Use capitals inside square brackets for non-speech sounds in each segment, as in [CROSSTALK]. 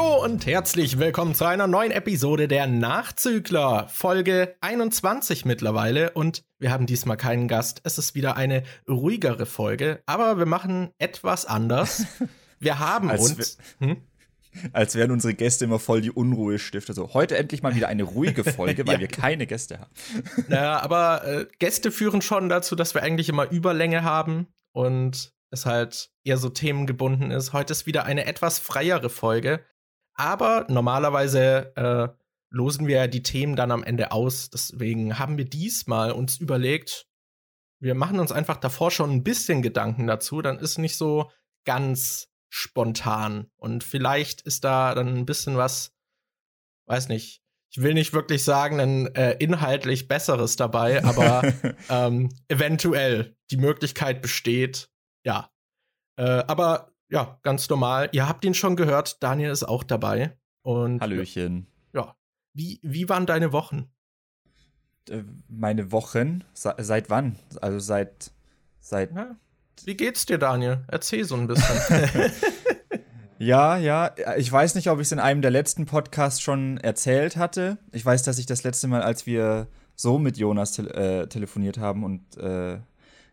Hallo und herzlich willkommen zu einer neuen Episode der Nachzügler, Folge 21 mittlerweile. Und wir haben diesmal keinen Gast. Es ist wieder eine ruhigere Folge, aber wir machen etwas anders. [LAUGHS] Wir haben Als uns. Hm? Als wären unsere Gäste immer voll die Unruhestifter. So, heute endlich mal wieder eine ruhige Folge, weil [LAUGHS] Ja. wir keine Gäste haben. Naja, aber äh, Gäste führen schon dazu, dass wir eigentlich immer Überlänge haben und es halt eher so themengebunden ist. Heute ist wieder eine etwas freiere Folge, aber normalerweise äh, losen wir ja die Themen dann am Ende aus. Deswegen haben wir diesmal uns überlegt, wir machen uns einfach davor schon ein bisschen Gedanken dazu, dann ist nicht so ganz spontan und vielleicht ist da dann ein bisschen was, weiß nicht, ich will nicht wirklich sagen, ein äh, inhaltlich Besseres dabei, [LAUGHS] aber ähm, eventuell die Möglichkeit besteht, ja. Äh, aber ja, ganz normal. Ihr habt ihn schon gehört, Daniel ist auch dabei. Und Hallöchen. ja, wie, wie waren deine Wochen? Äh, Meine Wochen, se- seit wann? Also seit, seit, Ja, wie geht's dir, Daniel? Erzähl so ein bisschen. [LAUGHS] ja, ja, ich weiß nicht, ob ich es in einem der letzten Podcasts schon erzählt hatte. Ich weiß, dass ich das letzte Mal, als wir so mit Jonas tel äh, telefoniert haben und äh,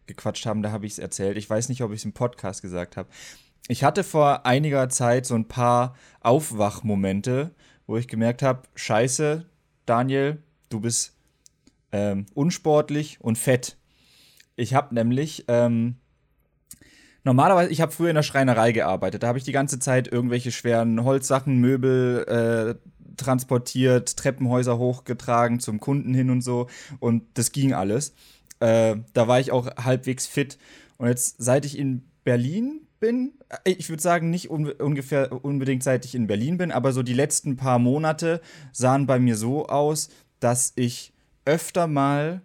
gequatscht haben, da habe ich es erzählt. Ich weiß nicht, ob ich es im Podcast gesagt habe. Ich hatte vor einiger Zeit so ein paar Aufwachmomente, wo ich gemerkt habe, scheiße, Daniel, du bist ähm, unsportlich und fett. Ich habe nämlich ähm, normalerweise, ich habe früher in der Schreinerei gearbeitet. Da habe ich die ganze Zeit irgendwelche schweren Holzsachen, Möbel äh, transportiert, Treppenhäuser hochgetragen zum Kunden hin und so. Und das ging alles. Äh, da war ich auch halbwegs fit. Und jetzt, seit ich in Berlin bin, äh, ich würde sagen, nicht un ungefähr unbedingt seit ich in Berlin bin, aber so die letzten paar Monate sahen bei mir so aus, dass ich öfter mal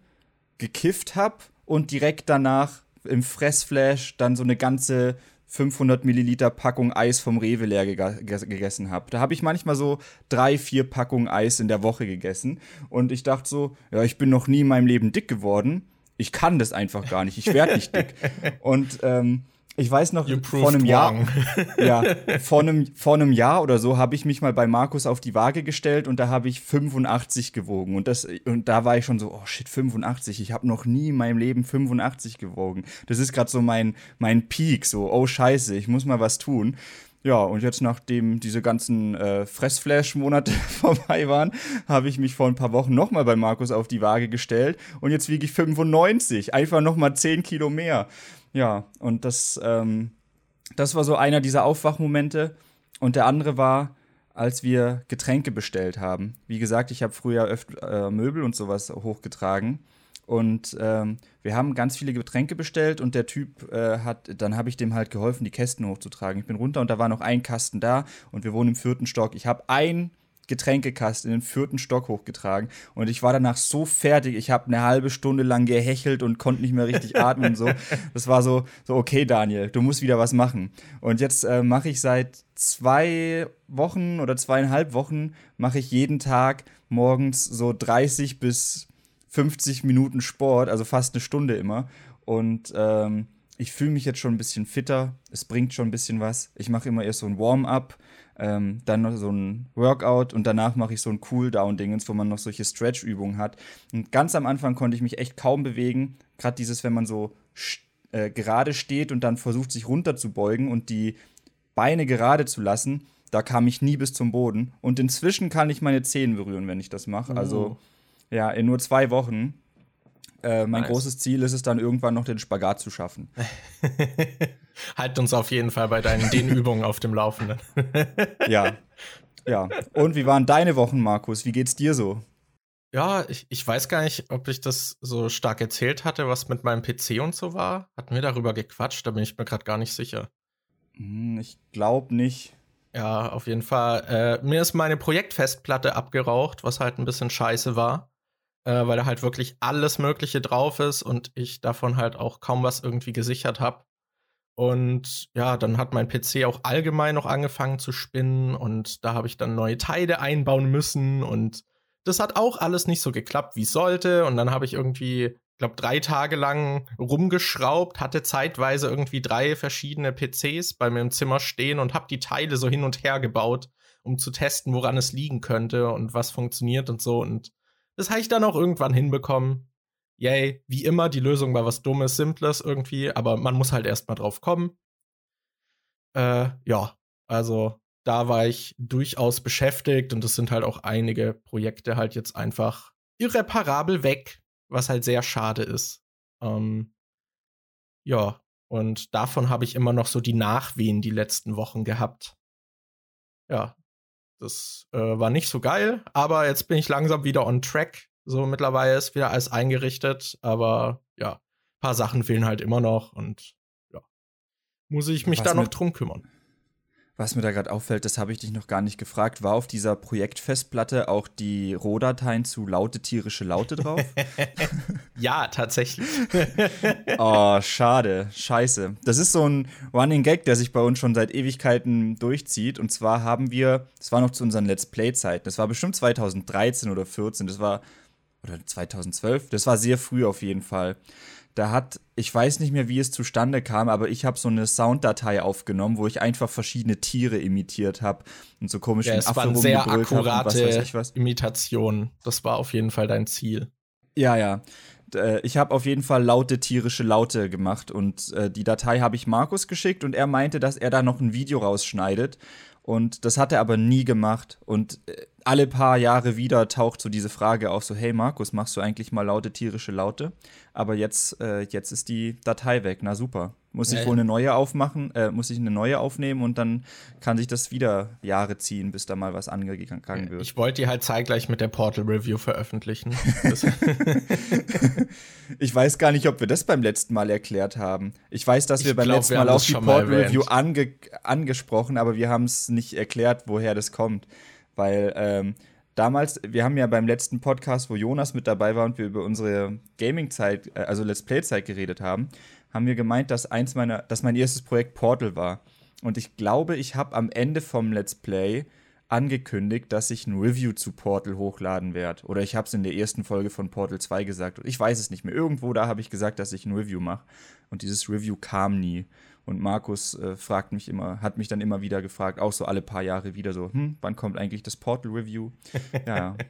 gekifft habe und direkt danach im Fressflash dann so eine ganze 500 Milliliter Packung Eis vom Rewe leer gegessen habe. Da habe ich manchmal so drei, vier Packungen Eis in der Woche gegessen. Und ich dachte so, ja, ich bin noch nie in meinem Leben dick geworden. Ich kann das einfach gar nicht. Ich werde nicht dick. [LAUGHS] Und ähm, ich weiß noch, vor einem Jahr, [LAUGHS] ja, [LAUGHS] vor einem, vor einem Jahr oder so habe ich mich mal bei Markus auf die Waage gestellt und da habe ich 85 gewogen. Und, das, und da war ich schon so, oh shit, 85. Ich habe noch nie in meinem Leben 85 gewogen. Das ist gerade so mein, mein Peak, so, oh scheiße, ich muss mal was tun. Ja, und jetzt, nachdem diese ganzen äh, Fressflash-Monate [LAUGHS] vorbei waren, habe ich mich vor ein paar Wochen nochmal bei Markus auf die Waage gestellt und jetzt wiege ich 95. Einfach nochmal 10 Kilo mehr. Ja, und das, ähm, das war so einer dieser Aufwachmomente. Und der andere war, als wir Getränke bestellt haben. Wie gesagt, ich habe früher öfter äh, Möbel und sowas hochgetragen. Und ähm, wir haben ganz viele Getränke bestellt und der Typ äh, hat, dann habe ich dem halt geholfen, die Kästen hochzutragen. Ich bin runter und da war noch ein Kasten da und wir wohnen im vierten Stock. Ich habe ein Getränkekasten in den vierten Stock hochgetragen und ich war danach so fertig. Ich habe eine halbe Stunde lang gehechelt und konnte nicht mehr richtig atmen und so. [LAUGHS] Das war so, so okay, Daniel, du musst wieder was machen. Und jetzt äh, mache ich seit zwei Wochen oder zweieinhalb Wochen mache ich jeden Tag morgens so 30 bis 50 Minuten Sport, also fast eine Stunde immer. Und ähm, ich fühle mich jetzt schon ein bisschen fitter. Es bringt schon ein bisschen was. Ich mache immer erst so ein Warm-up, ähm, dann noch so ein Workout und danach mache ich so ein Cool-Down-Dingens, wo man noch solche Stretch-Übungen hat. Und ganz am Anfang konnte ich mich echt kaum bewegen. Gerade dieses, wenn man so äh, gerade steht und dann versucht, sich runterzubeugen und die Beine gerade zu lassen, da kam ich nie bis zum Boden. Und inzwischen kann ich meine Zehen berühren, wenn ich das mache. Also ja, in nur zwei Wochen. Äh, mein Nice. großes Ziel ist es dann irgendwann noch den Spagat zu schaffen. [LAUGHS] halt uns auf jeden Fall bei deinen Dehnübungen auf dem Laufenden. Ja. Ja. Und wie waren deine Wochen, Markus? Wie geht's dir so? Ja, ich, ich weiß gar nicht, ob ich das so stark erzählt hatte, was mit meinem PC und so war. Hatten wir darüber gequatscht, da bin ich mir gerade gar nicht sicher. Hm, ich glaube nicht. Ja, auf jeden Fall. Äh, mir ist meine Projektfestplatte abgeraucht, was halt ein bisschen scheiße war. Äh, weil da halt wirklich alles Mögliche drauf ist und ich davon halt auch kaum was irgendwie gesichert habe. Und ja, dann hat mein PC auch allgemein noch angefangen zu spinnen und da habe ich dann neue Teile einbauen müssen und das hat auch alles nicht so geklappt, wie es sollte. Und dann habe ich irgendwie, glaube, drei Tage lang rumgeschraubt, hatte zeitweise irgendwie drei verschiedene PCs bei mir im Zimmer stehen und habe die Teile so hin und her gebaut. um zu testen, woran es liegen könnte und was funktioniert und so. Und das habe ich dann auch irgendwann hinbekommen. Yay, wie immer, die Lösung war was Dummes, Simples irgendwie, aber man muss halt erstmal drauf kommen. Äh, ja, also da war ich durchaus beschäftigt und es sind halt auch einige Projekte halt jetzt einfach irreparabel weg, was halt sehr schade ist. Ähm, ja, und davon habe ich immer noch so die Nachwehen die letzten Wochen gehabt. Ja, das äh, war nicht so geil, aber jetzt bin ich langsam wieder on track. So mittlerweile ist wieder alles eingerichtet, aber ja, ein paar Sachen fehlen halt immer noch und ja, muss ich mich Was da noch drum kümmern. Was mir da gerade auffällt, das habe ich dich noch gar nicht gefragt, war auf dieser Projektfestplatte auch die Rohdateien zu laute tierische Laute drauf? [LAUGHS] ja, tatsächlich. [LAUGHS] oh, schade. Scheiße. Das ist so ein Running Gag, der sich bei uns schon seit Ewigkeiten durchzieht. Und zwar haben wir, das war noch zu unseren Let's Play-Zeiten, das war bestimmt 2013 oder 14, das war, oder 2012, das war sehr früh auf jeden Fall da hat, ich weiß nicht mehr, wie es zustande kam, aber ich habe so eine Sounddatei aufgenommen, wo ich einfach verschiedene Tiere imitiert habe und so komische ja, es waren sehr akkurate Imitationen. Das war auf jeden Fall dein Ziel. Ja, ja. Äh, ich habe auf jeden Fall laute tierische Laute gemacht und äh, die Datei habe ich Markus geschickt und er meinte, dass er da noch ein Video rausschneidet und das hat er aber nie gemacht. Und äh, alle paar Jahre wieder taucht so diese Frage auf, so, hey Markus, machst du eigentlich mal laute tierische Laute? Aber jetzt, äh, jetzt ist die Datei weg. Na super. Muss ich wohl eine neue aufmachen, äh, muss ich eine neue aufnehmen und dann kann sich das wieder Jahre ziehen, bis da mal was angegangen wird. Ich wollte die halt zeitgleich mit der Portal Review veröffentlichen. [LAUGHS] [LAUGHS] ich weiß gar nicht, ob wir das beim letzten Mal erklärt haben. Ich weiß, dass wir ich beim glaub, letzten Mal auch die Portal Review ange angesprochen, aber wir haben es nicht erklärt, woher das kommt. Weil ähm, damals, wir haben ja beim letzten Podcast, wo Jonas mit dabei war und wir über unsere Gaming-Zeit, äh, also Let's Play-Zeit geredet haben, haben wir gemeint, dass eins meiner, dass mein erstes Projekt Portal war. Und ich glaube, ich habe am Ende vom Let's Play angekündigt, dass ich ein Review zu Portal hochladen werde. Oder ich habe es in der ersten Folge von Portal 2 gesagt. Ich weiß es nicht mehr. Irgendwo da habe ich gesagt, dass ich ein Review mache. Und dieses Review kam nie. Und Markus äh, fragt mich immer, hat mich dann immer wieder gefragt, auch so alle paar Jahre wieder so, hm, wann kommt eigentlich das Portal Review? ja. [LAUGHS]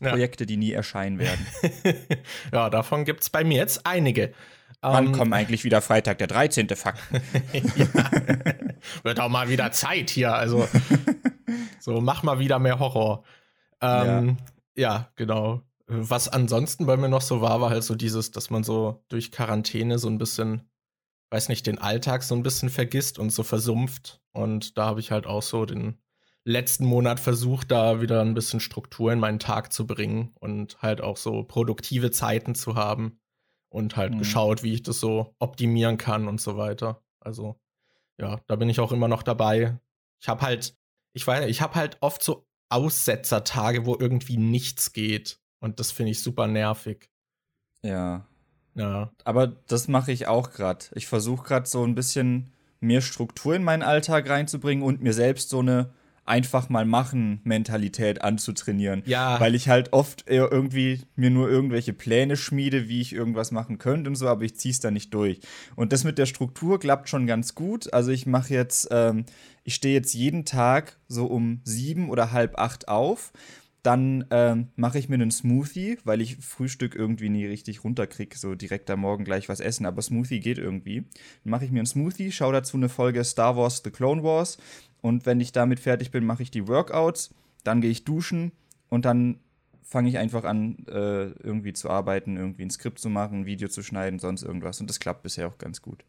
Projekte, die nie erscheinen werden. [LAUGHS] ja, davon gibt es bei mir jetzt einige. Wann um, kommt eigentlich wieder Freitag, der 13. Fakt? [LAUGHS] ja. Wird auch mal wieder Zeit hier. Also, so mach mal wieder mehr Horror. Ähm, ja. ja, genau. Was ansonsten bei mir noch so war, war halt so dieses, dass man so durch Quarantäne so ein bisschen weiß nicht, den Alltag so ein bisschen vergisst und so versumpft. Und da habe ich halt auch so den letzten Monat versucht, da wieder ein bisschen Struktur in meinen Tag zu bringen und halt auch so produktive Zeiten zu haben und halt mhm. geschaut, wie ich das so optimieren kann und so weiter. Also ja, da bin ich auch immer noch dabei. Ich habe halt, ich weiß, ich habe halt oft so Aussetzertage, wo irgendwie nichts geht und das finde ich super nervig. Ja, ja. Aber das mache ich auch gerade. Ich versuche gerade so ein bisschen mehr Struktur in meinen Alltag reinzubringen und mir selbst so eine einfach mal machen Mentalität anzutrainieren. Ja. Weil ich halt oft irgendwie mir nur irgendwelche Pläne schmiede, wie ich irgendwas machen könnte und so, aber ich ziehe es da nicht durch. Und das mit der Struktur klappt schon ganz gut. Also ich mache jetzt, ähm, ich stehe jetzt jeden Tag so um sieben oder halb acht auf dann ähm, mache ich mir einen Smoothie, weil ich Frühstück irgendwie nie richtig runterkriege, so direkt am Morgen gleich was essen, aber Smoothie geht irgendwie. Dann mache ich mir einen Smoothie, schaue dazu eine Folge Star Wars The Clone Wars und wenn ich damit fertig bin, mache ich die Workouts, dann gehe ich duschen und dann fange ich einfach an, äh, irgendwie zu arbeiten, irgendwie ein Skript zu machen, ein Video zu schneiden, sonst irgendwas. Und das klappt bisher auch ganz gut.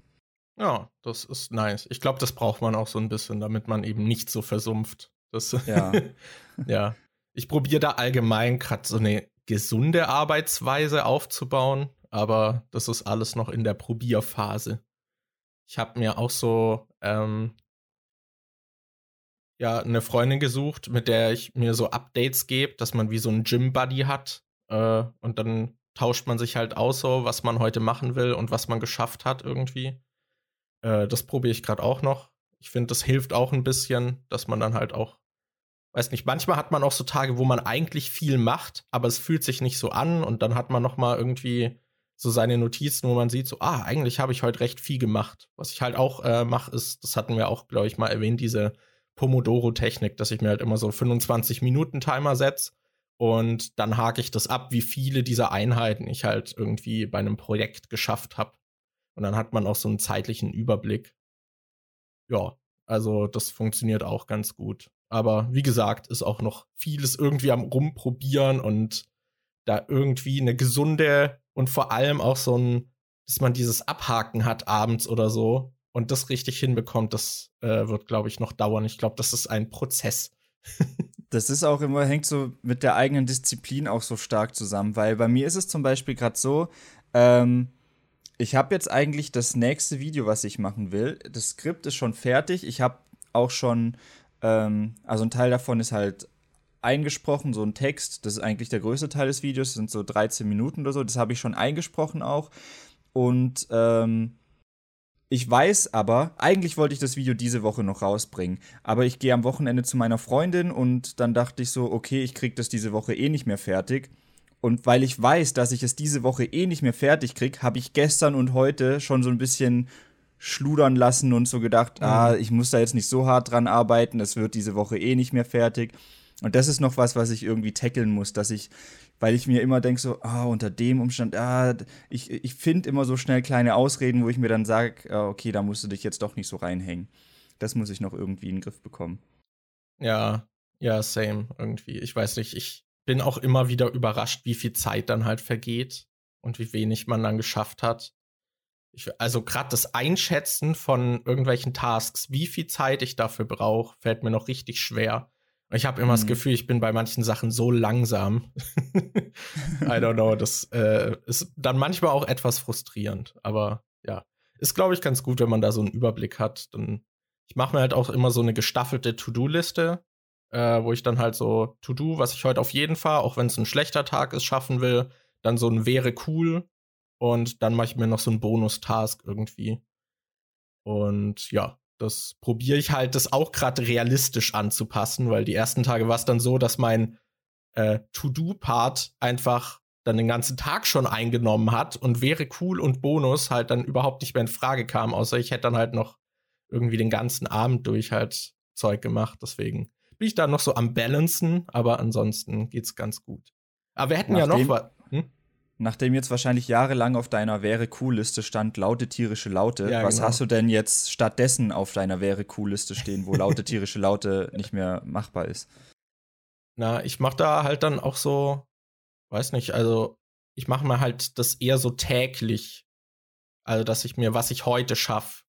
Ja, das ist nice. Ich glaube, das braucht man auch so ein bisschen, damit man eben nicht so versumpft. Das, ja. [LAUGHS] ja ich probiere da allgemein gerade so eine gesunde Arbeitsweise aufzubauen, aber das ist alles noch in der Probierphase. Ich habe mir auch so ähm, ja eine Freundin gesucht, mit der ich mir so Updates gebe, dass man wie so einen Gym Buddy hat äh, und dann tauscht man sich halt aus so, was man heute machen will und was man geschafft hat irgendwie. Äh, das probiere ich gerade auch noch. Ich finde, das hilft auch ein bisschen, dass man dann halt auch weiß nicht, manchmal hat man auch so Tage, wo man eigentlich viel macht, aber es fühlt sich nicht so an und dann hat man noch mal irgendwie so seine Notizen, wo man sieht, so, ah, eigentlich habe ich heute recht viel gemacht. Was ich halt auch äh, mache, ist, das hatten wir auch, glaube ich, mal erwähnt, diese Pomodoro-Technik, dass ich mir halt immer so 25 Minuten Timer setze und dann hake ich das ab, wie viele dieser Einheiten ich halt irgendwie bei einem Projekt geschafft habe. Und dann hat man auch so einen zeitlichen Überblick. Ja, also das funktioniert auch ganz gut. Aber wie gesagt, ist auch noch vieles irgendwie am Rumprobieren und da irgendwie eine gesunde und vor allem auch so ein, dass man dieses Abhaken hat abends oder so und das richtig hinbekommt, das äh, wird, glaube ich, noch dauern. Ich glaube, das ist ein Prozess. [LAUGHS] das ist auch immer, hängt so mit der eigenen Disziplin auch so stark zusammen, weil bei mir ist es zum Beispiel gerade so, ähm, ich habe jetzt eigentlich das nächste Video, was ich machen will. Das Skript ist schon fertig. Ich habe auch schon, ähm, also ein Teil davon ist halt eingesprochen, so ein Text. Das ist eigentlich der größte Teil des Videos, das sind so 13 Minuten oder so. Das habe ich schon eingesprochen auch. Und ähm, ich weiß aber, eigentlich wollte ich das Video diese Woche noch rausbringen, aber ich gehe am Wochenende zu meiner Freundin und dann dachte ich so, okay, ich kriege das diese Woche eh nicht mehr fertig. Und weil ich weiß, dass ich es diese Woche eh nicht mehr fertig kriege, habe ich gestern und heute schon so ein bisschen schludern lassen und so gedacht, mhm. ah, ich muss da jetzt nicht so hart dran arbeiten, es wird diese Woche eh nicht mehr fertig. Und das ist noch was, was ich irgendwie tackeln muss, dass ich, weil ich mir immer denke, so, ah, unter dem Umstand, ah, ich, ich finde immer so schnell kleine Ausreden, wo ich mir dann sage, ah, okay, da musst du dich jetzt doch nicht so reinhängen. Das muss ich noch irgendwie in den Griff bekommen. Ja, ja, same irgendwie. Ich weiß nicht, ich bin auch immer wieder überrascht, wie viel Zeit dann halt vergeht und wie wenig man dann geschafft hat. Ich, also gerade das Einschätzen von irgendwelchen Tasks, wie viel Zeit ich dafür brauche, fällt mir noch richtig schwer. Ich habe immer mhm. das Gefühl, ich bin bei manchen Sachen so langsam. [LAUGHS] I don't know. Das äh, ist dann manchmal auch etwas frustrierend. Aber ja, ist, glaube ich, ganz gut, wenn man da so einen Überblick hat. Dann, ich mache mir halt auch immer so eine gestaffelte To-Do-Liste, äh, wo ich dann halt so To-Do, was ich heute auf jeden Fall, auch wenn es ein schlechter Tag ist, schaffen will, dann so ein wäre cool. Und dann mache ich mir noch so einen Bonus-Task irgendwie. Und ja, das probiere ich halt, das auch gerade realistisch anzupassen, weil die ersten Tage war es dann so, dass mein äh, To-Do-Part einfach dann den ganzen Tag schon eingenommen hat und wäre cool und Bonus halt dann überhaupt nicht mehr in Frage kam, außer ich hätte dann halt noch irgendwie den ganzen Abend durch halt Zeug gemacht. Deswegen bin ich da noch so am Balancen, aber ansonsten geht's ganz gut. Aber wir hätten Nachdem, ja noch was. Nachdem jetzt wahrscheinlich jahrelang auf deiner wäre cool Liste stand laute tierische Laute, ja, was genau. hast du denn jetzt stattdessen auf deiner wäre cool Liste stehen, wo laute [LAUGHS] tierische Laute nicht mehr machbar ist? Na, ich mach da halt dann auch so, weiß nicht, also ich mache mir halt das eher so täglich. Also, dass ich mir, was ich heute schaffe.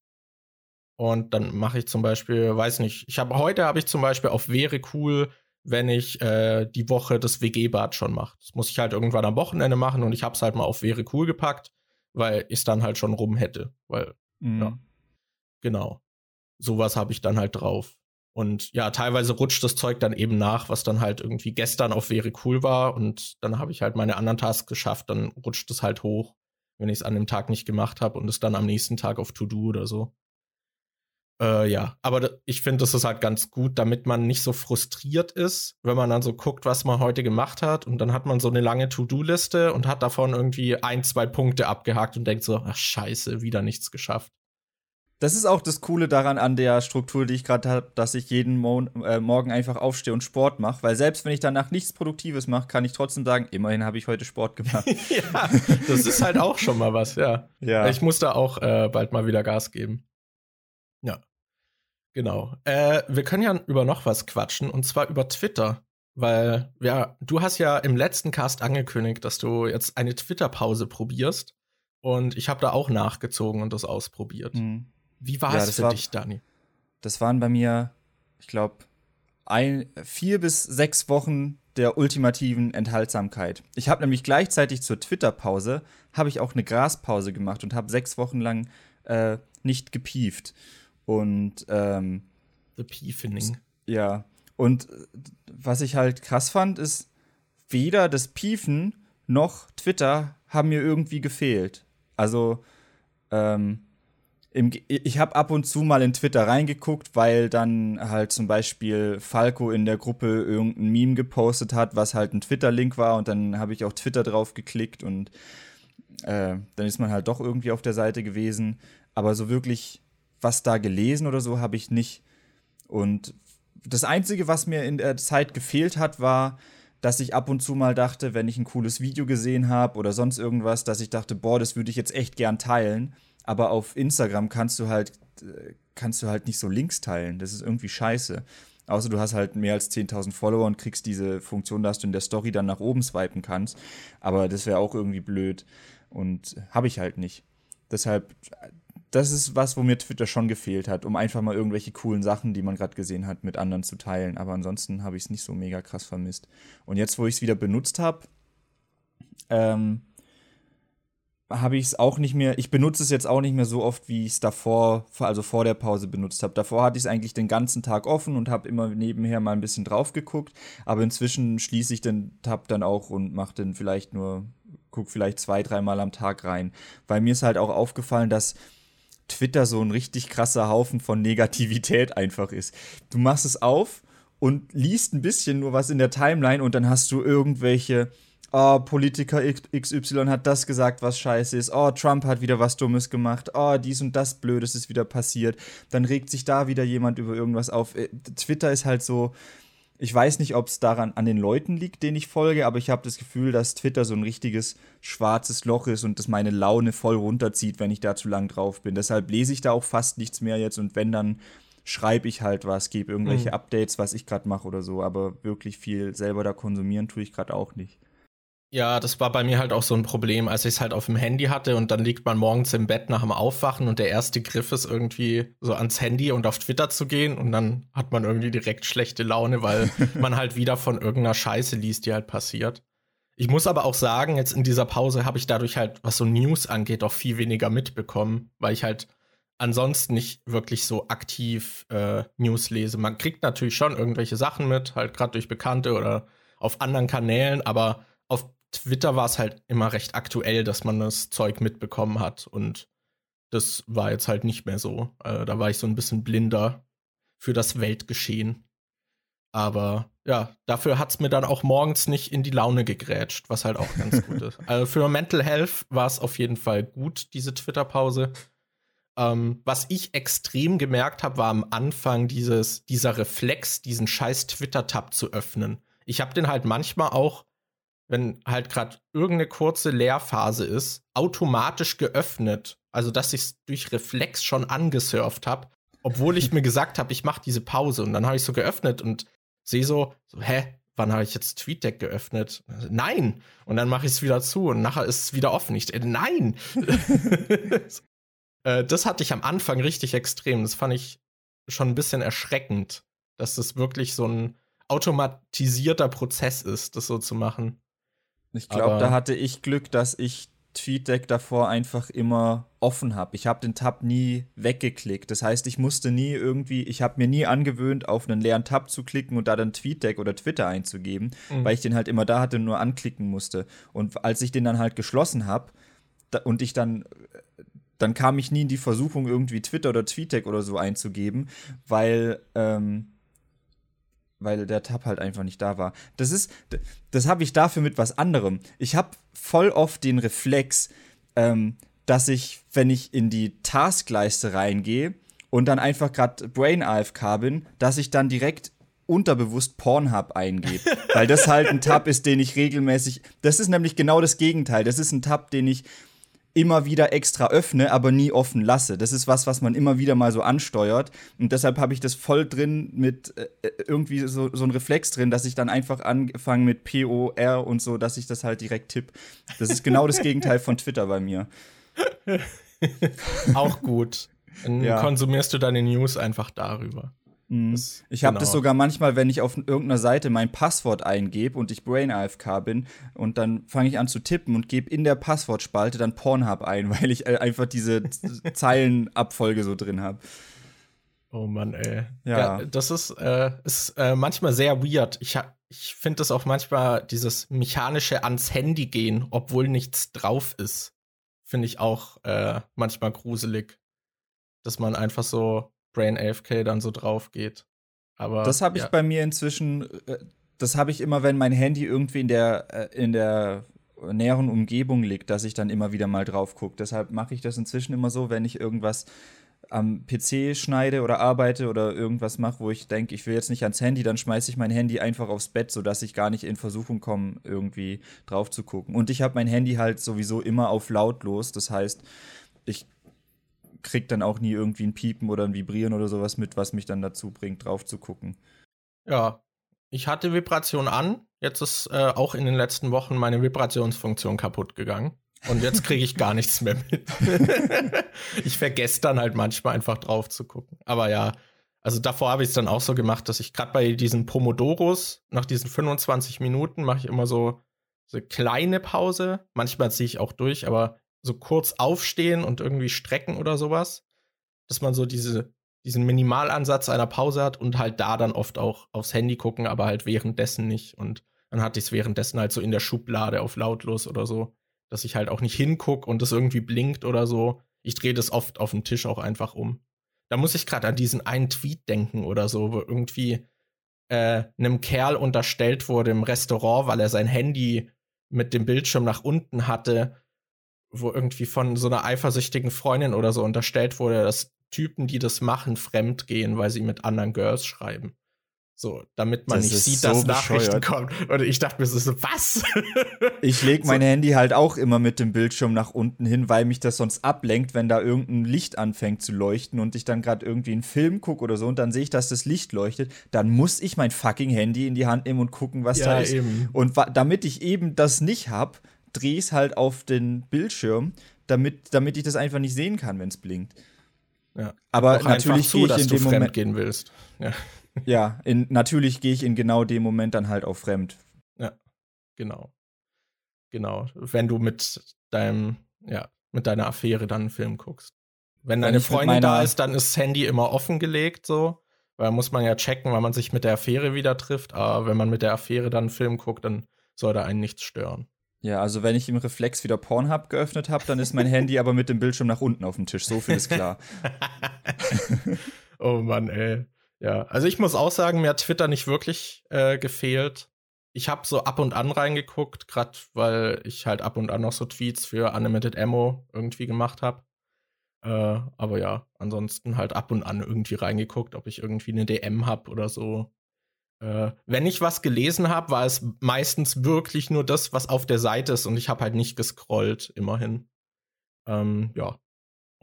Und dann mache ich zum Beispiel, weiß nicht, ich habe heute habe ich zum Beispiel auf wäre cool wenn ich äh, die Woche das WG-Bad schon mache. Das muss ich halt irgendwann am Wochenende machen und ich habe es halt mal auf wäre cool gepackt, weil ich es dann halt schon rum hätte. Weil, mhm. ja. Genau. Sowas habe ich dann halt drauf. Und ja, teilweise rutscht das Zeug dann eben nach, was dann halt irgendwie gestern auf wäre cool war und dann habe ich halt meine anderen Tasks geschafft, dann rutscht es halt hoch, wenn ich es an dem Tag nicht gemacht habe und es dann am nächsten Tag auf To-Do oder so. Äh, ja, aber ich finde, das ist halt ganz gut, damit man nicht so frustriert ist, wenn man dann so guckt, was man heute gemacht hat und dann hat man so eine lange To-Do-Liste und hat davon irgendwie ein, zwei Punkte abgehakt und denkt so, ach scheiße, wieder nichts geschafft. Das ist auch das Coole daran an der Struktur, die ich gerade habe, dass ich jeden Mo äh, Morgen einfach aufstehe und Sport mache. Weil selbst wenn ich danach nichts Produktives mache, kann ich trotzdem sagen, immerhin habe ich heute Sport gemacht. [LAUGHS] ja, das ist halt auch schon mal was, ja. ja. Ich muss da auch äh, bald mal wieder Gas geben. Ja. Genau. Äh, wir können ja über noch was quatschen und zwar über Twitter. Weil, ja, du hast ja im letzten Cast angekündigt, dass du jetzt eine Twitter-Pause probierst. Und ich habe da auch nachgezogen und das ausprobiert. Mhm. Wie war ja, es für war, dich, Dani? Das waren bei mir, ich glaube, vier bis sechs Wochen der ultimativen Enthaltsamkeit. Ich habe nämlich gleichzeitig zur Twitter-Pause habe ich auch eine Graspause gemacht und habe sechs Wochen lang äh, nicht gepieft. Und ähm, The Piefening. Ja. Und äh, was ich halt krass fand, ist, weder das Piefen noch Twitter haben mir irgendwie gefehlt. Also, ähm, im, ich habe ab und zu mal in Twitter reingeguckt, weil dann halt zum Beispiel Falco in der Gruppe irgendein Meme gepostet hat, was halt ein Twitter-Link war und dann habe ich auf Twitter drauf geklickt und äh, dann ist man halt doch irgendwie auf der Seite gewesen. Aber so wirklich was da gelesen oder so habe ich nicht. Und das Einzige, was mir in der Zeit gefehlt hat, war, dass ich ab und zu mal dachte, wenn ich ein cooles Video gesehen habe oder sonst irgendwas, dass ich dachte, boah, das würde ich jetzt echt gern teilen. Aber auf Instagram kannst du halt, äh, kannst du halt nicht so Links teilen. Das ist irgendwie scheiße. Außer du hast halt mehr als 10.000 Follower und kriegst diese Funktion, dass du in der Story dann nach oben swipen kannst. Aber das wäre auch irgendwie blöd. Und habe ich halt nicht. Deshalb, das ist was, wo mir Twitter schon gefehlt hat, um einfach mal irgendwelche coolen Sachen, die man gerade gesehen hat, mit anderen zu teilen. Aber ansonsten habe ich es nicht so mega krass vermisst. Und jetzt, wo ich es wieder benutzt habe, ähm, habe ich es auch nicht mehr, ich benutze es jetzt auch nicht mehr so oft, wie ich es davor, also vor der Pause benutzt habe. Davor hatte ich es eigentlich den ganzen Tag offen und habe immer nebenher mal ein bisschen drauf geguckt, aber inzwischen schließe ich den Tab dann auch und mache den vielleicht nur, guck vielleicht zwei, dreimal am Tag rein. Weil mir ist halt auch aufgefallen, dass Twitter so ein richtig krasser Haufen von Negativität einfach ist. Du machst es auf und liest ein bisschen nur was in der Timeline und dann hast du irgendwelche oh, Politiker XY hat das gesagt, was scheiße ist, oh, Trump hat wieder was Dummes gemacht, oh, dies und das Blödes ist wieder passiert. Dann regt sich da wieder jemand über irgendwas auf. Äh, Twitter ist halt so, ich weiß nicht, ob es daran an den Leuten liegt, denen ich folge, aber ich habe das Gefühl, dass Twitter so ein richtiges schwarzes Loch ist und das meine Laune voll runterzieht, wenn ich da zu lang drauf bin. Deshalb lese ich da auch fast nichts mehr jetzt und wenn dann schreibe ich halt was, gebe irgendwelche mhm. Updates, was ich gerade mache oder so, aber wirklich viel selber da konsumieren tue ich gerade auch nicht. Ja, das war bei mir halt auch so ein Problem, als ich es halt auf dem Handy hatte und dann liegt man morgens im Bett nach dem Aufwachen und der erste Griff ist irgendwie so ans Handy und auf Twitter zu gehen und dann hat man irgendwie direkt schlechte Laune, weil [LAUGHS] man halt wieder von irgendeiner Scheiße liest, die halt passiert. Ich muss aber auch sagen, jetzt in dieser Pause habe ich dadurch halt, was so News angeht, auch viel weniger mitbekommen, weil ich halt ansonsten nicht wirklich so aktiv äh, News lese. Man kriegt natürlich schon irgendwelche Sachen mit, halt gerade durch Bekannte oder auf anderen Kanälen, aber auf Twitter war es halt immer recht aktuell, dass man das Zeug mitbekommen hat. Und das war jetzt halt nicht mehr so. Äh, da war ich so ein bisschen blinder für das Weltgeschehen. Aber ja, dafür hat es mir dann auch morgens nicht in die Laune gegrätscht, was halt auch ganz gut [LAUGHS] ist. Also für Mental Health war es auf jeden Fall gut, diese Twitter-Pause. Ähm, was ich extrem gemerkt habe, war am Anfang dieses, dieser Reflex, diesen scheiß Twitter-Tab zu öffnen. Ich habe den halt manchmal auch wenn halt gerade irgendeine kurze Leerphase ist, automatisch geöffnet. Also, dass ich es durch Reflex schon angesurft habe, obwohl ich [LAUGHS] mir gesagt habe, ich mache diese Pause. Und dann habe ich so geöffnet und sehe so, so, hä, wann habe ich jetzt TweetDeck geöffnet? Nein! Und dann mache ich es wieder zu und nachher ist es wieder offen. Ich, äh, nein! [LAUGHS] [LAUGHS] äh, das hatte ich am Anfang richtig extrem. Das fand ich schon ein bisschen erschreckend, dass das wirklich so ein automatisierter Prozess ist, das so zu machen. Ich glaube, da hatte ich Glück, dass ich TweetDeck davor einfach immer offen habe. Ich habe den Tab nie weggeklickt. Das heißt, ich musste nie irgendwie, ich habe mir nie angewöhnt, auf einen leeren Tab zu klicken und da dann TweetDeck oder Twitter einzugeben, mhm. weil ich den halt immer da hatte und nur anklicken musste. Und als ich den dann halt geschlossen habe und ich dann dann kam ich nie in die Versuchung, irgendwie Twitter oder TweetDeck oder so einzugeben, weil ähm, weil der Tab halt einfach nicht da war. Das ist, das habe ich dafür mit was anderem. Ich habe voll oft den Reflex, ähm, dass ich, wenn ich in die Taskleiste reingehe und dann einfach gerade Brain AFK bin, dass ich dann direkt unterbewusst Pornhub eingebe. [LAUGHS] weil das halt ein Tab ist, den ich regelmäßig. Das ist nämlich genau das Gegenteil. Das ist ein Tab, den ich immer wieder extra öffne, aber nie offen lasse. Das ist was, was man immer wieder mal so ansteuert. Und deshalb habe ich das voll drin mit äh, irgendwie so, so ein Reflex drin, dass ich dann einfach angefangen mit P-O-R und so, dass ich das halt direkt tipp. Das ist genau das Gegenteil von Twitter bei mir. [LAUGHS] Auch gut. Dann ja. konsumierst du deine News einfach darüber. Mhm. Ich habe genau. das sogar manchmal, wenn ich auf irgendeiner Seite mein Passwort eingebe und ich Brain AFK bin und dann fange ich an zu tippen und gebe in der Passwortspalte dann Pornhub ein, [LAUGHS] weil ich einfach diese Zeilenabfolge so drin habe. Oh Mann, ey. Ja. ja das ist, äh, ist äh, manchmal sehr weird. Ich, ich finde das auch manchmal dieses mechanische ans Handy gehen, obwohl nichts drauf ist. Finde ich auch äh, manchmal gruselig. Dass man einfach so Brain AFK dann so drauf geht. Aber das habe ich ja. bei mir inzwischen. Äh, das habe ich immer, wenn mein Handy irgendwie in der äh, in der näheren Umgebung liegt, dass ich dann immer wieder mal drauf gucke. Deshalb mache ich das inzwischen immer so, wenn ich irgendwas am PC schneide oder arbeite oder irgendwas mache, wo ich denke, ich will jetzt nicht ans Handy, dann schmeiße ich mein Handy einfach aufs Bett, sodass ich gar nicht in Versuchung komme, irgendwie drauf zu gucken. Und ich habe mein Handy halt sowieso immer auf lautlos. Das heißt, ich krieg dann auch nie irgendwie ein Piepen oder ein Vibrieren oder sowas mit, was mich dann dazu bringt, drauf zu gucken. Ja, ich hatte Vibration an. Jetzt ist äh, auch in den letzten Wochen meine Vibrationsfunktion kaputt gegangen. Und jetzt kriege ich gar nichts mehr mit. [LAUGHS] ich vergesse dann halt manchmal einfach drauf zu gucken. Aber ja, also davor habe ich es dann auch so gemacht, dass ich gerade bei diesen Pomodoros, nach diesen 25 Minuten, mache ich immer so, so eine kleine Pause. Manchmal ziehe ich auch durch, aber so kurz aufstehen und irgendwie strecken oder sowas, dass man so diese, diesen Minimalansatz einer Pause hat und halt da dann oft auch aufs Handy gucken, aber halt währenddessen nicht. Und dann hatte ich es währenddessen halt so in der Schublade auf lautlos oder so, dass ich halt auch nicht hinguck und das irgendwie blinkt oder so. Ich drehe das oft auf dem Tisch auch einfach um. Da muss ich gerade an diesen einen Tweet denken oder so, wo irgendwie äh, einem Kerl unterstellt wurde im Restaurant, weil er sein Handy mit dem Bildschirm nach unten hatte wo irgendwie von so einer eifersüchtigen Freundin oder so unterstellt wurde, dass Typen, die das machen, fremd gehen, weil sie mit anderen Girls schreiben. So, damit man Das nicht sieht, so dass Nachrichten bescheuert. kommen. Und ich dachte mir so, was? [LAUGHS] Ich lege So. mein Handy halt auch immer mit dem Bildschirm nach unten hin, weil mich das sonst ablenkt, wenn da irgendein Licht anfängt zu leuchten und ich dann gerade irgendwie einen Film gucke oder so und dann sehe ich, dass das Licht leuchtet, dann muss ich mein fucking Handy in die Hand nehmen und gucken, was da ist. eben. Und damit ich eben das nicht hab, drehe es halt auf den Bildschirm, damit, damit ich das einfach nicht sehen kann, wenn es blinkt. Ja. Aber Auch natürlich zu, gehe ich dass in du dem fremd Moment. gehen willst. Ja, Ja, in, natürlich gehe ich in genau dem Moment dann halt auf fremd. genau. Genau. Wenn du mit deinem, ja, mit deiner Affäre dann einen Film guckst. Wenn Wenn deine Freundin da ist, dann ist das Handy immer offengelegt, so. Weil muss man ja checken, wann man sich mit der Affäre wieder trifft. Aber wenn man mit der Affäre dann einen Film guckt, dann soll da einen nichts stören. Ja, also wenn ich im Reflex wieder Pornhub geöffnet habe, dann ist mein Handy aber mit dem Bildschirm nach unten auf dem Tisch. So viel ist klar. [LAUGHS] oh Mann, ey. Ja, also ich muss auch sagen, mir hat Twitter nicht wirklich äh, gefehlt. Ich habe so ab und an reingeguckt, gerade weil ich halt ab und an noch so Tweets für Animated Ammo irgendwie gemacht habe. Äh, aber ja, ansonsten halt ab und an irgendwie reingeguckt, ob ich irgendwie eine DM hab oder so. Äh, wenn ich was gelesen habe, war es meistens wirklich nur das, was auf der Seite ist und ich habe halt nicht gescrollt, immerhin. Ähm, ja,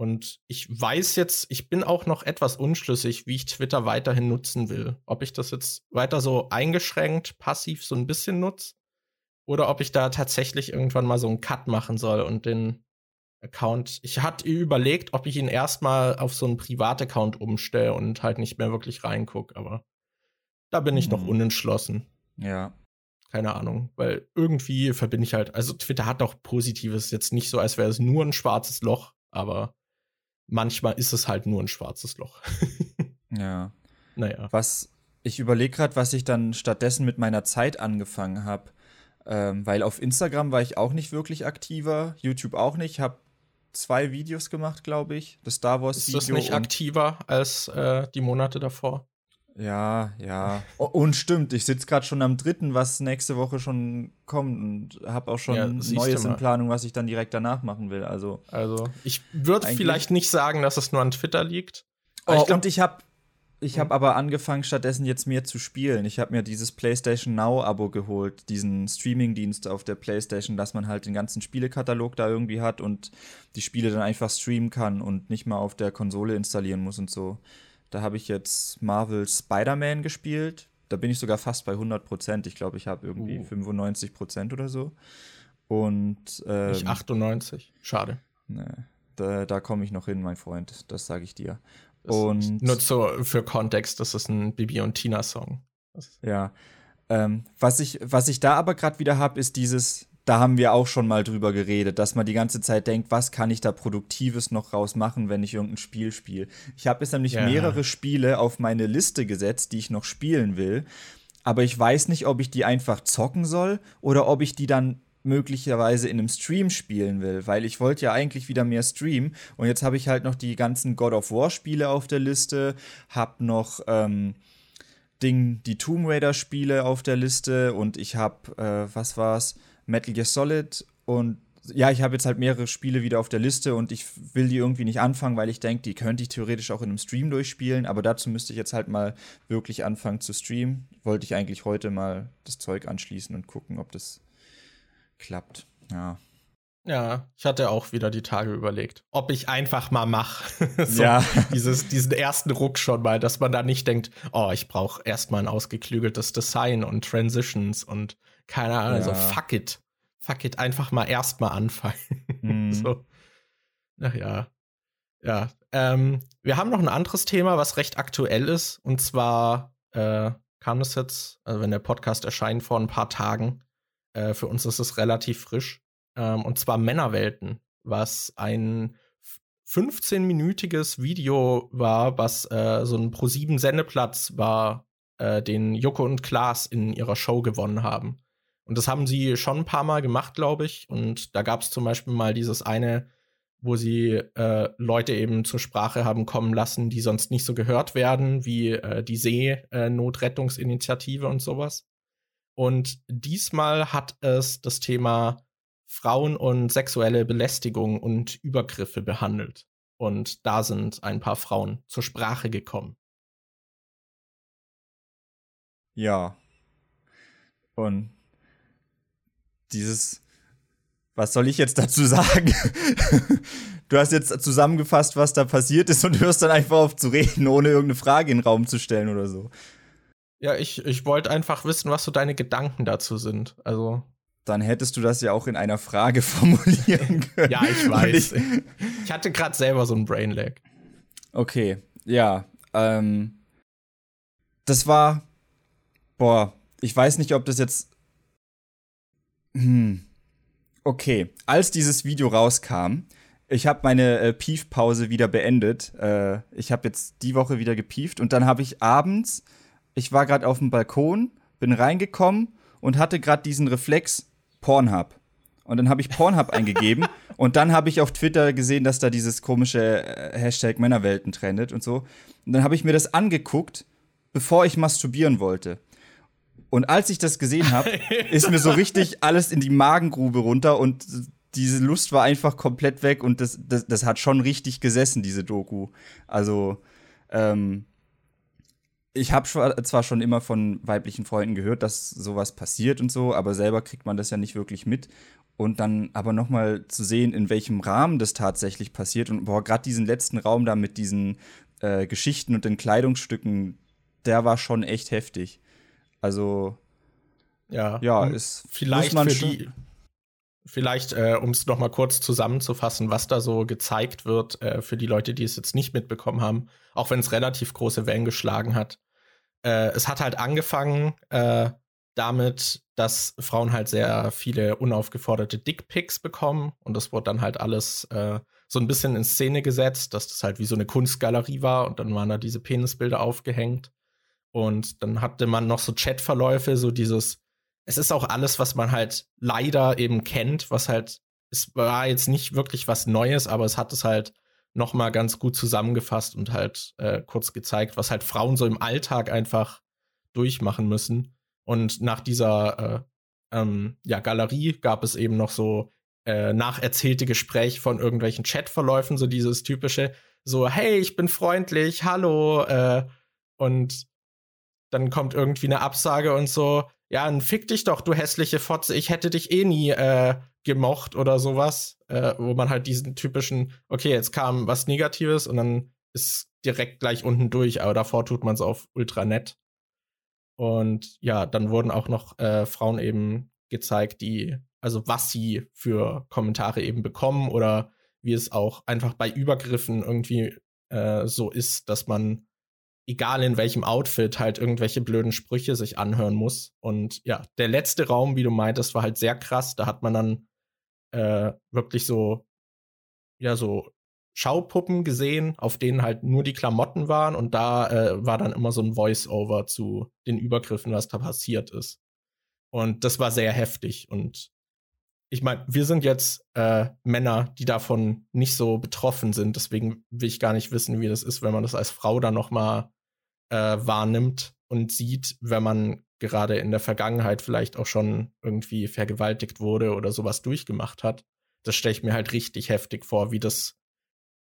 und ich weiß jetzt, ich bin auch noch etwas unschlüssig, wie ich Twitter weiterhin nutzen will. Ob ich das jetzt weiter so eingeschränkt, passiv so ein bisschen nutze oder ob ich da tatsächlich irgendwann mal so einen Cut machen soll und den Account. Ich hatte überlegt, ob ich ihn erstmal auf so einen Privataccount umstelle und halt nicht mehr wirklich reinguck, aber da bin ich noch Hm. unentschlossen. Ja. Keine Ahnung, weil irgendwie verbinde ich halt, also Twitter hat auch Positives, jetzt nicht so, als wäre es nur ein schwarzes Loch, aber manchmal ist es halt nur ein schwarzes Loch. [LAUGHS] Ja. naja. Was ich überlege gerade, was ich dann stattdessen mit meiner Zeit angefangen habe. Ähm, weil auf Instagram war ich auch nicht wirklich aktiver, YouTube auch nicht. Habe zwei Videos gemacht, glaube ich. Das Star Wars Ist Video. das nicht aktiver als äh, die Monate davor? Ja, ja. Oh, Und stimmt, ich sitze gerade schon am dritten, was nächste Woche schon kommt und habe auch schon Ja, Neues in. Planung, was ich dann direkt danach machen will. Also Also, ich würde vielleicht nicht sagen, dass es nur an Twitter liegt. Oh, Aber ich glaub- und ich habe ich hab Mhm. aber angefangen, stattdessen jetzt mehr zu spielen. Ich habe mir dieses PlayStation Now-Abo geholt, diesen Streaming-Dienst auf der PlayStation, dass man halt den ganzen Spielekatalog da irgendwie hat und die Spiele dann einfach streamen kann und nicht mal auf der Konsole installieren muss und so. Da habe ich jetzt Marvel Spider-Man gespielt. Da bin ich sogar fast bei 100 Prozent. Ich glaube, ich habe irgendwie Uh. 95 Prozent oder so. Und ähm, Ich 98. Schade. ne, da, da komme ich noch hin, mein Freund. Das sage ich dir. Das Und- nur so für Kontext, das ist ein Bibi und Tina Song. Ja. Ähm, was, ich, was ich da aber gerade wieder habe, ist dieses, da haben wir auch schon mal drüber geredet, dass man die ganze Zeit denkt, was kann ich da Produktives noch rausmachen, wenn ich irgendein Spiel spiele. Ich habe jetzt nämlich Ja. mehrere Spiele auf meine Liste gesetzt, die ich noch spielen will, aber ich weiß nicht, ob ich die einfach zocken soll oder ob ich die dann möglicherweise in einem Stream spielen will, weil ich wollte ja eigentlich wieder mehr streamen und jetzt habe ich halt noch die ganzen God of War Spiele auf der Liste, hab noch ähm, Ding, die Tomb Raider Spiele auf der Liste und ich habe, äh, was war's, Metal Gear Solid und ja, ich habe jetzt halt mehrere Spiele wieder auf der Liste und ich will die irgendwie nicht anfangen, weil ich denke, die könnte ich theoretisch auch in einem Stream durchspielen, aber dazu müsste ich jetzt halt mal wirklich anfangen zu streamen. Wollte ich eigentlich heute mal das Zeug anschließen und gucken, ob das klappt. Ja. Ja, ich hatte auch wieder die Tage überlegt, ob ich einfach mal mache. [LAUGHS] so ja. Dieses, diesen ersten Ruck schon mal, dass man da nicht denkt, oh, ich brauche erstmal ein ausgeklügeltes Design und Transitions und keine Ahnung, ja. so fuck it. Fuck it, einfach mal erstmal anfangen. [LAUGHS] Mhm. so. Ach ja. Ja. Ähm, wir haben noch ein anderes Thema, was recht aktuell ist. Und zwar äh, kam das jetzt, also wenn der Podcast erscheint, vor ein paar Tagen. Äh, für uns ist es relativ frisch ähm, und zwar Männerwelten, was ein 15-minütiges Video war, was äh, so ein Pro-7-Sendeplatz war, äh, den Joko und Klaas in ihrer Show gewonnen haben. Und das haben sie schon ein paar Mal gemacht, glaube ich. Und da gab es zum Beispiel mal dieses eine, wo sie äh, Leute eben zur Sprache haben kommen lassen, die sonst nicht so gehört werden, wie äh, die Seenotrettungsinitiative und sowas. Und diesmal hat es das Thema Frauen und sexuelle Belästigung und Übergriffe behandelt. Und da sind ein paar Frauen zur Sprache gekommen. Ja. Und dieses, was soll ich jetzt dazu sagen? [LAUGHS] du hast jetzt zusammengefasst, was da passiert ist und hörst dann einfach auf zu reden, ohne irgendeine Frage in den Raum zu stellen oder so. Ja, ich, ich wollte einfach wissen, was so deine Gedanken dazu sind. Also dann hättest du das ja auch in einer Frage [LAUGHS] formulieren können. ja, ich weiß. Ich, ich, hatte gerade selber so ein Brainlag. Okay, ja. Ähm, das war. Boah, ich weiß nicht, ob das jetzt. Hm. Okay, als dieses Video rauskam, ich habe meine äh, Piefpause wieder beendet. Äh, ich habe jetzt die Woche wieder gepieft und dann habe ich abends, ich war gerade auf dem Balkon, bin reingekommen und hatte gerade diesen Reflex, Pornhub. Und dann habe ich Pornhub [LAUGHS] eingegeben und dann habe ich auf Twitter gesehen, dass da dieses komische äh, Hashtag Männerwelten trendet und so. Und dann habe ich mir das angeguckt, bevor ich masturbieren wollte. Und als ich das gesehen habe, [LAUGHS] ist mir so richtig alles in die Magengrube runter und diese Lust war einfach komplett weg und das, das, das hat schon richtig gesessen, diese Doku. Also, ähm, ich habe zwar schon immer von weiblichen Freunden gehört, dass sowas passiert und so, aber selber kriegt man das ja nicht wirklich mit. Und dann aber noch mal zu sehen, in welchem Rahmen das tatsächlich passiert und boah, gerade diesen letzten Raum da mit diesen äh, Geschichten und den Kleidungsstücken, der war schon echt heftig. Also ja, ja, ist vielleicht für die Vielleicht, äh, um es noch mal kurz zusammenzufassen, was da so gezeigt wird äh, für die Leute, die es jetzt nicht mitbekommen haben, auch wenn es relativ große Wellen geschlagen hat. Äh, es hat halt angefangen äh, damit, dass Frauen halt sehr viele unaufgeforderte Dickpics bekommen und das wurde dann halt alles äh, so ein bisschen in Szene gesetzt, dass das halt wie so eine Kunstgalerie war und dann waren da diese Penisbilder aufgehängt und dann hatte man noch so Chatverläufe, so dieses es ist auch alles, was man halt leider eben kennt, was halt, es war jetzt nicht wirklich was Neues, aber es hat es halt noch mal ganz gut zusammengefasst und halt äh, kurz gezeigt, was halt Frauen so im Alltag einfach durchmachen müssen. Und nach dieser äh, ähm, ja, Galerie gab es eben noch so äh, nacherzählte Gespräche von irgendwelchen Chatverläufen, so dieses typische, so, hey, ich bin freundlich, hallo, äh, und dann kommt irgendwie eine Absage und so, ja, dann fick dich doch, du hässliche Fotze, ich hätte dich eh nie äh, gemocht oder sowas, äh, wo man halt diesen typischen, okay, jetzt kam was Negatives und dann ist direkt gleich unten durch, aber davor tut man es auf ultra nett. Und ja, dann wurden auch noch äh, Frauen eben gezeigt, die, also was sie für Kommentare eben bekommen oder wie es auch einfach bei Übergriffen irgendwie äh, so ist, dass man egal in welchem Outfit, halt irgendwelche blöden Sprüche sich anhören muss. Und ja, der letzte Raum, wie du meintest, war halt sehr krass. Da hat man dann äh, wirklich so, ja, so Schaupuppen gesehen, auf denen halt nur die Klamotten waren. Und da äh, war dann immer so ein Voice-Over zu den Übergriffen, was da passiert ist. Und das war sehr heftig. Und ich meine, wir sind jetzt äh, Männer, die davon nicht so betroffen sind. Deswegen will ich gar nicht wissen, wie das ist, wenn man das als Frau dann noch mal äh, wahrnimmt und sieht, wenn man gerade in der Vergangenheit vielleicht auch schon irgendwie vergewaltigt wurde oder sowas durchgemacht hat. das stelle ich mir halt richtig heftig vor, wie das,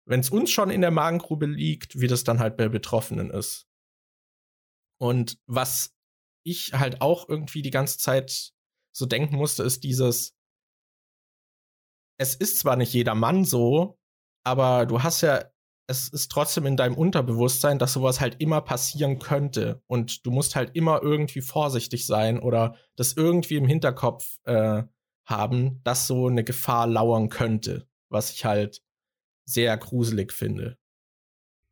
wenn es uns schon in der Magengrube liegt, wie das dann halt bei Betroffenen ist. Und was ich halt auch irgendwie die ganze Zeit so denken musste, ist dieses, es ist zwar nicht jeder Mann so, aber du hast ja, es ist trotzdem in deinem Unterbewusstsein, dass sowas halt immer passieren könnte. Und du musst halt immer irgendwie vorsichtig sein oder das irgendwie im Hinterkopf äh, haben, dass so eine Gefahr lauern könnte, was ich halt sehr gruselig finde.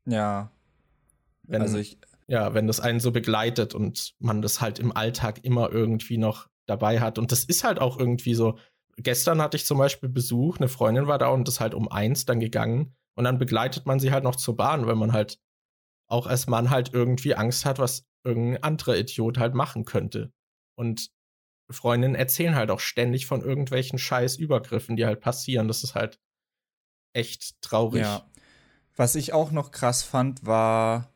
Ja. Wenn, also ich. Ja, wenn das einen so begleitet und man das halt im Alltag immer irgendwie noch dabei hat. Und das ist halt auch irgendwie so. Gestern hatte ich zum Beispiel Besuch, eine Freundin war da und ist halt um eins dann gegangen. Und dann begleitet man sie halt noch zur Bahn, weil man halt auch als Mann halt irgendwie Angst hat, was irgendein anderer Idiot halt machen könnte. Und Freundinnen erzählen halt auch ständig von irgendwelchen scheiß Übergriffen, die halt passieren. Das ist halt echt traurig. Ja. Was ich auch noch krass fand, war,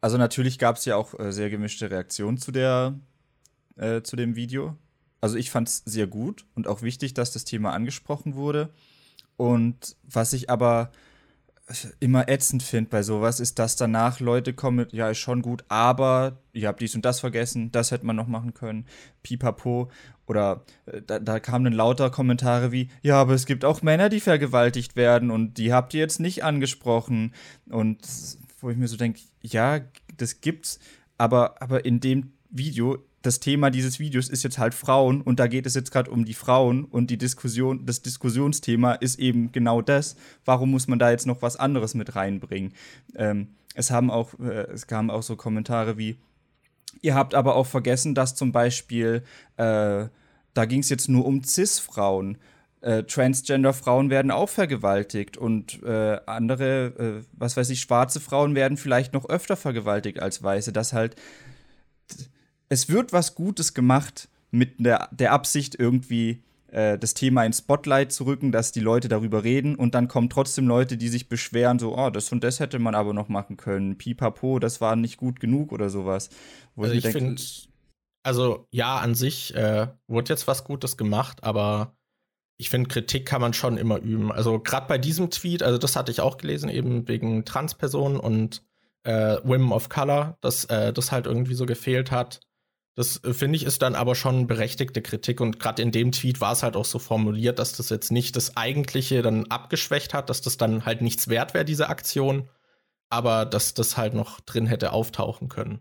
also natürlich gab es ja auch äh, sehr gemischte Reaktionen zu der, äh, zu dem Video. Also ich fand es sehr gut und auch wichtig, dass das Thema angesprochen wurde. Und was ich aber immer ätzend finde bei sowas, ist, dass danach Leute kommen mit, ja, ist schon gut, aber ihr habt dies und das vergessen, das hätte man noch machen können, pipapo. Oder äh, da, da kamen dann lauter Kommentare wie, ja, aber es gibt auch Männer, die vergewaltigt werden und die habt ihr jetzt nicht angesprochen. Und wo ich mir so denke, ja, das gibt's, aber, aber in dem Video das Thema dieses Videos ist jetzt halt Frauen und da geht es jetzt gerade um die Frauen und die Diskussion, das Diskussionsthema ist eben genau das. Warum muss man da jetzt noch was anderes mit reinbringen? Ähm, es haben auch, äh, es kamen auch so Kommentare wie, ihr habt aber auch vergessen, dass zum Beispiel, äh, da ging es jetzt nur um Cis-Frauen. Äh, Transgender-Frauen werden auch vergewaltigt und äh, andere, äh, was weiß ich, schwarze Frauen werden vielleicht noch öfter vergewaltigt als weiße. Das halt es wird was Gutes gemacht mit der, der Absicht, irgendwie äh, das Thema ins Spotlight zu rücken, dass die Leute darüber reden und dann kommen trotzdem Leute, die sich beschweren, so, oh, das und das hätte man aber noch machen können. Pipapo, das war nicht gut genug oder sowas. Wo also ich, ich finde, also ja, an sich äh, wurde jetzt was Gutes gemacht, aber ich finde, Kritik kann man schon immer üben. Also gerade bei diesem Tweet, also das hatte ich auch gelesen, eben wegen Transpersonen und äh, Women of Color, dass äh, das halt irgendwie so gefehlt hat. Das äh, finde ich ist dann aber schon berechtigte Kritik und gerade in dem Tweet war es halt auch so formuliert, dass das jetzt nicht das eigentliche dann abgeschwächt hat, dass das dann halt nichts wert wäre, diese Aktion, aber dass das halt noch drin hätte auftauchen können.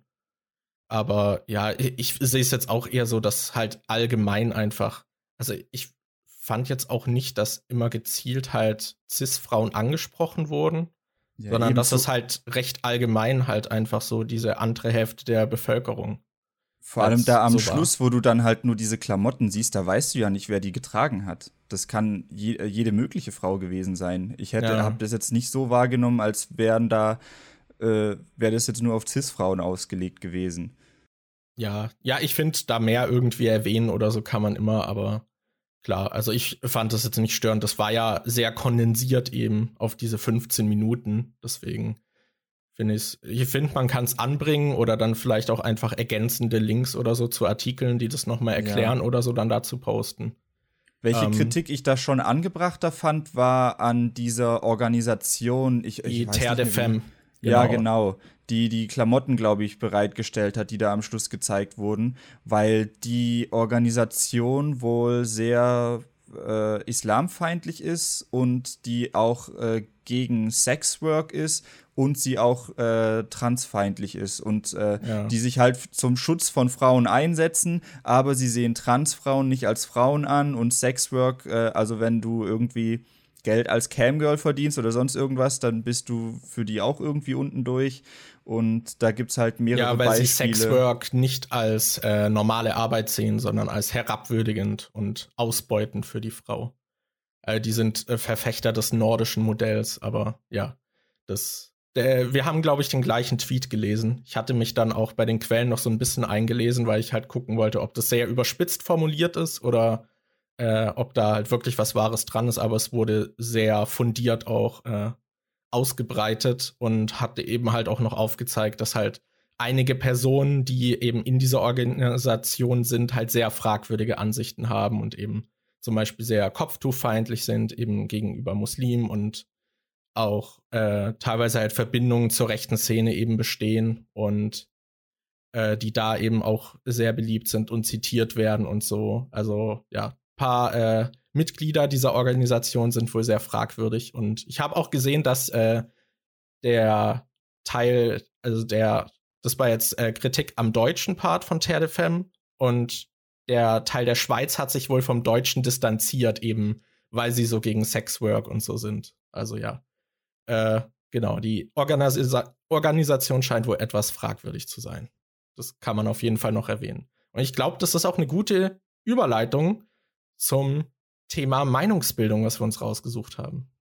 Aber ja, ich, ich sehe es jetzt auch eher so, dass halt allgemein einfach, also ich fand jetzt auch nicht, dass immer gezielt halt Cis-Frauen angesprochen wurden, ja, sondern dass es halt recht allgemein halt einfach so diese andere Hälfte der Bevölkerung vor allem da am so Schluss, wo du dann halt nur diese Klamotten siehst, da weißt du ja nicht, wer die getragen hat. Das kann je, äh, jede mögliche Frau gewesen sein. Ich hätte, ja. habe das jetzt nicht so wahrgenommen, als wären da, äh, wäre das jetzt nur auf Cis-Frauen ausgelegt gewesen. Ja, ja, ich finde, da mehr irgendwie erwähnen oder so kann man immer, aber klar, also ich fand das jetzt nicht störend. Das war ja sehr kondensiert eben auf diese 15 Minuten. Deswegen finde ich. Ich finde, man kann es anbringen oder dann vielleicht auch einfach ergänzende Links oder so zu Artikeln, die das nochmal erklären ja. oder so dann dazu posten. Welche ähm, Kritik ich da schon angebrachter fand, war an dieser Organisation. Ich, ich die Terre de Femme. Genau. Ja, genau. Die die Klamotten, glaube ich, bereitgestellt hat, die da am Schluss gezeigt wurden, weil die Organisation wohl sehr äh, islamfeindlich ist und die auch äh, gegen Sexwork ist und sie auch äh, transfeindlich ist und äh, ja. die sich halt zum Schutz von Frauen einsetzen, aber sie sehen Transfrauen nicht als Frauen an und Sexwork, äh, also wenn du irgendwie Geld als Camgirl verdienst oder sonst irgendwas, dann bist du für die auch irgendwie unten durch. Und da gibt es halt mehrere ja, weil Beispiele. sie Sexwork nicht als äh, normale Arbeit sehen, sondern als herabwürdigend und ausbeutend für die Frau. Äh, die sind äh, Verfechter des nordischen Modells, aber ja, das äh, wir haben, glaube ich, den gleichen Tweet gelesen. Ich hatte mich dann auch bei den Quellen noch so ein bisschen eingelesen, weil ich halt gucken wollte, ob das sehr überspitzt formuliert ist oder äh, ob da halt wirklich was Wahres dran ist. Aber es wurde sehr fundiert auch äh, ausgebreitet und hatte eben halt auch noch aufgezeigt, dass halt einige Personen, die eben in dieser Organisation sind, halt sehr fragwürdige Ansichten haben und eben zum Beispiel sehr kopftuchfeindlich sind, eben gegenüber Muslimen und auch äh, teilweise halt Verbindungen zur rechten Szene eben bestehen und äh, die da eben auch sehr beliebt sind und zitiert werden und so. Also ja, paar äh, Mitglieder dieser Organisation sind wohl sehr fragwürdig und ich habe auch gesehen, dass äh, der Teil, also der, das war jetzt äh, Kritik am deutschen Part von Terre de Femme und der Teil der Schweiz hat sich wohl vom Deutschen distanziert, eben weil sie so gegen Sexwork und so sind. Also ja. Äh, genau, die Organisa Organisation scheint wohl etwas fragwürdig zu sein. Das kann man auf jeden Fall noch erwähnen. Und ich glaube, das ist auch eine gute Überleitung zum Thema Meinungsbildung, was wir uns rausgesucht haben.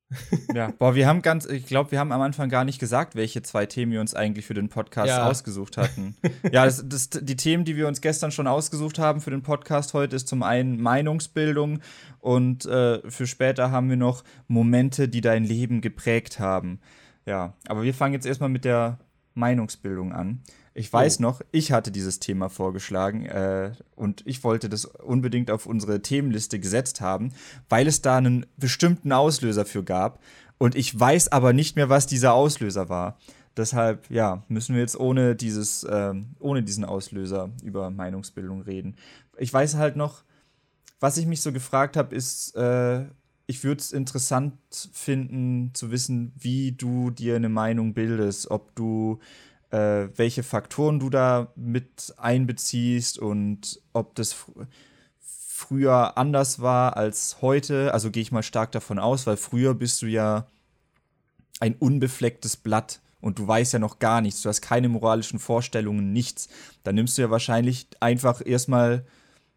Ja, [LAUGHS] boah, wir haben ganz, ich glaube, wir haben am Anfang gar nicht gesagt, welche zwei Themen wir uns eigentlich für den Podcast ja. ausgesucht hatten. [LAUGHS] ja, das, das, die Themen, die wir uns gestern schon ausgesucht haben für den Podcast heute, ist zum einen Meinungsbildung und äh, für später haben wir noch Momente, die dein Leben geprägt haben. Ja, aber wir fangen jetzt erstmal mit der Meinungsbildung an. Ich weiß oh. noch, ich hatte dieses Thema vorgeschlagen äh, und ich wollte das unbedingt auf unsere Themenliste gesetzt haben, weil es da einen bestimmten Auslöser für gab. Und ich weiß aber nicht mehr, was dieser Auslöser war. Deshalb, ja, müssen wir jetzt ohne dieses, äh, ohne diesen Auslöser über Meinungsbildung reden. Ich weiß halt noch, was ich mich so gefragt habe, ist, äh, ich würde es interessant finden zu wissen, wie du dir eine Meinung bildest, ob du äh, welche Faktoren du da mit einbeziehst und ob das fr früher anders war als heute. Also gehe ich mal stark davon aus, weil früher bist du ja ein unbeflecktes Blatt und du weißt ja noch gar nichts, du hast keine moralischen Vorstellungen, nichts. Dann nimmst du ja wahrscheinlich einfach erstmal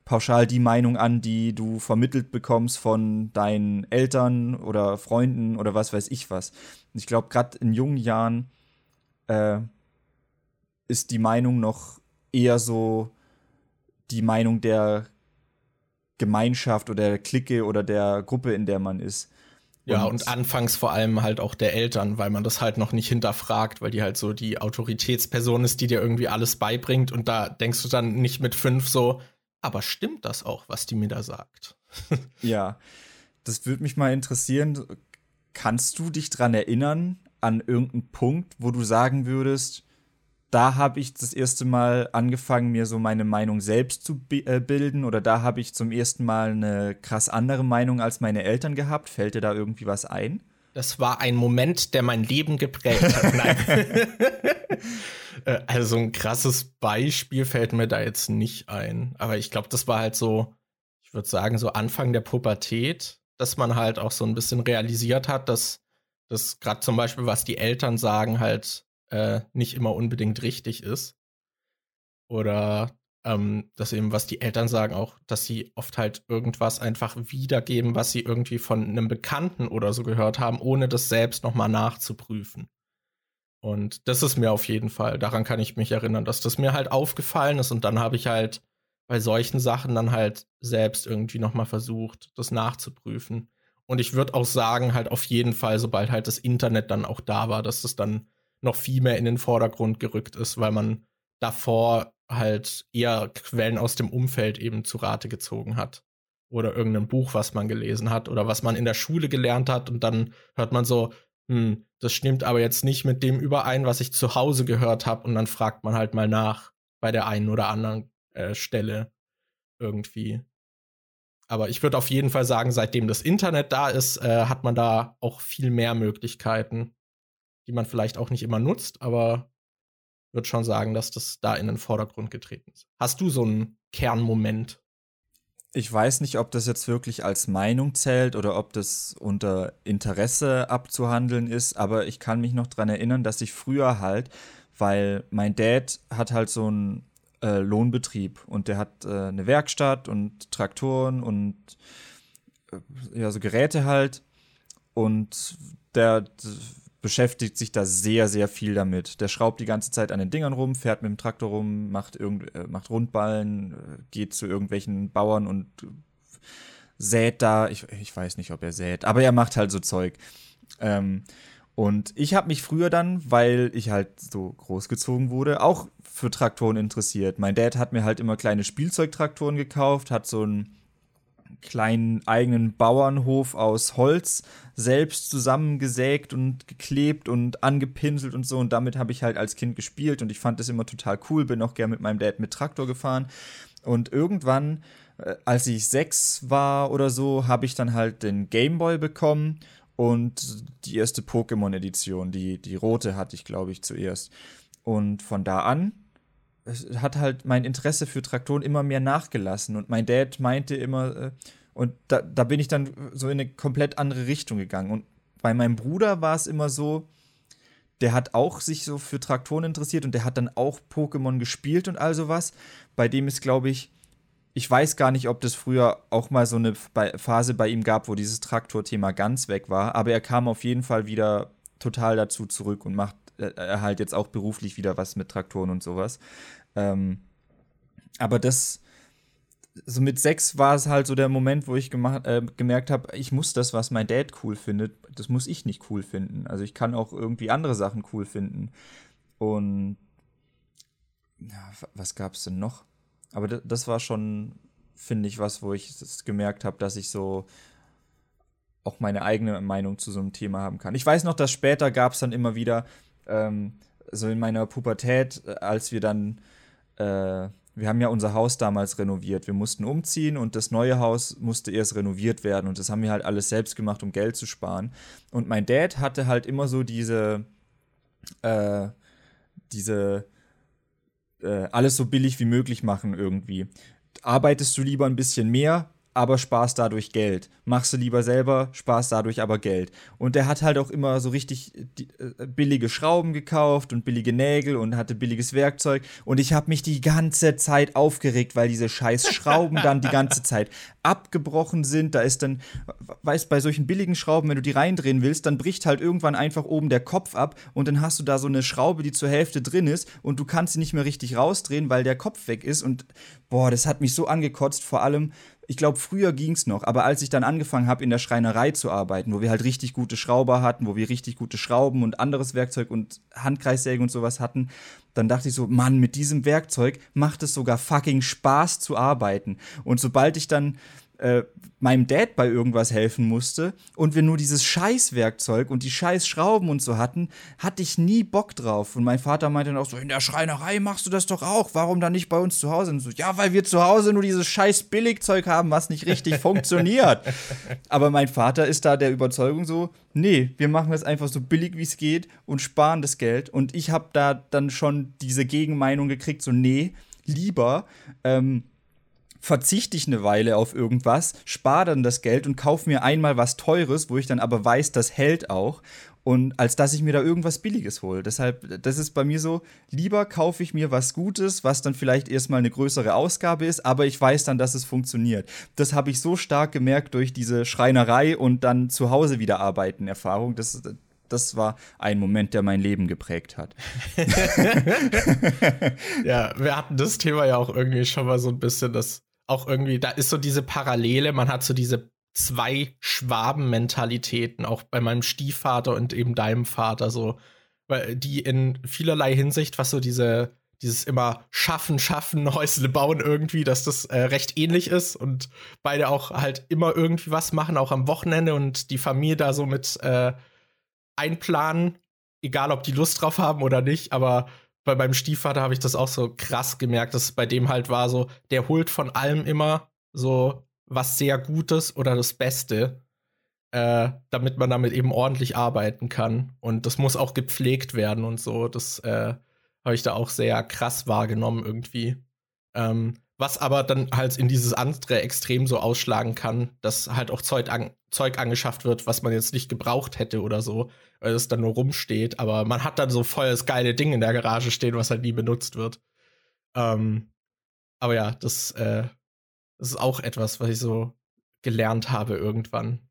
pauschal die Meinung an, die du vermittelt bekommst von deinen Eltern oder Freunden oder was weiß ich was. Und ich glaube, gerade in jungen Jahren äh, ist die Meinung noch eher so die Meinung der Gemeinschaft oder der Clique oder der Gruppe, in der man ist. Ja, und, und, anfangs vor allem halt auch der Eltern, weil man das halt noch nicht hinterfragt, weil die halt so die Autoritätsperson ist, die dir irgendwie alles beibringt. Und da denkst du dann nicht mit fünf so, aber stimmt das auch, was die mir da sagt? [LAUGHS] ja, das würde mich mal interessieren. Kannst du dich dran erinnern an irgendeinen Punkt, wo du sagen würdest, da habe ich das erste Mal angefangen, mir so meine Meinung selbst zu äh, bilden oder da habe ich zum ersten Mal eine krass andere Meinung als meine Eltern gehabt. Fällt dir da irgendwie was ein? Das war ein Moment, der mein Leben geprägt hat. Nein. [LAUGHS] [LAUGHS] Äh, also ein krasses Beispiel fällt mir da jetzt nicht ein. Aber ich glaube, das war halt so, ich würde sagen, so Anfang der Pubertät, dass man halt auch so ein bisschen realisiert hat, dass das gerade zum Beispiel, was die Eltern sagen, halt äh, nicht immer unbedingt richtig ist. Oder ähm, dass eben, was die Eltern sagen, auch, dass sie oft halt irgendwas einfach wiedergeben, was sie irgendwie von einem Bekannten oder so gehört haben, ohne das selbst nochmal nachzuprüfen. Und das ist mir auf jeden Fall, daran kann ich mich erinnern, dass das mir halt aufgefallen ist und dann habe ich halt bei solchen Sachen dann halt selbst irgendwie nochmal versucht, das nachzuprüfen. Und ich würde auch sagen, halt auf jeden Fall, sobald halt das Internet dann auch da war, dass das dann noch viel mehr in den Vordergrund gerückt ist, weil man davor halt eher Quellen aus dem Umfeld eben zu Rate gezogen hat. Oder irgendein Buch, was man gelesen hat oder was man in der Schule gelernt hat und dann hört man so, hm, das stimmt aber jetzt nicht mit dem überein, was ich zu Hause gehört habe und dann fragt man halt mal nach bei der einen oder anderen äh, Stelle irgendwie. Aber ich würde auf jeden Fall sagen, seitdem das Internet da ist, äh, hat man da auch viel mehr Möglichkeiten die man vielleicht auch nicht immer nutzt, aber würde schon sagen, dass das da in den Vordergrund getreten ist. Hast du so einen Kernmoment? Ich weiß nicht, ob das jetzt wirklich als Meinung zählt oder ob das unter Interesse abzuhandeln ist, aber ich kann mich noch daran erinnern, dass ich früher halt, weil mein Dad hat halt so einen äh, Lohnbetrieb und der hat äh, eine Werkstatt und Traktoren und äh, ja, so Geräte halt und der beschäftigt sich da sehr, sehr viel damit. Der schraubt die ganze Zeit an den Dingern rum, fährt mit dem Traktor rum, macht, irgend, äh, macht Rundballen, äh, geht zu irgendwelchen Bauern und sät da. Ich, ich weiß nicht, ob er sät, aber er macht halt so Zeug. Ähm, und ich habe mich früher dann, weil ich halt so großgezogen wurde, auch für Traktoren interessiert. Mein Dad hat mir halt immer kleine Spielzeugtraktoren gekauft, hat so ein kleinen eigenen Bauernhof aus Holz selbst zusammengesägt und geklebt und angepinselt und so. Und damit habe ich halt als Kind gespielt und ich fand das immer total cool, bin auch gern mit meinem Dad mit Traktor gefahren. Und irgendwann, äh, als ich sechs war oder so, habe ich dann halt den Gameboy bekommen und die erste Pokémon-Edition, die, die rote hatte ich, glaube ich, zuerst. Und von da an hat halt mein Interesse für Traktoren immer mehr nachgelassen. Und mein Dad meinte immer, äh, und da, da bin ich dann so in eine komplett andere Richtung gegangen. Und bei meinem Bruder war es immer so, der hat auch sich so für Traktoren interessiert und der hat dann auch Pokémon gespielt und all sowas. Bei dem ist, glaube ich, ich weiß gar nicht, ob das früher auch mal so eine Phase bei ihm gab, wo dieses Traktorthema ganz weg war, aber er kam auf jeden Fall wieder total dazu zurück und macht er halt jetzt auch beruflich wieder was mit Traktoren und sowas. Ähm, aber das, so mit sechs war es halt so der Moment, wo ich gemacht, äh, gemerkt habe, ich muss das, was mein Dad cool findet, das muss ich nicht cool finden. Also ich kann auch irgendwie andere Sachen cool finden. Und ja, was gab es denn noch? Aber das war schon, finde ich, was, wo ich gemerkt habe, dass ich so auch meine eigene Meinung zu so einem Thema haben kann. Ich weiß noch, dass später gab es dann immer wieder, ähm, so in meiner Pubertät, äh, als wir dann, äh, wir haben ja unser Haus damals renoviert. Wir mussten umziehen und das neue Haus musste erst renoviert werden. Und das haben wir halt alles selbst gemacht, um Geld zu sparen. Und mein Dad hatte halt immer so diese, äh, diese, äh, alles so billig wie möglich machen irgendwie. Arbeitest du lieber ein bisschen mehr, aber sparst dadurch Geld. Machst du lieber selber, sparst dadurch aber Geld. Und der hat halt auch immer so richtig die, äh, billige Schrauben gekauft und billige Nägel und hatte billiges Werkzeug. Und ich habe mich die ganze Zeit aufgeregt, weil diese scheiß Schrauben dann die ganze Zeit abgebrochen sind. Da ist dann, weißt bei solchen billigen Schrauben, wenn du die reindrehen willst, dann bricht halt irgendwann einfach oben der Kopf ab und dann hast du da so eine Schraube, die zur Hälfte drin ist und du kannst sie nicht mehr richtig rausdrehen, weil der Kopf weg ist. Und boah, das hat mich so angekotzt, vor allem ich glaube, früher ging es noch, aber als ich dann angefangen habe, in der Schreinerei zu arbeiten, wo wir halt richtig gute Schrauber hatten, wo wir richtig gute Schrauben und anderes Werkzeug und Handkreissägen und sowas hatten, dann dachte ich so, Mann, mit diesem Werkzeug macht es sogar fucking Spaß zu arbeiten. Und sobald ich dann äh, meinem Dad bei irgendwas helfen musste und wir nur dieses Scheißwerkzeug und die Scheißschrauben und so hatten, hatte ich nie Bock drauf. Und mein Vater meinte dann auch so, in der Schreinerei machst du das doch auch, warum dann nicht bei uns zu Hause? Und so, ja, weil wir zu Hause nur dieses scheiß Billigzeug haben, was nicht richtig [LAUGHS] funktioniert. Aber mein Vater ist da der Überzeugung so, nee, wir machen das einfach so billig wie es geht und sparen das Geld. Und ich habe da dann schon diese Gegenmeinung gekriegt, so, nee, lieber ähm, verzichte ich eine Weile auf irgendwas, spare dann das Geld und kaufe mir einmal was Teures, wo ich dann aber weiß, das hält auch. Und als dass ich mir da irgendwas Billiges hole. Deshalb, das ist bei mir so, lieber kaufe ich mir was Gutes, was dann vielleicht erstmal eine größere Ausgabe ist, aber ich weiß dann, dass es funktioniert. Das habe ich so stark gemerkt durch diese Schreinerei und dann zu Hause wieder arbeiten Erfahrung. Das, das war ein Moment, der mein Leben geprägt hat. [LAUGHS] ja, wir hatten das Thema ja auch irgendwie schon mal so ein bisschen, dass auch irgendwie, da ist so diese Parallele, man hat so diese zwei Schwaben-Mentalitäten, auch bei meinem Stiefvater und eben deinem Vater, so, weil die in vielerlei Hinsicht, was so diese, dieses immer Schaffen, Schaffen, Häusle bauen irgendwie, dass das äh, recht ähnlich ist und beide auch halt immer irgendwie was machen, auch am Wochenende und die Familie da so mit äh, einplanen, egal ob die Lust drauf haben oder nicht, aber bei meinem Stiefvater habe ich das auch so krass gemerkt, dass es bei dem halt war so, der holt von allem immer so was sehr Gutes oder das Beste, äh, damit man damit eben ordentlich arbeiten kann. Und das muss auch gepflegt werden und so. Das äh, habe ich da auch sehr krass wahrgenommen irgendwie. Ähm, was aber dann halt in dieses andere Extrem so ausschlagen kann, dass halt auch Zeug, an, Zeug angeschafft wird, was man jetzt nicht gebraucht hätte oder so, weil es dann nur rumsteht. Aber man hat dann so voll das geile Ding in der Garage stehen, was halt nie benutzt wird. Ähm, aber ja, das, äh, das ist auch etwas, was ich so gelernt habe irgendwann.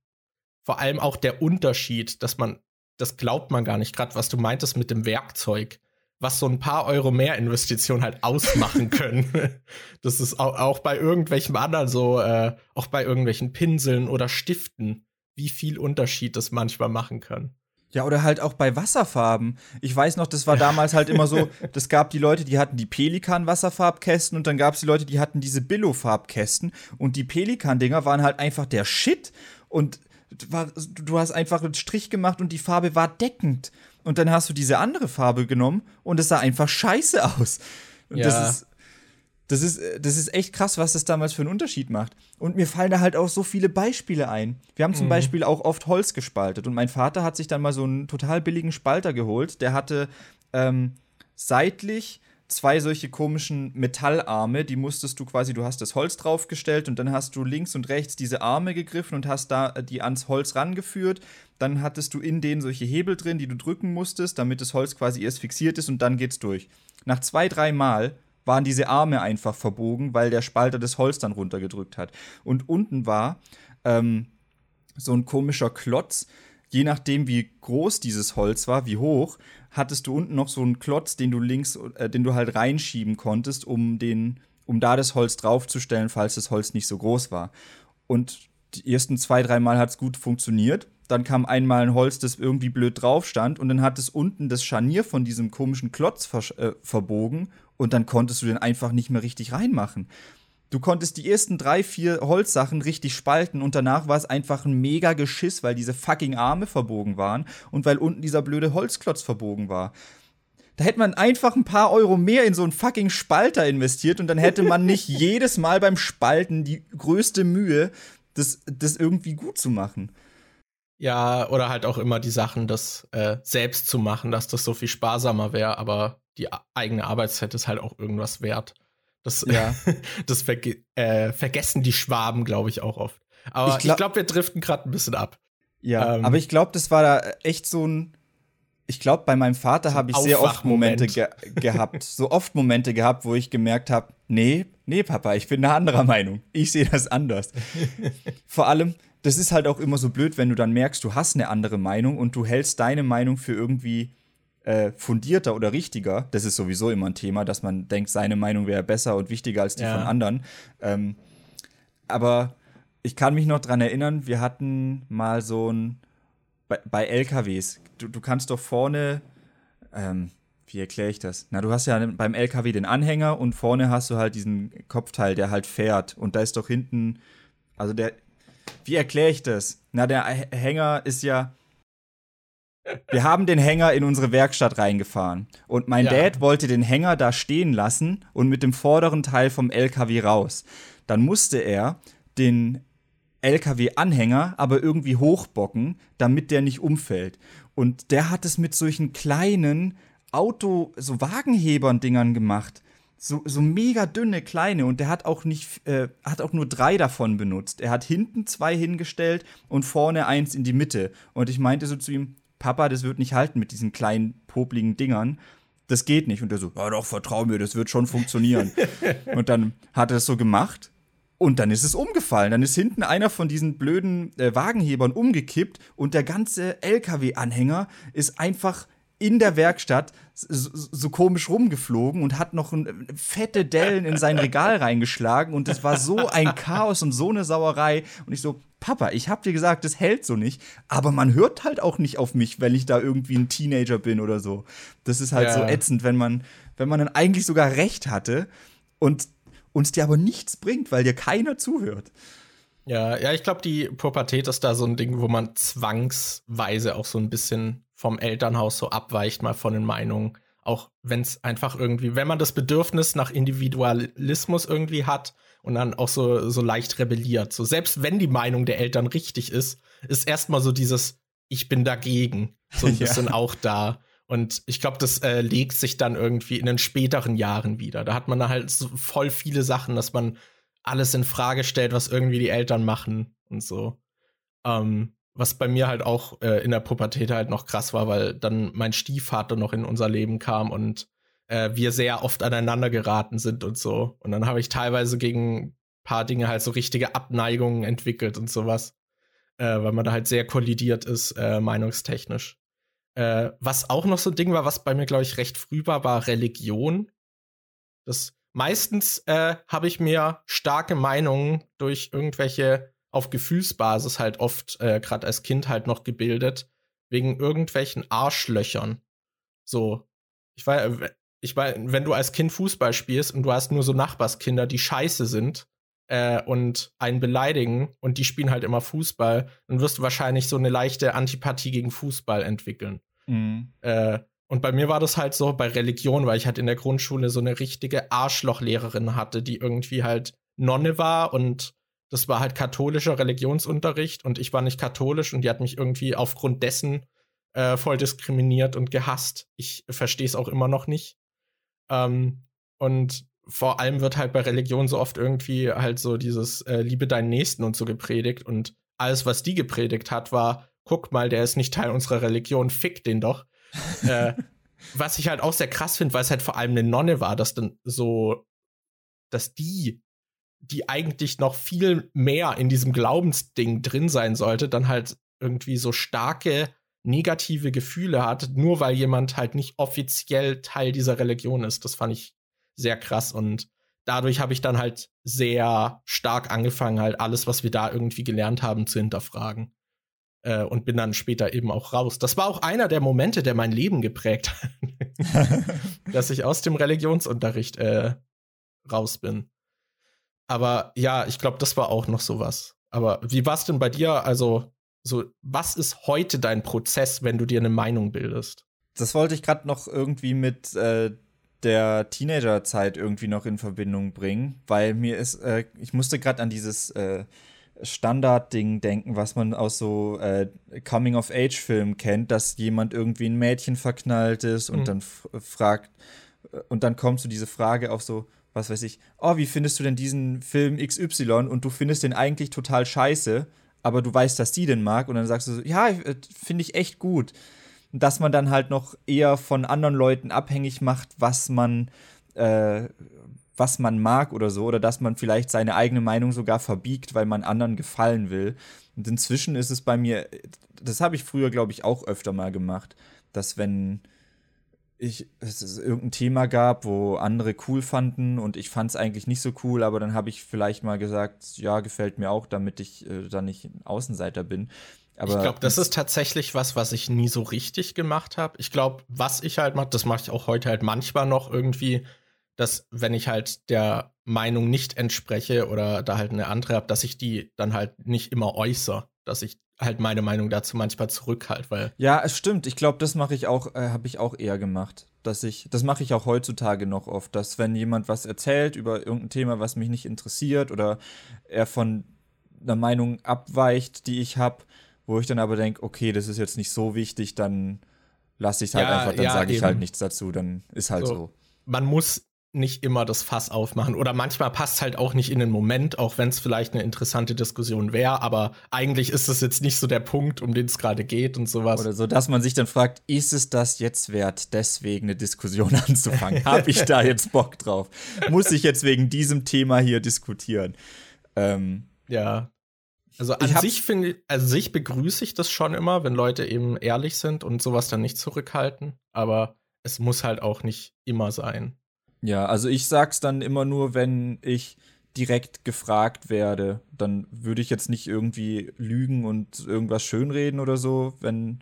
Vor allem auch der Unterschied, dass man, das glaubt man gar nicht, gerade was du meintest mit dem Werkzeug was so ein paar Euro mehr Investition halt ausmachen [LAUGHS] können. das ist auch, auch bei irgendwelchen anderen so, äh, auch bei irgendwelchen Pinseln oder Stiften, wie viel Unterschied das manchmal machen kann. Ja, oder halt auch bei Wasserfarben. Ich weiß noch, das war damals halt immer so, [LAUGHS] das gab die Leute, die hatten die Pelikan-Wasserfarbkästen und dann gab es die Leute, die hatten diese Billo-Farbkästen und die Pelikan-Dinger waren halt einfach der Shit und du hast einfach einen Strich gemacht und die Farbe war deckend. Und dann hast du diese andere Farbe genommen und es sah einfach scheiße aus. Und ja. das ist, das ist, das ist echt krass, was das damals für einen Unterschied macht. Und mir fallen da halt auch so viele Beispiele ein. Wir haben zum mhm. Beispiel auch oft Holz gespaltet. Und mein Vater hat sich dann mal so einen total billigen Spalter geholt. Der hatte ähm, seitlich zwei solche komischen Metallarme, die musstest du quasi, du hast das Holz draufgestellt und dann hast du links und rechts diese Arme gegriffen und hast da äh, die ans Holz rangeführt. Dann hattest du in denen solche Hebel drin, die du drücken musstest, damit das Holz quasi erst fixiert ist und dann geht's durch. Nach zwei, drei Mal waren diese Arme einfach verbogen, weil der Spalter das Holz dann runtergedrückt hat. Und unten war ähm, so ein komischer Klotz. Je nachdem, wie groß dieses Holz war, wie hoch, hattest du unten noch so einen Klotz, den du links, äh, den du halt reinschieben konntest, um den, um da das Holz draufzustellen, falls das Holz nicht so groß war. Und die ersten zwei, dreimal hat es gut funktioniert. Dann kam einmal ein Holz, das irgendwie blöd drauf stand, und dann hat es unten das Scharnier von diesem komischen Klotz ver äh, verbogen und dann konntest du den einfach nicht mehr richtig reinmachen. Du konntest die ersten drei, vier Holzsachen richtig spalten und danach war es einfach ein mega Geschiss, weil diese fucking Arme verbogen waren und weil unten dieser blöde Holzklotz verbogen war. Da hätte man einfach ein paar Euro mehr in so einen fucking Spalter investiert und dann hätte man nicht [LAUGHS] jedes Mal beim Spalten die größte Mühe, das, das irgendwie gut zu machen. Ja, oder halt auch immer die Sachen, das äh, selbst zu machen, dass das so viel sparsamer wäre, aber die eigene Arbeitszeit ist halt auch irgendwas wert. Das, ja. [LAUGHS] das verge äh, vergessen die Schwaben, glaube ich, auch oft. Aber ich glaube, glaub, wir driften gerade ein bisschen ab. Ja, ähm, aber ich glaube, das war da echt so ein. Ich glaube, bei meinem Vater habe ich sehr oft Momente ge gehabt, so oft Momente gehabt, wo ich gemerkt habe, nee, nee, Papa, ich bin eine anderer Meinung. Ich sehe das anders. [LAUGHS] Vor allem, das ist halt auch immer so blöd, wenn du dann merkst, du hast eine andere Meinung und du hältst deine Meinung für irgendwie äh, fundierter oder richtiger. Das ist sowieso immer ein Thema, dass man denkt, seine Meinung wäre besser und wichtiger als die ja. von anderen. Ähm, aber ich kann mich noch dran erinnern, wir hatten mal so ein bei, bei LKWs. Du, du kannst doch vorne, ähm, wie erkläre ich das? Na, du hast ja beim LKW den Anhänger und vorne hast du halt diesen Kopfteil, der halt fährt. Und da ist doch hinten, also der, wie erkläre ich das? Na, der Hänger ist ja. Wir haben den Hänger in unsere Werkstatt reingefahren. Und mein ja. Dad wollte den Hänger da stehen lassen und mit dem vorderen Teil vom LKW raus. Dann musste er den LKW-Anhänger aber irgendwie hochbocken, damit der nicht umfällt. Und der hat es mit solchen kleinen Auto-, so Wagenhebern-Dingern gemacht so, so mega dünne kleine und der hat auch nicht, äh, hat auch nur drei davon benutzt. Er hat hinten zwei hingestellt und vorne eins in die Mitte. Und ich meinte so zu ihm, Papa, das wird nicht halten mit diesen kleinen, popligen Dingern. Das geht nicht. Und er so, ja doch, vertrau mir, das wird schon funktionieren. [LAUGHS] und dann hat er es so gemacht und dann ist es umgefallen. Dann ist hinten einer von diesen blöden äh, Wagenhebern umgekippt und der ganze LKW-Anhänger ist einfach in der Werkstatt so, so, komisch rumgeflogen und hat noch ein, fette Dellen in sein Regal reingeschlagen und es war so ein Chaos und so eine Sauerei und ich so Papa, ich hab dir gesagt, das hält so nicht, aber man hört halt auch nicht auf mich, wenn ich da irgendwie ein Teenager bin oder so. Das ist halt ja. so ätzend, wenn man wenn man dann eigentlich sogar recht hatte und uns dir aber nichts bringt, weil dir keiner zuhört. Ja, ja, ich glaube, die Pubertät ist da so ein Ding, wo man zwangsweise auch so ein bisschen vom Elternhaus so abweicht, mal von den Meinungen. Auch wenn es einfach irgendwie, wenn man das Bedürfnis nach Individualismus irgendwie hat und dann auch so, so leicht rebelliert. So selbst wenn die Meinung der Eltern richtig ist, ist erstmal so dieses Ich bin dagegen so ein [LAUGHS] bisschen ja. auch da. Und ich glaube, das äh, legt sich dann irgendwie in den späteren Jahren wieder. Da hat man halt so voll viele Sachen, dass man alles in Frage stellt, was irgendwie die Eltern machen und so. Ähm, was bei mir halt auch äh, in der Pubertät halt noch krass war, weil dann mein Stiefvater noch in unser Leben kam und äh, wir sehr oft aneinander geraten sind und so. Und dann habe ich teilweise gegen ein paar Dinge halt so richtige Abneigungen entwickelt und sowas, äh, weil man da halt sehr kollidiert ist, äh, meinungstechnisch. Äh, was auch noch so ein Ding war, was bei mir, glaube ich, recht früh war, war Religion. Das meistens äh, habe ich mir starke Meinungen durch irgendwelche auf Gefühlsbasis halt oft, äh, gerade als Kind halt noch gebildet, wegen irgendwelchen Arschlöchern. So, ich war, ich war, wenn du als Kind Fußball spielst und du hast nur so Nachbarskinder, die scheiße sind äh, und einen beleidigen und die spielen halt immer Fußball, dann wirst du wahrscheinlich so eine leichte Antipathie gegen Fußball entwickeln. Mhm. Äh, und bei mir war das halt so bei Religion, weil ich halt in der Grundschule so eine richtige Arschlochlehrerin hatte, die irgendwie halt Nonne war und das war halt katholischer Religionsunterricht und ich war nicht katholisch und die hat mich irgendwie aufgrund dessen äh, voll diskriminiert und gehasst. Ich verstehe es auch immer noch nicht. Ähm, und vor allem wird halt bei Religion so oft irgendwie halt so dieses äh, Liebe deinen Nächsten und so gepredigt und alles, was die gepredigt hat, war, guck mal, der ist nicht Teil unserer Religion, fick den doch [LAUGHS] äh, was ich halt auch sehr krass finde, weil es halt vor allem eine Nonne war, dass dann so, dass die, die eigentlich noch viel mehr in diesem Glaubensding drin sein sollte, dann halt irgendwie so starke negative Gefühle hat, nur weil jemand halt nicht offiziell Teil dieser Religion ist. Das fand ich sehr krass und dadurch habe ich dann halt sehr stark angefangen, halt alles, was wir da irgendwie gelernt haben, zu hinterfragen äh, und bin dann später eben auch raus. Das war auch einer der Momente, der mein Leben geprägt hat, [LAUGHS] dass ich aus dem Religionsunterricht äh, raus bin. Aber ja, ich glaube, das war auch noch sowas. Aber wie war es denn bei dir? Also, so, was ist heute dein Prozess, wenn du dir eine Meinung bildest? Das wollte ich gerade noch irgendwie mit äh, der Teenagerzeit irgendwie noch in Verbindung bringen, weil mir ist, äh, ich musste gerade an dieses äh, Standardding denken, was man aus so äh, Coming-of-Age-Filmen kennt, dass jemand irgendwie ein Mädchen verknallt ist und mhm. dann fragt, äh, und dann kommt so diese Frage auf so, was weiß ich, oh, wie findest du denn diesen Film XY und du findest den eigentlich total scheiße, aber du weißt, dass die den mag und dann sagst du so, ja, äh, finde ich echt gut. Dass man dann halt noch eher von anderen Leuten abhängig macht, was man äh, was man mag oder so, oder dass man vielleicht seine eigene Meinung sogar verbiegt, weil man anderen gefallen will. Und inzwischen ist es bei mir, das habe ich früher, glaube ich, auch öfter mal gemacht, dass wenn ich es irgendein Thema gab, wo andere cool fanden und ich fand es eigentlich nicht so cool, aber dann habe ich vielleicht mal gesagt, ja, gefällt mir auch, damit ich äh, dann nicht ein Außenseiter bin. Aber ich glaube, das ist tatsächlich was, was ich nie so richtig gemacht habe. Ich glaube, was ich halt mache, das mache ich auch heute halt manchmal noch irgendwie, dass wenn ich halt der Meinung nicht entspreche oder da halt eine andere habe, dass ich die dann halt nicht immer äußere, dass ich halt meine Meinung dazu manchmal zurückhalte, weil ja, es stimmt. Ich glaube, das mache ich auch, äh, habe ich auch eher gemacht, dass ich, das mache ich auch heutzutage noch oft, dass wenn jemand was erzählt über irgendein Thema, was mich nicht interessiert oder er von einer Meinung abweicht, die ich habe, wo ich dann aber denke, okay, das ist jetzt nicht so wichtig, dann lasse ich es halt ja, einfach, dann ja, sage ich halt nichts dazu, dann ist halt so. so. Man muss nicht immer das Fass aufmachen. Oder manchmal passt halt auch nicht in den Moment, auch wenn es vielleicht eine interessante Diskussion wäre, aber eigentlich ist es jetzt nicht so der Punkt, um den es gerade geht und sowas. Oder so, dass man sich dann fragt, ist es das jetzt wert, deswegen eine Diskussion [LAUGHS] anzufangen? Habe ich da jetzt Bock drauf? Muss ich jetzt wegen diesem Thema hier diskutieren? Ähm, ja. Also an sich finde also sich begrüße ich das schon immer, wenn Leute eben ehrlich sind und sowas dann nicht zurückhalten. Aber es muss halt auch nicht immer sein. Ja, also ich sag's dann immer nur, wenn ich direkt gefragt werde. Dann würde ich jetzt nicht irgendwie lügen und irgendwas schönreden oder so, wenn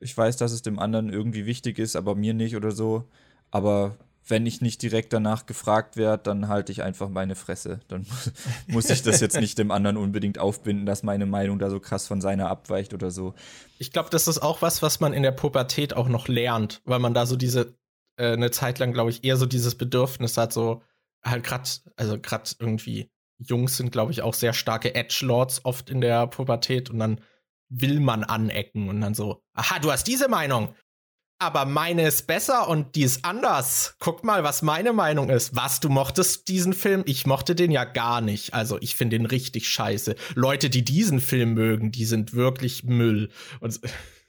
ich weiß, dass es dem anderen irgendwie wichtig ist, aber mir nicht oder so. Aber wenn ich nicht direkt danach gefragt werde, dann halte ich einfach meine Fresse. Dann [LAUGHS] muss ich das jetzt nicht dem anderen unbedingt aufbinden, dass meine Meinung da so krass von seiner abweicht oder so. Ich glaube, das ist auch was, was man in der Pubertät auch noch lernt, weil man da so diese äh, eine Zeit lang, glaube ich, eher so dieses Bedürfnis hat, so halt gerade, also gerade irgendwie Jungs sind, glaube ich, auch sehr starke Edge-Lords oft in der Pubertät und dann will man anecken und dann so, aha, du hast diese Meinung, aber meine ist besser und die ist anders. Guck mal, was meine Meinung ist. Was, du mochtest diesen Film? Ich mochte den ja gar nicht. Also ich finde den richtig scheiße. Leute, die diesen Film mögen, die sind wirklich Müll. Und [LAUGHS]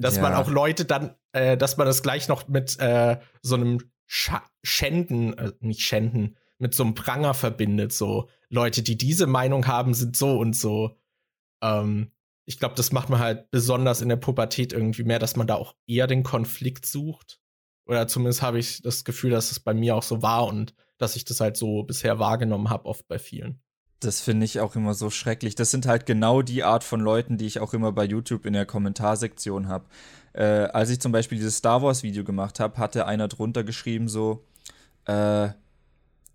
dass ja. man auch Leute dann, äh, dass man das gleich noch mit äh, so einem Sch Schänden, äh, nicht Schänden, mit so einem Pranger verbindet. So Leute, die diese Meinung haben, sind so und so. Ähm, ich glaube, das macht man halt besonders in der Pubertät irgendwie mehr, dass man da auch eher den Konflikt sucht. Oder zumindest habe ich das Gefühl, dass es bei mir auch so war und dass ich das halt so bisher wahrgenommen habe, oft bei vielen. Das finde ich auch immer so schrecklich. Das sind halt genau die Art von Leuten, die ich auch immer bei YouTube in der Kommentarsektion habe. Äh, als ich zum Beispiel dieses Star Wars-Video gemacht habe, hatte einer drunter geschrieben so, äh,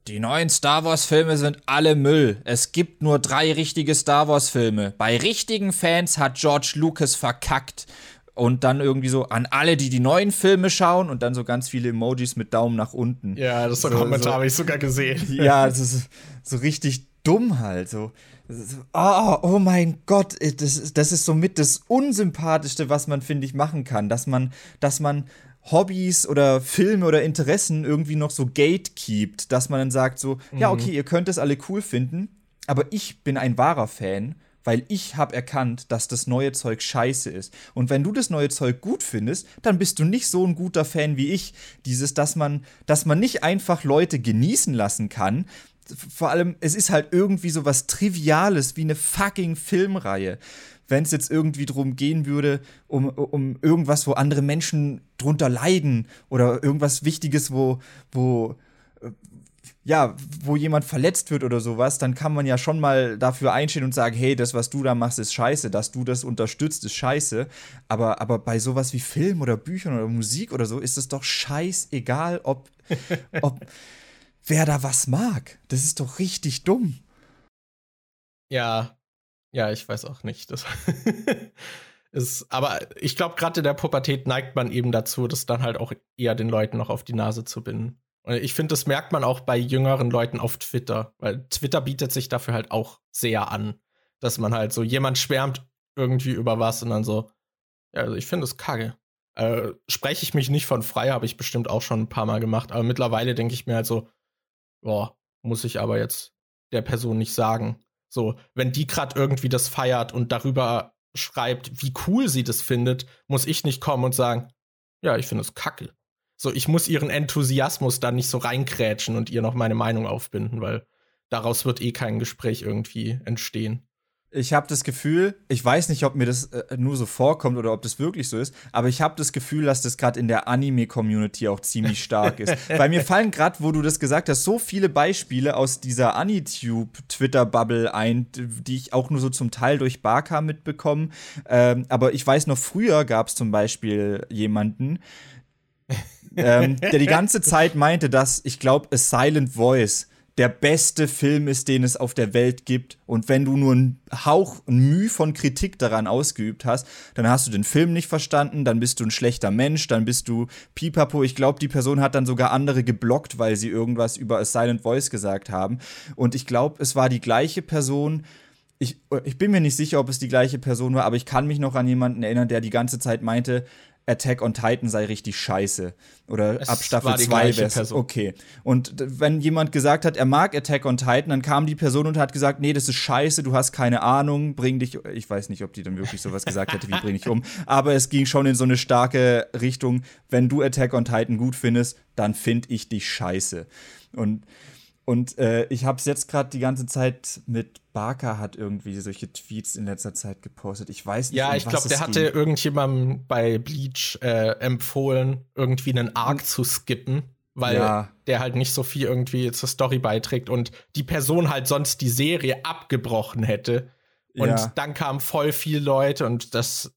die neuen Star Wars-Filme sind alle Müll. Es gibt nur drei richtige Star Wars-Filme. Bei richtigen Fans hat George Lucas verkackt. Und dann irgendwie so an alle, die die neuen Filme schauen und dann so ganz viele Emojis mit Daumen nach unten. Ja, das so, Kommentar so, habe ich sogar gesehen. Ja, das ist so richtig dumm halt. So, oh, oh mein Gott, das, das ist somit das Unsympathischste, was man, finde ich, machen kann. Dass man, dass man Hobbys oder Filme oder Interessen irgendwie noch so gatekeept, dass man dann sagt so, mhm. ja, okay, ihr könnt es alle cool finden, aber ich bin ein wahrer Fan, weil ich habe erkannt, dass das neue Zeug scheiße ist. Und wenn du das neue Zeug gut findest, dann bist du nicht so ein guter Fan wie ich. Dieses, dass man, dass man nicht einfach Leute genießen lassen kann, vor allem, es ist halt irgendwie so was Triviales wie eine fucking Filmreihe. Wenn es jetzt irgendwie drum gehen würde, um, um irgendwas, wo andere Menschen drunter leiden oder irgendwas Wichtiges, wo, wo, äh, ja, wo jemand verletzt wird oder sowas, dann kann man ja schon mal dafür einstehen und sagen, hey, das, was du da machst, ist scheiße, dass du das unterstützt, ist scheiße. Aber, aber bei sowas wie Film oder Büchern oder Musik oder so ist es doch scheißegal, ob, ob [LAUGHS] wer da was mag. Das ist doch richtig dumm. Ja, ja, ich weiß auch nicht. Das [LAUGHS] ist, aber ich glaube, gerade in der Pubertät neigt man eben dazu, das dann halt auch eher den Leuten noch auf die Nase zu binden. Und ich finde, das merkt man auch bei jüngeren Leuten auf Twitter, weil Twitter bietet sich dafür halt auch sehr an, dass man halt so jemand schwärmt irgendwie über was und dann so, ja, also ich finde es kacke. Äh, spreche ich mich nicht von frei, habe ich bestimmt auch schon ein paar Mal gemacht, aber mittlerweile denke ich mir halt so, boah, muss ich aber jetzt der Person nicht sagen. So, wenn die gerade irgendwie das feiert und darüber schreibt, wie cool sie das findet, muss ich nicht kommen und sagen, ja, ich finde es kacke. So, ich muss ihren Enthusiasmus da nicht so reinkrätschen und ihr noch meine Meinung aufbinden, weil daraus wird eh kein Gespräch irgendwie entstehen ich habe das Gefühl, ich weiß nicht, ob mir das äh, nur so vorkommt oder ob das wirklich so ist, aber ich habe das Gefühl, dass das gerade in der Anime-Community auch ziemlich stark ist. [LAUGHS] Weil mir fallen gerade, wo du das gesagt hast, so viele Beispiele aus dieser Anitube-Twitter-Bubble ein, die ich auch nur so zum Teil durch Barca mitbekomme. Ähm, aber ich weiß noch, früher gab es zum Beispiel jemanden, ähm, der die ganze [LAUGHS] Zeit meinte, dass, ich glaube, A Silent Voice der beste Film ist, den es auf der Welt gibt. Und wenn du nur einen Hauch, ein Mühe von Kritik daran ausgeübt hast, dann hast du den Film nicht verstanden, dann bist du ein schlechter Mensch, dann bist du Pipapo. Ich glaube, die Person hat dann sogar andere geblockt, weil sie irgendwas über A Silent Voice gesagt haben. Und ich glaube, es war die gleiche Person, ich, ich, bin mir nicht sicher, ob es die gleiche Person war, aber ich kann mich noch an jemanden erinnern, der die ganze Zeit meinte, Attack on Titan sei richtig scheiße. Oder es ab Staffel 2 wäre okay. Und wenn jemand gesagt hat, er mag Attack on Titan, dann kam die Person und hat gesagt, nee, das ist scheiße, du hast keine Ahnung, bring dich. Ich weiß nicht, ob die dann wirklich sowas gesagt hätte, wie bring dich um. Aber es ging schon in so eine starke Richtung, wenn du Attack on Titan gut findest, dann find ich dich scheiße. Und und äh, ich habe es jetzt gerade die ganze Zeit mit Barker hat irgendwie solche Tweets in letzter Zeit gepostet. Ich weiß nicht. Ja, um ich glaube, der hatte ging. irgendjemandem bei Bleach äh, empfohlen, irgendwie einen Arc hm. zu skippen, weil ja. der halt nicht so viel irgendwie zur Story beiträgt und die Person halt sonst die Serie abgebrochen hätte. Und ja. dann kamen voll viele Leute und das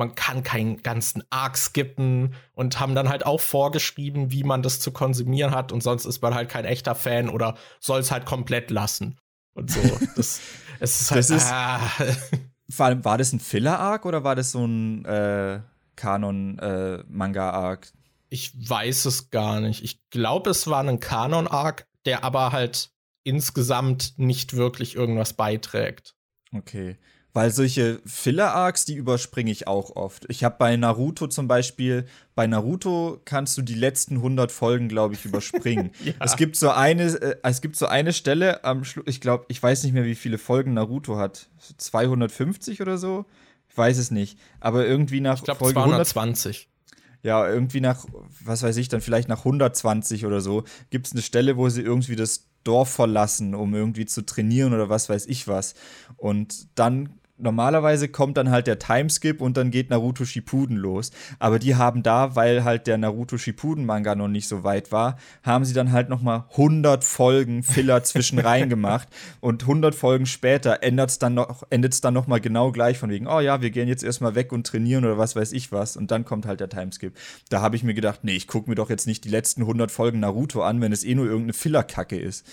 man kann keinen ganzen Arc skippen und haben dann halt auch vorgeschrieben, wie man das zu konsumieren hat und sonst ist man halt kein echter Fan oder soll es halt komplett lassen. Und so. [LAUGHS] Das, es ist halt. Das ist, ah. Vor allem, war das ein Filler-Arc oder war das so ein äh, Kanon-Manga-Arc? Äh, ich weiß es gar nicht. Ich glaube, es war ein Kanon-Arc, der aber halt insgesamt nicht wirklich irgendwas beiträgt. Okay. Weil solche Filler-Arcs, die überspringe ich auch oft. Ich habe bei Naruto zum Beispiel, bei Naruto kannst du die letzten 100 Folgen, glaube ich, überspringen. [LAUGHS] ja. Es gibt so eine, äh, es gibt so eine Stelle am Schluss, ich glaube, ich weiß nicht mehr, wie viele Folgen Naruto hat. 250 oder so? Ich weiß es nicht. Aber irgendwie nach ich glaub, Folge 220. 100, ja, irgendwie nach, was weiß ich, dann vielleicht nach 120 oder so, gibt es eine Stelle, wo sie irgendwie das Dorf verlassen, um irgendwie zu trainieren oder was weiß ich was. Und dann normalerweise kommt dann halt der Timeskip und dann geht Naruto Shippuden los. Aber die haben da, weil halt der Naruto Shippuden Manga noch nicht so weit war, haben sie dann halt noch mal 100 Folgen Filler [LAUGHS] zwischen rein gemacht und 100 Folgen später ändert es dann noch endet es dann noch mal genau gleich von wegen, oh ja, wir gehen jetzt erstmal weg und trainieren oder was weiß ich was und dann kommt halt der Timeskip. Da habe ich mir gedacht, nee, ich gucke mir doch jetzt nicht die letzten 100 Folgen Naruto an, wenn es eh nur irgendeine Fillerkacke ist.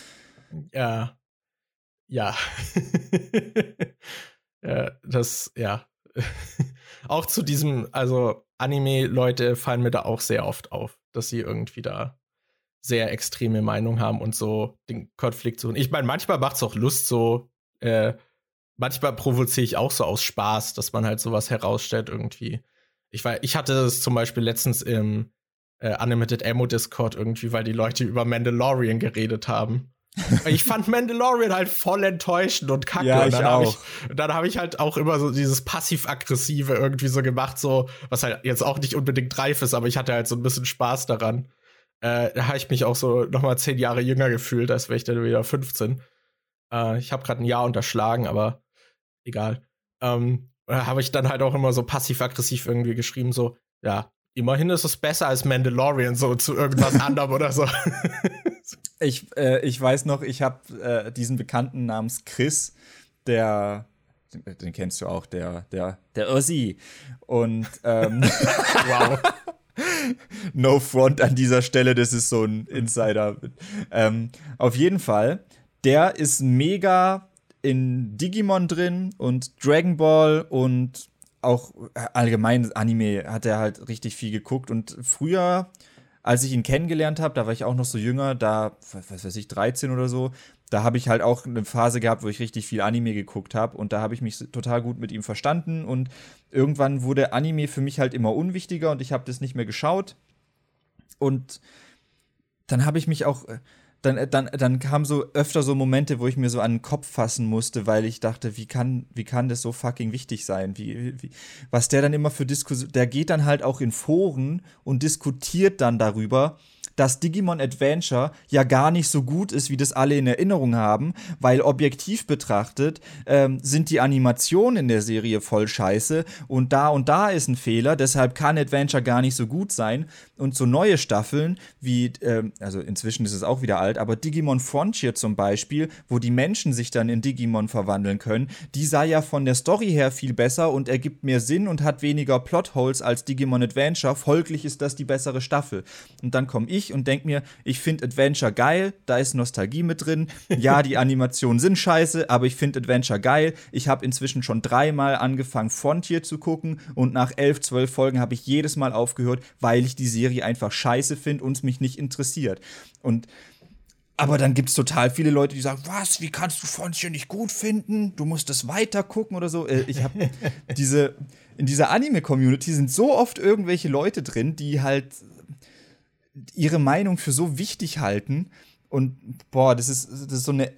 Ja. Ja. [LAUGHS] Äh, das, ja. [LAUGHS] auch zu diesem, also Anime-Leute fallen mir da auch sehr oft auf, dass sie irgendwie da sehr extreme Meinung haben und so den Konflikt suchen. Ich meine, manchmal macht es auch Lust, so, äh, manchmal provoziere ich auch so aus Spaß, dass man halt sowas herausstellt irgendwie. Ich, war, ich hatte das zum Beispiel letztens im äh, Animated Ammo Discord irgendwie, weil die Leute über Mandalorian geredet haben. Ich fand Mandalorian halt voll enttäuschend und kacke. Ja, ich und dann habe ich, dann hab ich halt auch immer so dieses passiv-aggressive irgendwie so gemacht, so, was halt jetzt auch nicht unbedingt reif ist, aber ich hatte halt so ein bisschen Spaß daran. Äh, da habe ich mich auch so noch mal zehn Jahre jünger gefühlt, als wäre ich dann wieder 15. Äh, ich habe gerade ein Jahr unterschlagen, aber egal. Ähm, da habe ich dann halt auch immer so passiv-aggressiv irgendwie geschrieben, so, ja, immerhin ist es besser als Mandalorian, so zu irgendwas [LAUGHS] anderem oder so. [LAUGHS] Ich, äh, ich weiß noch, ich habe äh, diesen Bekannten namens Chris, der, den, den, kennst du auch, der, der, der Ossi. Und ähm, [LAUGHS] wow. no front an dieser Stelle, das ist so ein Insider. Ähm, auf jeden Fall, der ist mega in Digimon drin und Dragon Ball und auch allgemein Anime hat er halt richtig viel geguckt und früher als ich ihn kennengelernt habe, da war ich auch noch so jünger, da, was weiß ich, 13 oder so, da habe ich halt auch eine Phase gehabt, wo ich richtig viel Anime geguckt habe und da habe ich mich total gut mit ihm verstanden und irgendwann wurde Anime für mich halt immer unwichtiger und ich habe das nicht mehr geschaut und dann habe ich mich auch äh, dann, äh, dann, dann kam so öfter so Momente, wo ich mir so an den Kopf fassen musste, weil ich dachte, wie kann, wie kann das so fucking wichtig sein? Wie, wie, was der dann immer für Diskussion, der geht dann halt auch in Foren und diskutiert dann darüber, dass Digimon Adventure ja gar nicht so gut ist, wie das alle in Erinnerung haben, weil objektiv betrachtet ähm, sind die Animationen in der Serie voll scheiße und da und da ist ein Fehler, deshalb kann Adventure gar nicht so gut sein. Und so neue Staffeln wie, ähm, also inzwischen ist es auch wieder alt, aber Digimon Frontier zum Beispiel, wo die Menschen sich dann in Digimon verwandeln können, die sei ja von der Story her viel besser und ergibt mehr Sinn und hat weniger Plotholes als Digimon Adventure. Folglich ist das die bessere Staffel. Und dann komme ich und denke mir, ich finde Adventure geil, da ist Nostalgie mit drin. Ja, die [LAUGHS] Animationen sind scheiße, aber ich finde Adventure geil. Ich habe inzwischen schon dreimal angefangen, Frontier zu gucken und nach elf, zwölf Folgen habe ich jedes Mal aufgehört, weil ich die Serie einfach scheiße finde und es mich nicht interessiert. Und aber dann gibt es total viele Leute, die sagen, was, wie kannst du Frontier nicht gut finden? Du musst es weiter gucken oder so. Äh, ich habe [LAUGHS] diese, in dieser Anime-Community sind so oft irgendwelche Leute drin, die halt ihre Meinung für so wichtig halten. Und boah, das ist, das ist so eine.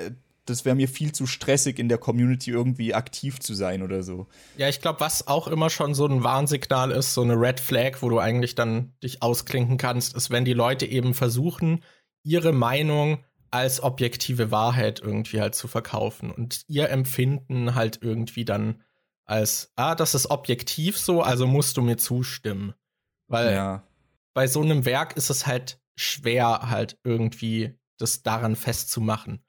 Das wäre mir viel zu stressig, in der Community irgendwie aktiv zu sein oder so. Ja, ich glaube, was auch immer schon so ein Warnsignal ist, so eine Red Flag, wo du eigentlich dann dich ausklinken kannst, ist, wenn die Leute eben versuchen, ihre Meinung als objektive Wahrheit irgendwie halt zu verkaufen und ihr Empfinden halt irgendwie dann als, ah, das ist objektiv so, also musst du mir zustimmen. Weil ja bei so einem Werk ist es halt schwer, halt irgendwie das daran festzumachen.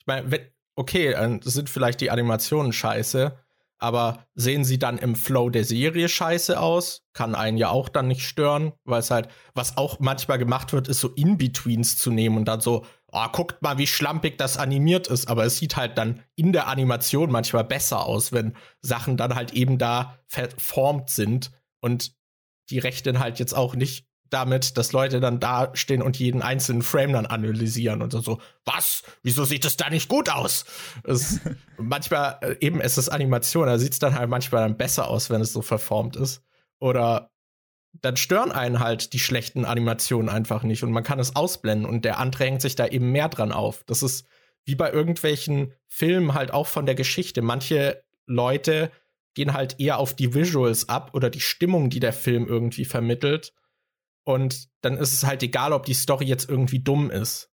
Ich meine, okay, das sind vielleicht die Animationen scheiße, aber sehen sie dann im Flow der Serie scheiße aus? Kann einen ja auch dann nicht stören, weil es halt, was auch manchmal gemacht wird, ist so In-Betweens zu nehmen und dann so, oh, guckt mal, wie schlampig das animiert ist, aber es sieht halt dann in der Animation manchmal besser aus, wenn Sachen dann halt eben da verformt sind und die rechnen halt jetzt auch nicht damit, dass Leute dann da stehen und jeden einzelnen Frame dann analysieren und so, was? Wieso sieht es da nicht gut aus? Es, [LAUGHS] manchmal, äh, eben, es ist Animation, da sieht es dann halt manchmal dann besser aus, wenn es so verformt ist. Oder dann stören einen halt die schlechten Animationen einfach nicht und man kann es ausblenden und der andere hängt sich da eben mehr dran auf. Das ist wie bei irgendwelchen Filmen halt auch von der Geschichte. Manche Leute gehen halt eher auf die Visuals ab oder die Stimmung, die der Film irgendwie vermittelt und dann ist es halt egal, ob die Story jetzt irgendwie dumm ist.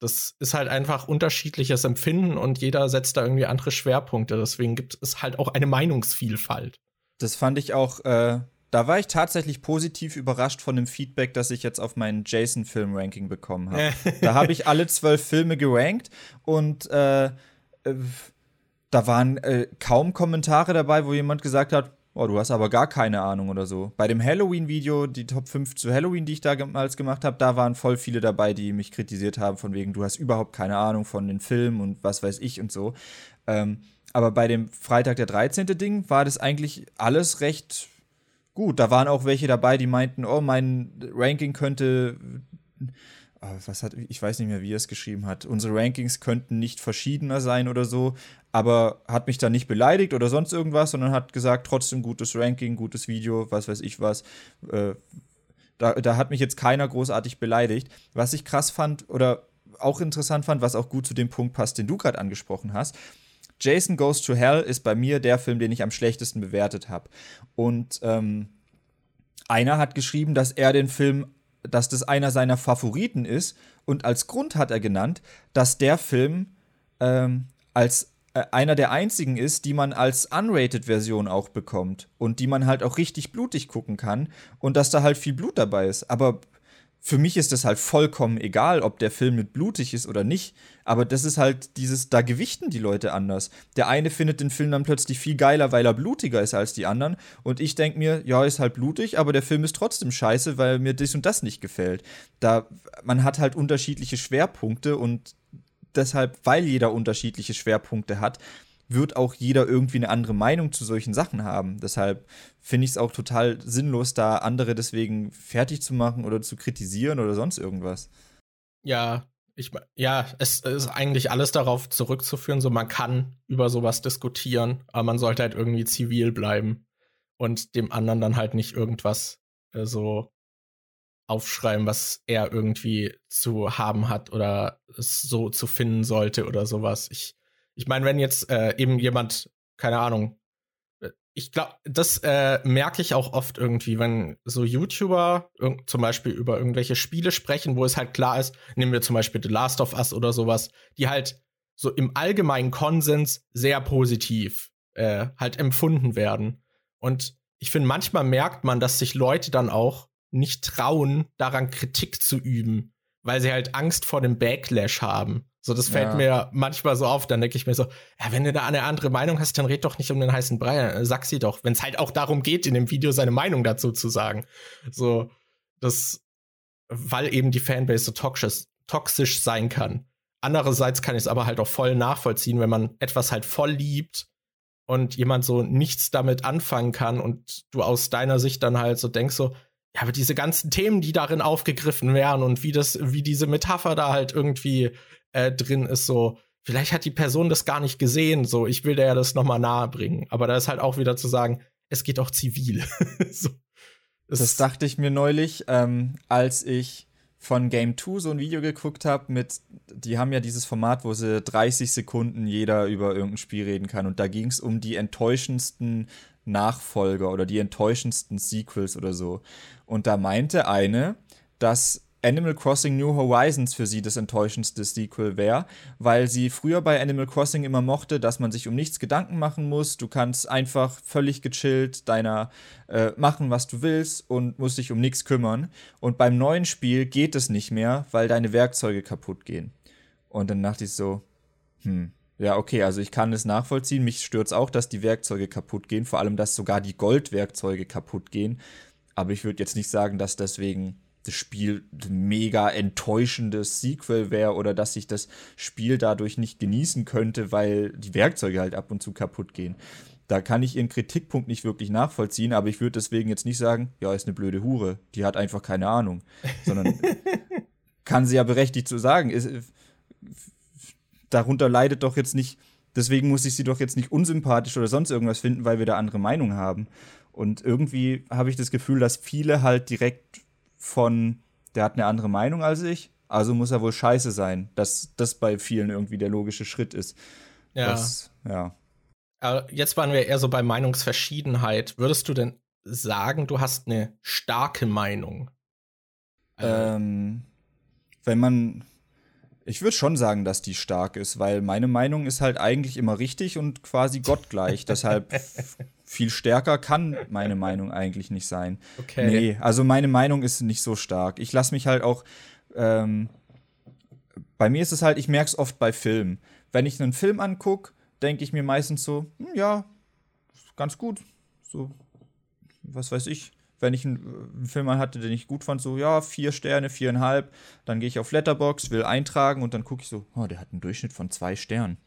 das ist halt einfach unterschiedliches Empfinden und jeder setzt da irgendwie andere Schwerpunkte. Deswegen gibt es halt auch eine Meinungsvielfalt. Das fand ich auch, äh, da war ich tatsächlich positiv überrascht von dem Feedback, das ich jetzt auf meinen Jason-Film-Ranking bekommen habe. [LAUGHS] da habe ich alle zwölf Filme gerankt und äh, äh, da waren äh, kaum Kommentare dabei, wo jemand gesagt hat, Oh, du hast aber gar keine Ahnung oder so. Bei dem Halloween-Video, die Top 5 zu Halloween, die ich damals gemacht habe, da waren voll viele dabei, die mich kritisiert haben, von wegen, du hast überhaupt keine Ahnung von den Filmen und was weiß ich und so. Ähm, aber bei dem Freitag der 13. Ding war das eigentlich alles recht gut. Da waren auch welche dabei, die meinten, oh, mein Ranking könnte was hat, ich weiß nicht mehr, wie er es geschrieben hat. Unsere Rankings könnten nicht verschiedener sein oder so, aber hat mich da nicht beleidigt oder sonst irgendwas, sondern hat gesagt, trotzdem gutes Ranking, gutes Video, was weiß ich was. Äh, da, da hat mich jetzt keiner großartig beleidigt. Was ich krass fand oder auch interessant fand, was auch gut zu dem Punkt passt, den du gerade angesprochen hast. Jason Goes to Hell ist bei mir der Film, den ich am schlechtesten bewertet habe. Und ähm, einer hat geschrieben, dass er den Film dass das einer seiner Favoriten ist. Und als Grund hat er genannt, dass der Film ähm, als äh, einer der einzigen ist, die man als Unrated-Version auch bekommt. Und die man halt auch richtig blutig gucken kann. Und dass da halt viel Blut dabei ist. Aber für mich ist das halt vollkommen egal, ob der Film mit blutig ist oder nicht. Aber das ist halt dieses, da gewichten die Leute anders. Der eine findet den Film dann plötzlich viel geiler, weil er blutiger ist als die anderen. Und ich denke mir, ja, ist halt blutig, aber der Film ist trotzdem scheiße, weil mir das und das nicht gefällt. Da, man hat halt unterschiedliche Schwerpunkte und deshalb, weil jeder unterschiedliche Schwerpunkte hat, wird auch jeder irgendwie eine andere Meinung zu solchen Sachen haben. Deshalb finde ich es auch total sinnlos, da andere deswegen fertig zu machen oder zu kritisieren oder sonst irgendwas. Ja, ich, ja, es ist eigentlich alles darauf zurückzuführen, so man kann über sowas diskutieren, aber man sollte halt irgendwie zivil bleiben und dem anderen dann halt nicht irgendwas äh, so aufschreiben, was er irgendwie zu haben hat oder es so zu finden sollte oder sowas. Ich ich meine, wenn jetzt äh, eben jemand, keine Ahnung, ich glaube, das äh, merke ich auch oft irgendwie, wenn so YouTuber zum Beispiel über irgendwelche Spiele sprechen, wo es halt klar ist, nehmen wir zum Beispiel The Last of Us oder sowas, die halt so im allgemeinen Konsens sehr positiv äh, halt empfunden werden. Und ich finde, manchmal merkt man, dass sich Leute dann auch nicht trauen, daran Kritik zu üben, weil sie halt Angst vor dem Backlash haben. So, das fällt ja. mir manchmal so auf. Dann denke ich mir so, ja, wenn du da eine andere Meinung hast, dann red doch nicht um den heißen Brei, äh, sag sie doch. Wenn es halt auch darum geht, in dem Video seine Meinung dazu zu sagen. So, das, weil eben die Fanbase so toxisch, toxisch sein kann. Andererseits kann ich es aber halt auch voll nachvollziehen, wenn man etwas halt voll liebt und jemand so nichts damit anfangen kann und du aus deiner Sicht dann halt so denkst so, ja, aber diese ganzen Themen, die darin aufgegriffen werden und wie das, wie diese Metapher da halt irgendwie äh, drin ist, so, vielleicht hat die Person das gar nicht gesehen, so, ich will der ja das nochmal nahe bringen. Aber da ist halt auch wieder zu sagen, es geht auch zivil. [LAUGHS] so, das dachte ich mir neulich, ähm, als ich von Game 2 so ein Video geguckt habe mit, die haben ja dieses Format, wo sie 30 Sekunden jeder über irgendein Spiel reden kann. Und da ging es um die enttäuschendsten Nachfolger oder die enttäuschendsten Sequels oder so. Und da meinte eine, dass Animal Crossing New Horizons für sie das enttäuschendste Sequel wäre, weil sie früher bei Animal Crossing immer mochte, dass man sich um nichts Gedanken machen muss. Du kannst einfach völlig gechillt deiner äh, machen, was du willst und musst dich um nichts kümmern. Und beim neuen Spiel geht es nicht mehr, weil deine Werkzeuge kaputt gehen. Und dann dachte ich so, hm, ja, okay, also ich kann es nachvollziehen. Mich stört es auch, dass die Werkzeuge kaputt gehen, vor allem, dass sogar die Goldwerkzeuge kaputt gehen. Aber ich würde jetzt nicht sagen, dass deswegen das Spiel ein mega enttäuschendes Sequel wäre oder dass ich das Spiel dadurch nicht genießen könnte, weil die Werkzeuge halt ab und zu kaputt gehen. Da kann ich ihren Kritikpunkt nicht wirklich nachvollziehen, aber ich würde deswegen jetzt nicht sagen, ja, ist eine blöde Hure, die hat einfach keine Ahnung, sondern [LAUGHS] kann sie ja berechtigt zu sagen, ist, darunter leidet doch jetzt nicht, deswegen muss ich sie doch jetzt nicht unsympathisch oder sonst irgendwas finden, weil wir da andere Meinung haben. Und irgendwie habe ich das Gefühl, dass viele halt direkt von, der hat eine andere Meinung als ich, also muss er wohl scheiße sein, dass das bei vielen irgendwie der logische Schritt ist. Ja. Das, ja. Jetzt waren wir eher so bei Meinungsverschiedenheit. Würdest du denn sagen, du hast eine starke Meinung? Also ähm, wenn man, Ich würde schon sagen, dass die stark ist, weil meine Meinung ist halt eigentlich immer richtig und quasi gottgleich. [LAUGHS] Deshalb viel stärker kann meine Meinung eigentlich nicht sein. Okay. Nee, also meine Meinung ist nicht so stark. Ich lasse mich halt auch. Ähm, bei mir ist es halt, ich merke es oft bei Filmen. Wenn ich einen Film angucke, denke ich mir meistens so, hm, ja, ganz gut. So, was weiß ich, wenn ich einen, einen Film hatte, den ich gut fand, so, ja, vier Sterne, viereinhalb, dann gehe ich auf Letterbox, will eintragen und dann gucke ich so, oh, der hat einen Durchschnitt von zwei Sternen.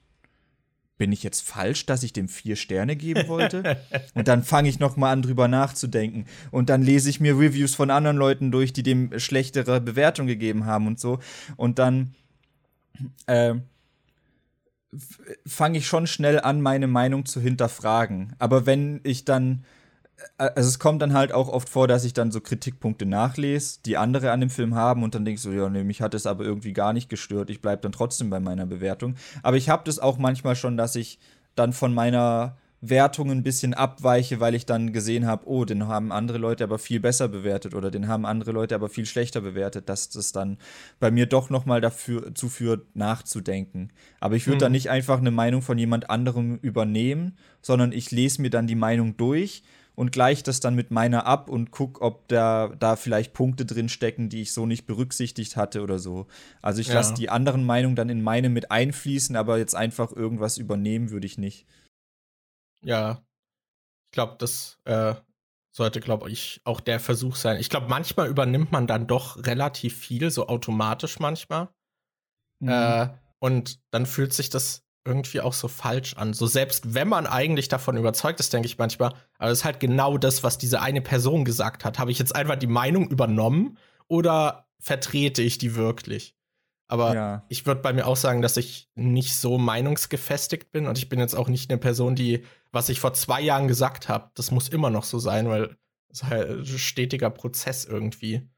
Bin ich jetzt falsch, dass ich dem vier Sterne geben wollte? [LAUGHS] und dann fange ich noch mal an, drüber nachzudenken. Und dann lese ich mir Reviews von anderen Leuten durch, die dem schlechtere Bewertung gegeben haben und so. Und dann äh, fange ich schon schnell an, meine Meinung zu hinterfragen. Aber wenn ich dann also es kommt dann halt auch oft vor, dass ich dann so Kritikpunkte nachlese, die andere an dem Film haben und dann denke ich so, ja, nee, mich hat es aber irgendwie gar nicht gestört. Ich bleibe dann trotzdem bei meiner Bewertung. Aber ich habe das auch manchmal schon, dass ich dann von meiner Wertung ein bisschen abweiche, weil ich dann gesehen habe, oh, den haben andere Leute aber viel besser bewertet oder den haben andere Leute aber viel schlechter bewertet, dass das dann bei mir doch noch mal dazu führt, nachzudenken. Aber ich würde mhm. dann nicht einfach eine Meinung von jemand anderem übernehmen, sondern ich lese mir dann die Meinung durch und gleiche das dann mit meiner ab und gucke, ob da, da vielleicht Punkte drin stecken, die ich so nicht berücksichtigt hatte oder so. Also ich ja. lasse die anderen Meinungen dann in meine mit einfließen, aber jetzt einfach irgendwas übernehmen würde ich nicht. Ja, ich glaube, das äh, sollte, glaube ich, auch der Versuch sein. Ich glaube, manchmal übernimmt man dann doch relativ viel, so automatisch manchmal. Mhm. Äh, und dann fühlt sich das irgendwie auch so falsch an. So selbst wenn man eigentlich davon überzeugt ist, denke ich manchmal, aber es ist halt genau das, was diese eine Person gesagt hat. Habe ich jetzt einfach die Meinung übernommen oder vertrete ich die wirklich? Aber ja. ich würde bei mir auch sagen, dass ich nicht so meinungsgefestigt bin und ich bin jetzt auch nicht eine Person, die, was ich vor zwei Jahren gesagt habe, das muss immer noch so sein, weil es ist halt ein stetiger Prozess irgendwie.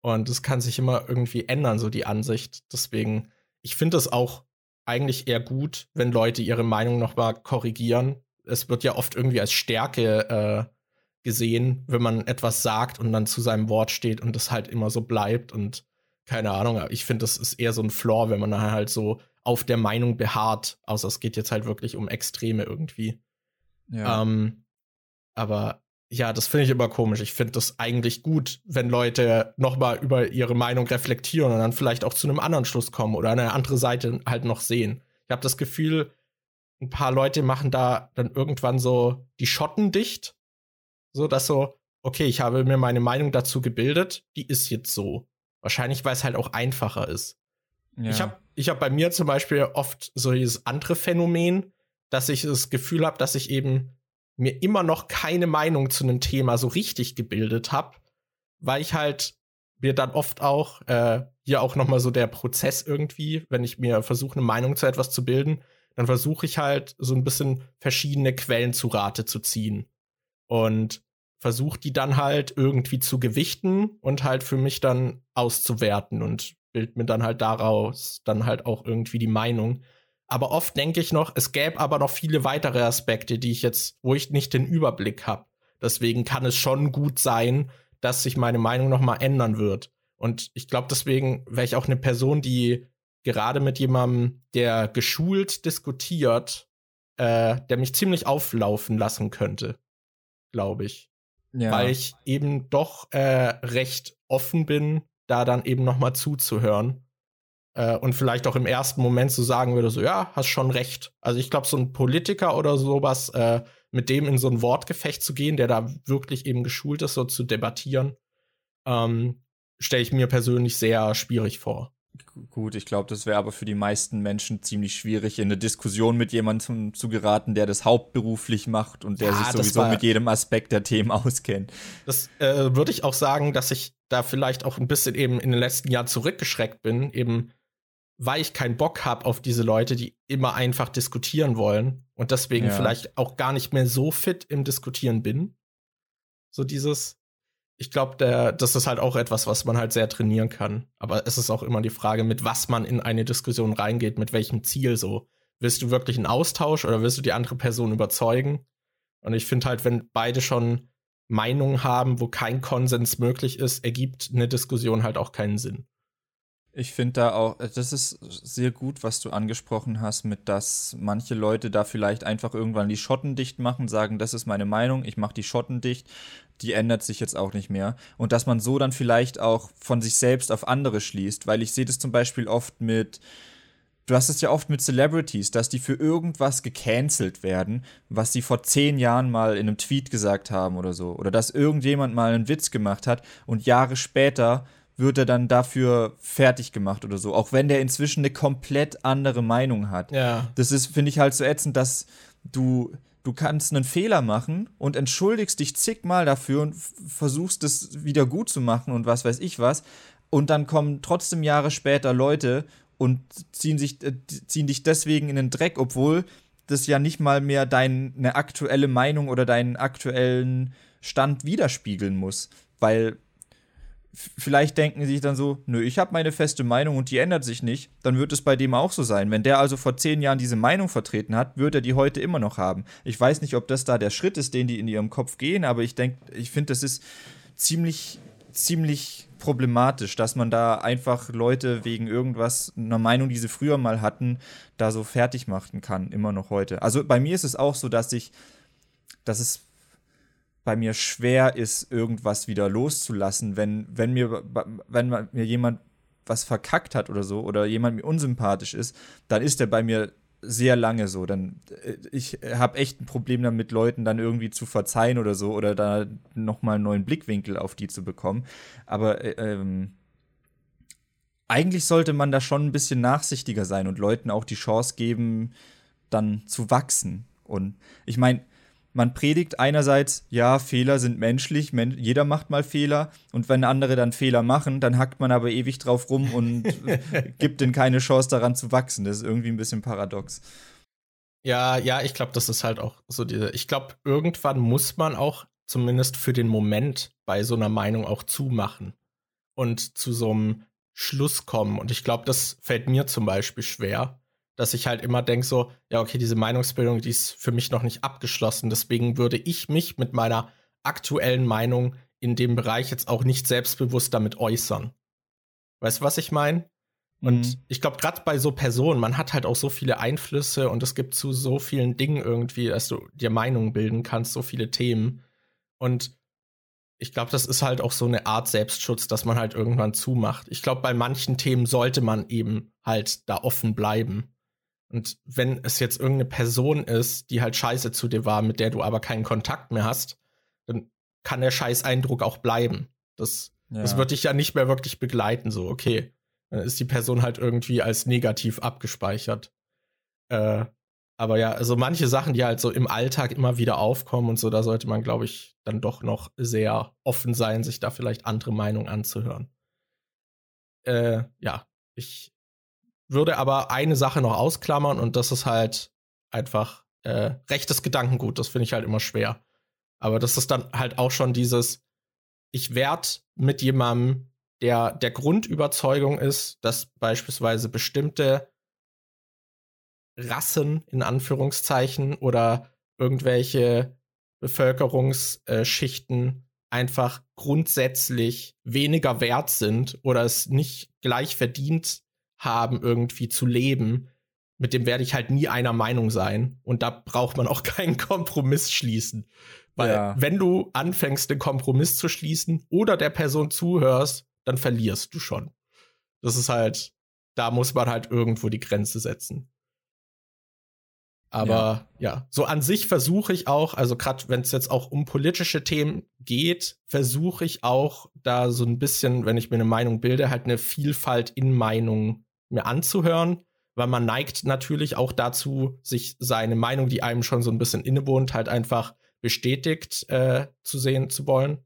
Und es kann sich immer irgendwie ändern, so die Ansicht. Deswegen, ich finde es auch eigentlich eher gut, wenn Leute ihre Meinung nochmal korrigieren. Es wird ja oft irgendwie als Stärke äh, gesehen, wenn man etwas sagt und dann zu seinem Wort steht und das halt immer so bleibt und keine Ahnung. Ich finde, das ist eher so ein Flaw, wenn man halt so auf der Meinung beharrt. Außer es geht jetzt halt wirklich um Extreme irgendwie. Ja. Ähm, aber ja, das finde ich immer komisch. Ich finde das eigentlich gut, wenn Leute nochmal über ihre Meinung reflektieren und dann vielleicht auch zu einem anderen Schluss kommen oder eine andere Seite halt noch sehen. Ich habe das Gefühl, ein paar Leute machen da dann irgendwann so die Schotten dicht. So, dass so, okay, ich habe mir meine Meinung dazu gebildet, die ist jetzt so. Wahrscheinlich, weil es halt auch einfacher ist. Ja. Ich habe ich hab bei mir zum Beispiel oft so dieses andere Phänomen, dass ich das Gefühl habe, dass ich eben mir immer noch keine Meinung zu einem Thema so richtig gebildet habe, weil ich halt mir dann oft auch äh, hier auch noch mal so der Prozess irgendwie, wenn ich mir versuche eine Meinung zu etwas zu bilden, dann versuche ich halt so ein bisschen verschiedene Quellen zu Rate zu ziehen und versuche die dann halt irgendwie zu gewichten und halt für mich dann auszuwerten und bild mir dann halt daraus dann halt auch irgendwie die Meinung. Aber oft denke ich noch, es gäbe aber noch viele weitere Aspekte, die ich jetzt, wo ich nicht den Überblick habe. Deswegen kann es schon gut sein, dass sich meine Meinung noch mal ändern wird. Und ich glaube, deswegen wäre ich auch eine Person, die gerade mit jemandem, der geschult diskutiert, äh, der mich ziemlich auflaufen lassen könnte, glaube ich. Ja. Weil ich eben doch äh, recht offen bin, da dann eben noch mal zuzuhören äh, und vielleicht auch im ersten Moment so sagen würde, so ja, hast schon recht. Also ich glaube, so ein Politiker oder sowas, äh, mit dem in so ein Wortgefecht zu gehen, der da wirklich eben geschult ist, so zu debattieren, ähm, stelle ich mir persönlich sehr schwierig vor. Gut, ich glaube, das wäre aber für die meisten Menschen ziemlich schwierig, in eine Diskussion mit jemandem zu geraten, der das hauptberuflich macht und der ja, sich sowieso war, mit jedem Aspekt der Themen auskennt. Das äh, würde ich auch sagen, dass ich da vielleicht auch ein bisschen eben in den letzten Jahren zurückgeschreckt bin, eben weil ich keinen Bock habe auf diese Leute, die immer einfach diskutieren wollen und deswegen ja. vielleicht auch gar nicht mehr so fit im Diskutieren bin. So dieses, ich glaube, das ist halt auch etwas, was man halt sehr trainieren kann. Aber es ist auch immer die Frage, mit was man in eine Diskussion reingeht, mit welchem Ziel so. Willst du wirklich einen Austausch oder willst du die andere Person überzeugen? Und ich finde halt, wenn beide schon Meinungen haben, wo kein Konsens möglich ist, ergibt eine Diskussion halt auch keinen Sinn. Ich finde da auch, äh, das ist sehr gut, was du angesprochen hast, mit dass manche Leute da vielleicht einfach irgendwann die Schotten dicht machen, sagen, das ist meine Meinung, ich mache die Schotten dicht, die ändert sich jetzt auch nicht mehr. Und dass man so dann vielleicht auch von sich selbst auf andere schließt, weil ich sehe das zum Beispiel oft mit, du hast es ja oft mit Celebrities, dass die für irgendwas gecancelt werden, was sie vor zehn Jahren mal in einem Tweet gesagt haben oder so. Oder dass irgendjemand mal einen Witz gemacht hat und Jahre später wird er dann dafür fertig gemacht oder so, auch wenn der inzwischen eine komplett andere Meinung hat. Ja. Das ist, finde ich, halt so ätzend, dass du, du kannst einen Fehler machen und entschuldigst dich zigmal dafür und versuchst es wieder gut zu machen und was weiß ich was. Und dann kommen trotzdem Jahre später Leute und ziehen, sich, äh, ziehen dich deswegen in den Dreck, obwohl das ja nicht mal mehr deine aktuelle Meinung oder deinen aktuellen Stand widerspiegeln muss. Weil vielleicht denken sie sich dann so, nö, ich habe meine feste Meinung und die ändert sich nicht, dann wird es bei dem auch so sein. Wenn der also vor zehn Jahren diese Meinung vertreten hat, wird er die heute immer noch haben. Ich weiß nicht, ob das da der Schritt ist, den die in ihrem Kopf gehen, aber ich denke, ich finde, das ist ziemlich, ziemlich problematisch, dass man da einfach Leute wegen irgendwas, einer Meinung, die sie früher mal hatten, da so fertig machen kann, immer noch heute. Also bei mir ist es auch so, dass ich, dass es bei mir schwer ist, irgendwas wieder loszulassen, wenn, wenn mir, wenn mir jemand was verkackt hat oder so oder jemand mir unsympathisch ist, dann ist der bei mir sehr lange so. Dann äh, ich habe echt ein Problem damit, Leuten dann irgendwie zu verzeihen oder so oder da nochmal einen neuen Blickwinkel auf die zu bekommen. Aber äh, ähm, eigentlich sollte man da schon ein bisschen nachsichtiger sein und Leuten auch die Chance geben, dann zu wachsen. Und ich meine, man predigt einerseits, ja, Fehler sind menschlich, men jeder macht mal Fehler und wenn andere dann Fehler machen, dann hackt man aber ewig drauf rum und [LAUGHS] gibt denen keine Chance daran zu wachsen. Das ist irgendwie ein bisschen paradox. Ja, ja, ich glaube, das ist halt auch so diese, ich glaube, irgendwann muss man auch zumindest für den Moment bei so einer Meinung auch zumachen und zu so einem Schluss kommen. Und ich glaube, das fällt mir zum Beispiel schwer, dass ich halt immer denke so, ja, okay, diese Meinungsbildung, die ist für mich noch nicht abgeschlossen. Deswegen würde ich mich mit meiner aktuellen Meinung in dem Bereich jetzt auch nicht selbstbewusst damit äußern. Weißt du, was ich meine? Und mhm. ich glaube, gerade bei so Personen, man hat halt auch so viele Einflüsse und es gibt zu so vielen Dingen irgendwie, dass du dir Meinungen bilden kannst, so viele Themen. Und ich glaube, das ist halt auch so eine Art Selbstschutz, dass man halt irgendwann zumacht. Ich glaube, bei manchen Themen sollte man eben halt da offen bleiben. Und wenn es jetzt irgendeine Person ist, die halt scheiße zu dir war, mit der du aber keinen Kontakt mehr hast, dann kann der Scheißeindruck auch bleiben. Das, ja. das wird dich ja nicht mehr wirklich begleiten, so, okay. Dann ist die Person halt irgendwie als negativ abgespeichert. Äh, aber ja, also manche Sachen, die halt so im Alltag immer wieder aufkommen und so, da sollte man, glaube ich, dann doch noch sehr offen sein, sich da vielleicht andere Meinungen anzuhören. Äh, ja, ich würde aber eine Sache noch ausklammern und das ist halt einfach äh, rechtes Gedankengut. Das finde ich halt immer schwer. Aber das ist dann halt auch schon dieses, ich werde mit jemandem, der der Grundüberzeugung ist, dass beispielsweise bestimmte Rassen in Anführungszeichen oder irgendwelche Bevölkerungsschichten einfach grundsätzlich weniger wert sind oder es nicht gleich verdient haben, irgendwie zu leben, mit dem werde ich halt nie einer Meinung sein. Und da braucht man auch [LAUGHS] keinen Kompromiss schließen. Weil ja. wenn du anfängst, den Kompromiss zu schließen oder der Person zuhörst, dann verlierst du schon. Das ist halt, da muss man halt irgendwo die Grenze setzen. Aber ja, ja so an sich versuche ich auch, also gerade wenn es jetzt auch um politische Themen geht, versuche ich auch da so ein bisschen, wenn ich mir eine Meinung bilde, halt eine Vielfalt in Meinungen mir anzuhören, weil man neigt natürlich auch dazu, sich seine Meinung, die einem schon so ein bisschen innewohnt, halt einfach bestätigt äh, zu sehen zu wollen.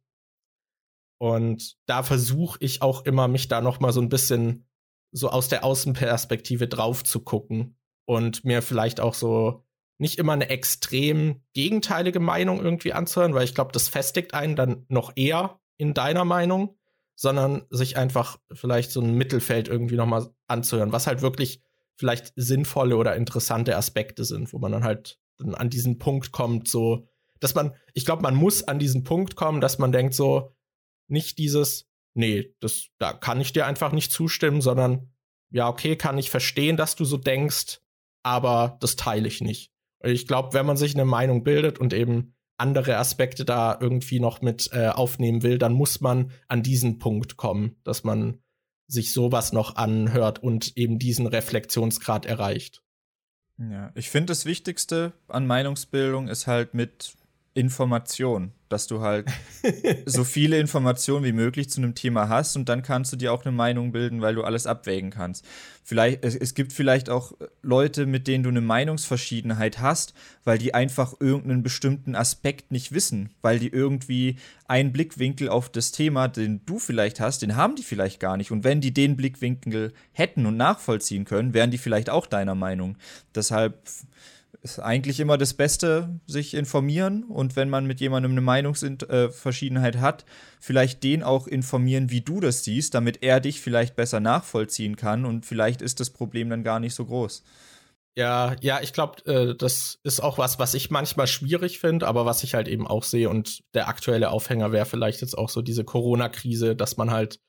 Und da versuche ich auch immer, mich da noch mal so ein bisschen so aus der Außenperspektive drauf zu gucken und mir vielleicht auch so nicht immer eine extrem gegenteilige Meinung irgendwie anzuhören, weil ich glaube, das festigt einen dann noch eher in deiner Meinung sondern sich einfach vielleicht so ein Mittelfeld irgendwie nochmal anzuhören, was halt wirklich vielleicht sinnvolle oder interessante Aspekte sind, wo man dann halt dann an diesen Punkt kommt, so, dass man, ich glaube, man muss an diesen Punkt kommen, dass man denkt so, nicht dieses, nee, das, da kann ich dir einfach nicht zustimmen, sondern ja, okay, kann ich verstehen, dass du so denkst, aber das teile ich nicht. Ich glaube, wenn man sich eine Meinung bildet und eben andere Aspekte da irgendwie noch mit äh, aufnehmen will, dann muss man an diesen Punkt kommen, dass man sich sowas noch anhört und eben diesen Reflexionsgrad erreicht. Ja, ich finde das Wichtigste an Meinungsbildung ist halt mit Information, dass du halt so viele Informationen wie möglich zu einem Thema hast und dann kannst du dir auch eine Meinung bilden, weil du alles abwägen kannst. Vielleicht, es, es gibt vielleicht auch Leute, mit denen du eine Meinungsverschiedenheit hast, weil die einfach irgendeinen bestimmten Aspekt nicht wissen, weil die irgendwie einen Blickwinkel auf das Thema, den du vielleicht hast, den haben die vielleicht gar nicht. Und wenn die den Blickwinkel hätten und nachvollziehen können, wären die vielleicht auch deiner Meinung. Deshalb ist eigentlich immer das Beste, sich informieren. Und wenn man mit jemandem eine Meinungsverschiedenheit hat, vielleicht den auch informieren, wie du das siehst, damit er dich vielleicht besser nachvollziehen kann. Und vielleicht ist das Problem dann gar nicht so groß. Ja, ja, ich glaube, äh, das ist auch was, was ich manchmal schwierig finde, aber was ich halt eben auch sehe. Und der aktuelle Aufhänger wäre vielleicht jetzt auch so diese Corona-Krise, dass man halt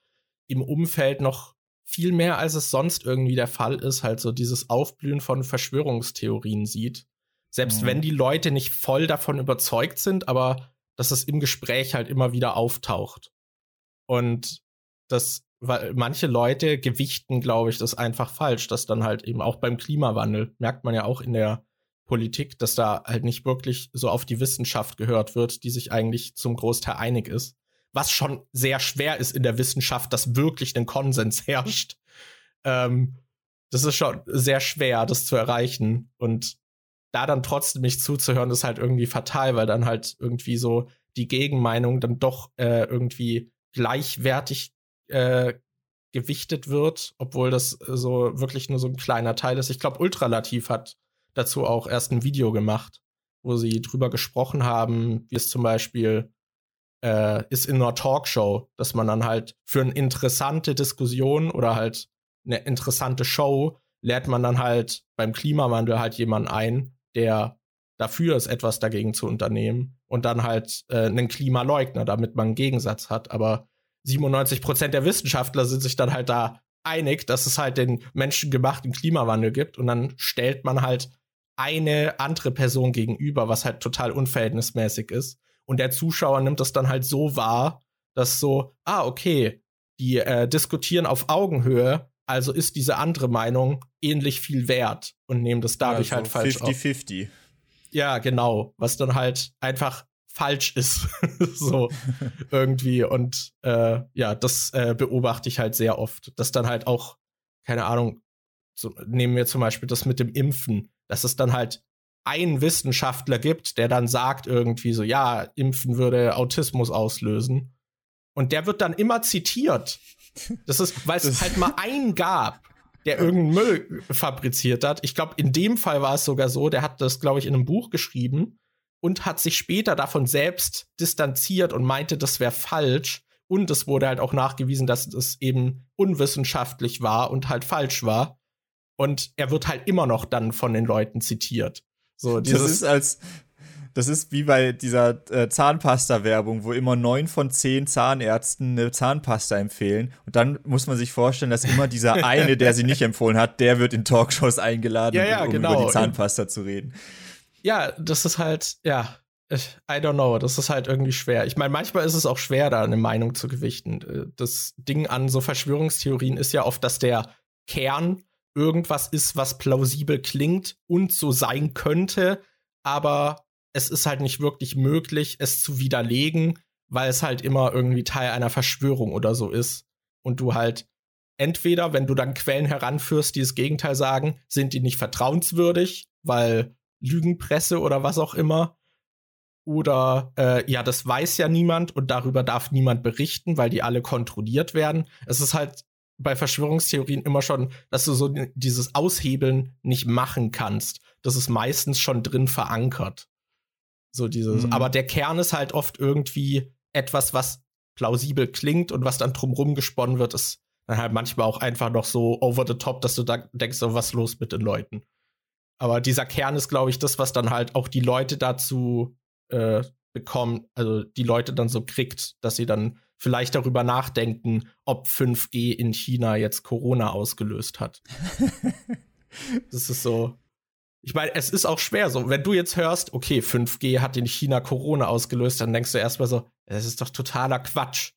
im Umfeld noch viel mehr, als es sonst irgendwie der Fall ist, halt so dieses Aufblühen von Verschwörungstheorien sieht. Selbst mhm. wenn die Leute nicht voll davon überzeugt sind, aber dass es im Gespräch halt immer wieder auftaucht. Und das, weil manche Leute gewichten, glaube ich, das einfach falsch, dass dann halt eben auch beim Klimawandel, merkt man ja auch in der Politik, dass da halt nicht wirklich so auf die Wissenschaft gehört wird, die sich eigentlich zum Großteil einig ist was schon sehr schwer ist in der Wissenschaft, dass wirklich ein Konsens herrscht. Ähm, das ist schon sehr schwer, das zu erreichen. Und da dann trotzdem nicht zuzuhören, ist halt irgendwie fatal, weil dann halt irgendwie so die Gegenmeinung dann doch äh, irgendwie gleichwertig äh, gewichtet wird, obwohl das so wirklich nur so ein kleiner Teil ist. Ich glaube, Ultralativ hat dazu auch erst ein Video gemacht, wo sie drüber gesprochen haben, wie es zum Beispiel äh, ist in einer Talkshow, dass man dann halt für eine interessante Diskussion oder halt eine interessante Show lädt man dann halt beim Klimawandel halt jemanden ein, der dafür ist, etwas dagegen zu unternehmen und dann halt äh, einen Klimaleugner, damit man einen Gegensatz hat. Aber 97 Prozent der Wissenschaftler sind sich dann halt da einig, dass es halt den menschengemachten Klimawandel gibt und dann stellt man halt eine andere Person gegenüber, was halt total unverhältnismäßig ist. Und der Zuschauer nimmt das dann halt so wahr, dass so, ah, okay, die äh, diskutieren auf Augenhöhe, also ist diese andere Meinung ähnlich viel wert und nehmen das dadurch also halt falsch 50 50-50. Ja, genau. Was dann halt einfach falsch ist. [LAUGHS] so [LAUGHS] irgendwie. Und äh, ja, das äh, beobachte ich halt sehr oft. Dass dann halt auch, keine Ahnung, so, nehmen wir zum Beispiel das mit dem Impfen, dass es dann halt einen Wissenschaftler gibt, der dann sagt irgendwie so, ja, Impfen würde Autismus auslösen. Und der wird dann immer zitiert. Das ist, weil es halt mal einen gab, der irgendeinen Müll fabriziert hat. Ich glaube, in dem Fall war es sogar so, der hat das, glaube ich, in einem Buch geschrieben und hat sich später davon selbst distanziert und meinte, das wäre falsch. Und es wurde halt auch nachgewiesen, dass es eben unwissenschaftlich war und halt falsch war. Und er wird halt immer noch dann von den Leuten zitiert. So, das ist als, das ist wie bei dieser äh, Zahnpasta-Werbung, wo immer neun von zehn Zahnärzten eine Zahnpasta empfehlen. Und dann muss man sich vorstellen, dass immer dieser [LAUGHS] eine, der sie nicht empfohlen hat, der wird in Talkshows eingeladen, ja, ja, um genau. über die Zahnpasta zu reden. Ja, das ist halt, ja, I don't know, das ist halt irgendwie schwer. Ich meine, manchmal ist es auch schwer, da eine Meinung zu gewichten. Äh, das Ding an so Verschwörungstheorien ist ja oft, dass der Kern irgendwas ist, was plausibel klingt und so sein könnte, aber es ist halt nicht wirklich möglich, es zu widerlegen, weil es halt immer irgendwie Teil einer Verschwörung oder so ist. Und du halt entweder, wenn du dann Quellen heranführst, die das Gegenteil sagen, sind die nicht vertrauenswürdig, weil Lügenpresse oder was auch immer. Oder äh, ja, das weiß ja niemand und darüber darf niemand berichten, weil die alle kontrolliert werden. Es ist halt bei Verschwörungstheorien immer schon, dass du so dieses Aushebeln nicht machen kannst. Das ist meistens schon drin verankert. So dieses, mhm. aber der Kern ist halt oft irgendwie etwas, was plausibel klingt und was dann drumrum gesponnen wird, ist dann halt manchmal auch einfach noch so over the top, dass du da denkst, so was los mit den Leuten. Aber dieser Kern ist, glaube ich, das, was dann halt auch die Leute dazu äh, bekommen, also die Leute dann so kriegt, dass sie dann vielleicht darüber nachdenken, ob 5G in China jetzt Corona ausgelöst hat. [LAUGHS] das ist so. Ich meine, es ist auch schwer so. Wenn du jetzt hörst, okay, 5G hat in China Corona ausgelöst, dann denkst du erstmal so, das ist doch totaler Quatsch.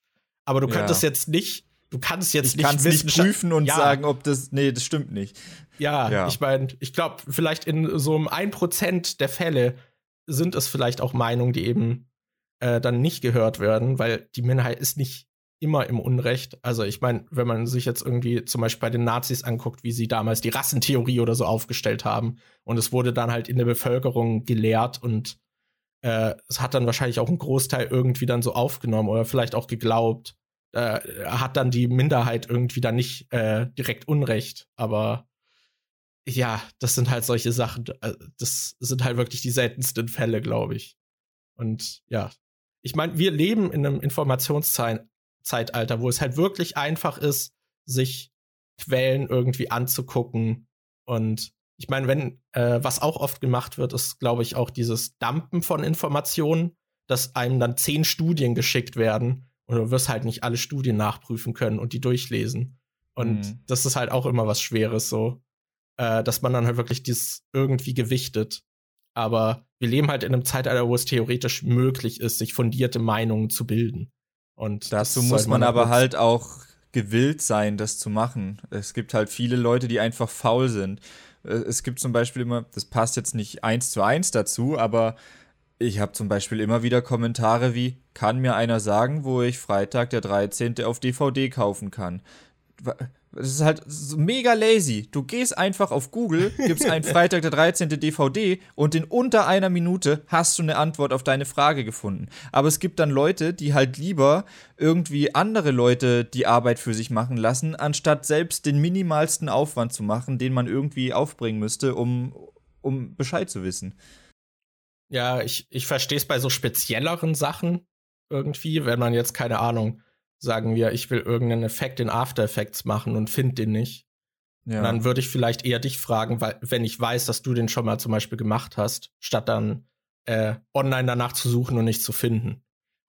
Aber du ja. könntest jetzt nicht, du kannst jetzt ich nicht, nicht prüfen und ja. sagen, ob das, nee, das stimmt nicht. Ja, ja. ich meine, ich glaube, vielleicht in so einem 1% der Fälle sind es vielleicht auch Meinungen, die eben äh, dann nicht gehört werden, weil die Minderheit ist nicht immer im Unrecht. Also ich meine, wenn man sich jetzt irgendwie zum Beispiel bei den Nazis anguckt, wie sie damals die Rassentheorie oder so aufgestellt haben und es wurde dann halt in der Bevölkerung gelehrt und äh, es hat dann wahrscheinlich auch ein Großteil irgendwie dann so aufgenommen oder vielleicht auch geglaubt. Äh, hat dann die Minderheit irgendwie dann nicht äh, direkt Unrecht, aber ja, das sind halt solche Sachen. Äh, das sind halt wirklich die seltensten Fälle, glaube ich. Und ja, ich meine, wir leben in einem Informationszeitalter, wo es halt wirklich einfach ist, sich Quellen irgendwie anzugucken. Und ich meine, wenn, äh, was auch oft gemacht wird, ist, glaube ich, auch dieses Dumpen von Informationen, dass einem dann zehn Studien geschickt werden und du wirst halt nicht alle Studien nachprüfen können und die durchlesen. Und mhm. das ist halt auch immer was Schweres, so, äh, dass man dann halt wirklich dies irgendwie gewichtet. Aber wir leben halt in einem Zeitalter, wo es theoretisch möglich ist, sich fundierte Meinungen zu bilden. Und dazu muss man, man aber halt auch gewillt sein, das zu machen. Es gibt halt viele Leute, die einfach faul sind. Äh, es gibt zum Beispiel immer, das passt jetzt nicht eins zu eins dazu, aber ich habe zum Beispiel immer wieder Kommentare wie, kann mir einer sagen, wo ich Freitag der 13. auf DVD kaufen kann? Das ist halt mega lazy. Du gehst einfach auf Google, gibst einen [LAUGHS] Freitag der 13. DVD und in unter einer Minute hast du eine Antwort auf deine Frage gefunden. Aber es gibt dann Leute, die halt lieber irgendwie andere Leute die Arbeit für sich machen lassen, anstatt selbst den minimalsten Aufwand zu machen, den man irgendwie aufbringen müsste, um, um Bescheid zu wissen. Ja, ich, ich verstehe es bei so spezielleren Sachen irgendwie, wenn man jetzt keine Ahnung sagen wir, ich will irgendeinen Effekt in After Effects machen und finde den nicht. Ja. dann würde ich vielleicht eher dich fragen, weil, wenn ich weiß, dass du den schon mal zum Beispiel gemacht hast, statt dann äh, online danach zu suchen und nicht zu finden.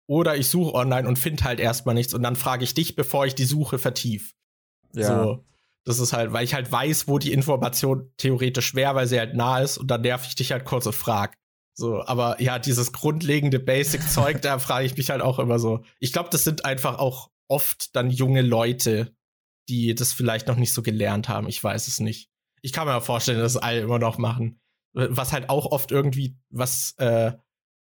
Oder ich suche online und finde halt erstmal nichts und dann frage ich dich, bevor ich die Suche vertief. Ja. So, das ist halt, weil ich halt weiß, wo die Information theoretisch wäre, weil sie halt nah ist und dann nerv ich dich halt kurz und frag. So, aber ja, dieses grundlegende Basic-Zeug, da frage ich mich halt auch immer so. Ich glaube, das sind einfach auch oft dann junge Leute, die das vielleicht noch nicht so gelernt haben. Ich weiß es nicht. Ich kann mir vorstellen, dass alle immer noch machen. Was halt auch oft irgendwie, was, äh,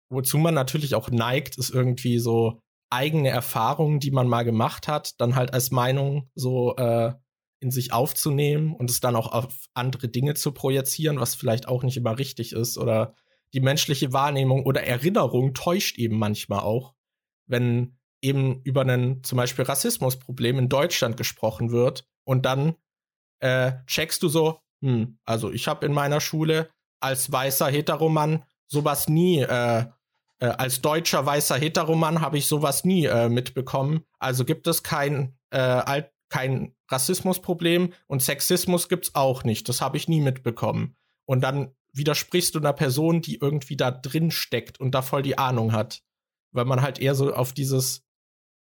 wozu man natürlich auch neigt, ist irgendwie so eigene Erfahrungen, die man mal gemacht hat, dann halt als Meinung so äh, in sich aufzunehmen und es dann auch auf andere Dinge zu projizieren, was vielleicht auch nicht immer richtig ist oder die menschliche Wahrnehmung oder Erinnerung täuscht eben manchmal auch, wenn eben über ein zum Beispiel Rassismusproblem in Deutschland gesprochen wird und dann äh, checkst du so, hm, also ich habe in meiner Schule als weißer Heteromann sowas nie, äh, äh, als deutscher weißer Heteromann habe ich sowas nie äh, mitbekommen. Also gibt es kein, äh, kein Rassismusproblem und Sexismus gibt's auch nicht. Das habe ich nie mitbekommen. Und dann widersprichst du einer Person, die irgendwie da drin steckt und da voll die Ahnung hat. Weil man halt eher so auf dieses,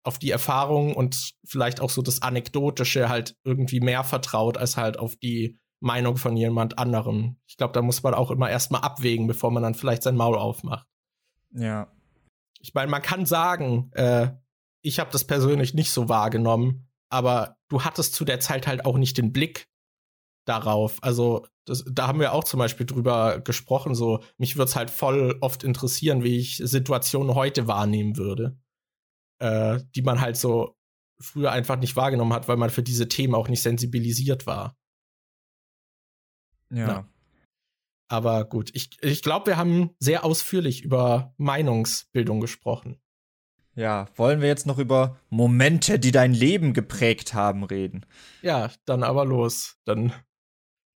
auf die Erfahrung und vielleicht auch so das Anekdotische halt irgendwie mehr vertraut, als halt auf die Meinung von jemand anderem. Ich glaube, da muss man auch immer erstmal abwägen, bevor man dann vielleicht sein Maul aufmacht. Ja. Ich meine, man kann sagen, äh, ich habe das persönlich nicht so wahrgenommen, aber du hattest zu der Zeit halt auch nicht den Blick darauf. Also das, da haben wir auch zum Beispiel drüber gesprochen. So, mich würde es halt voll oft interessieren, wie ich Situationen heute wahrnehmen würde, äh, die man halt so früher einfach nicht wahrgenommen hat, weil man für diese Themen auch nicht sensibilisiert war. Ja. Na. Aber gut, ich, ich glaube, wir haben sehr ausführlich über Meinungsbildung gesprochen. Ja, wollen wir jetzt noch über Momente, die dein Leben geprägt haben, reden? Ja, dann aber los. Dann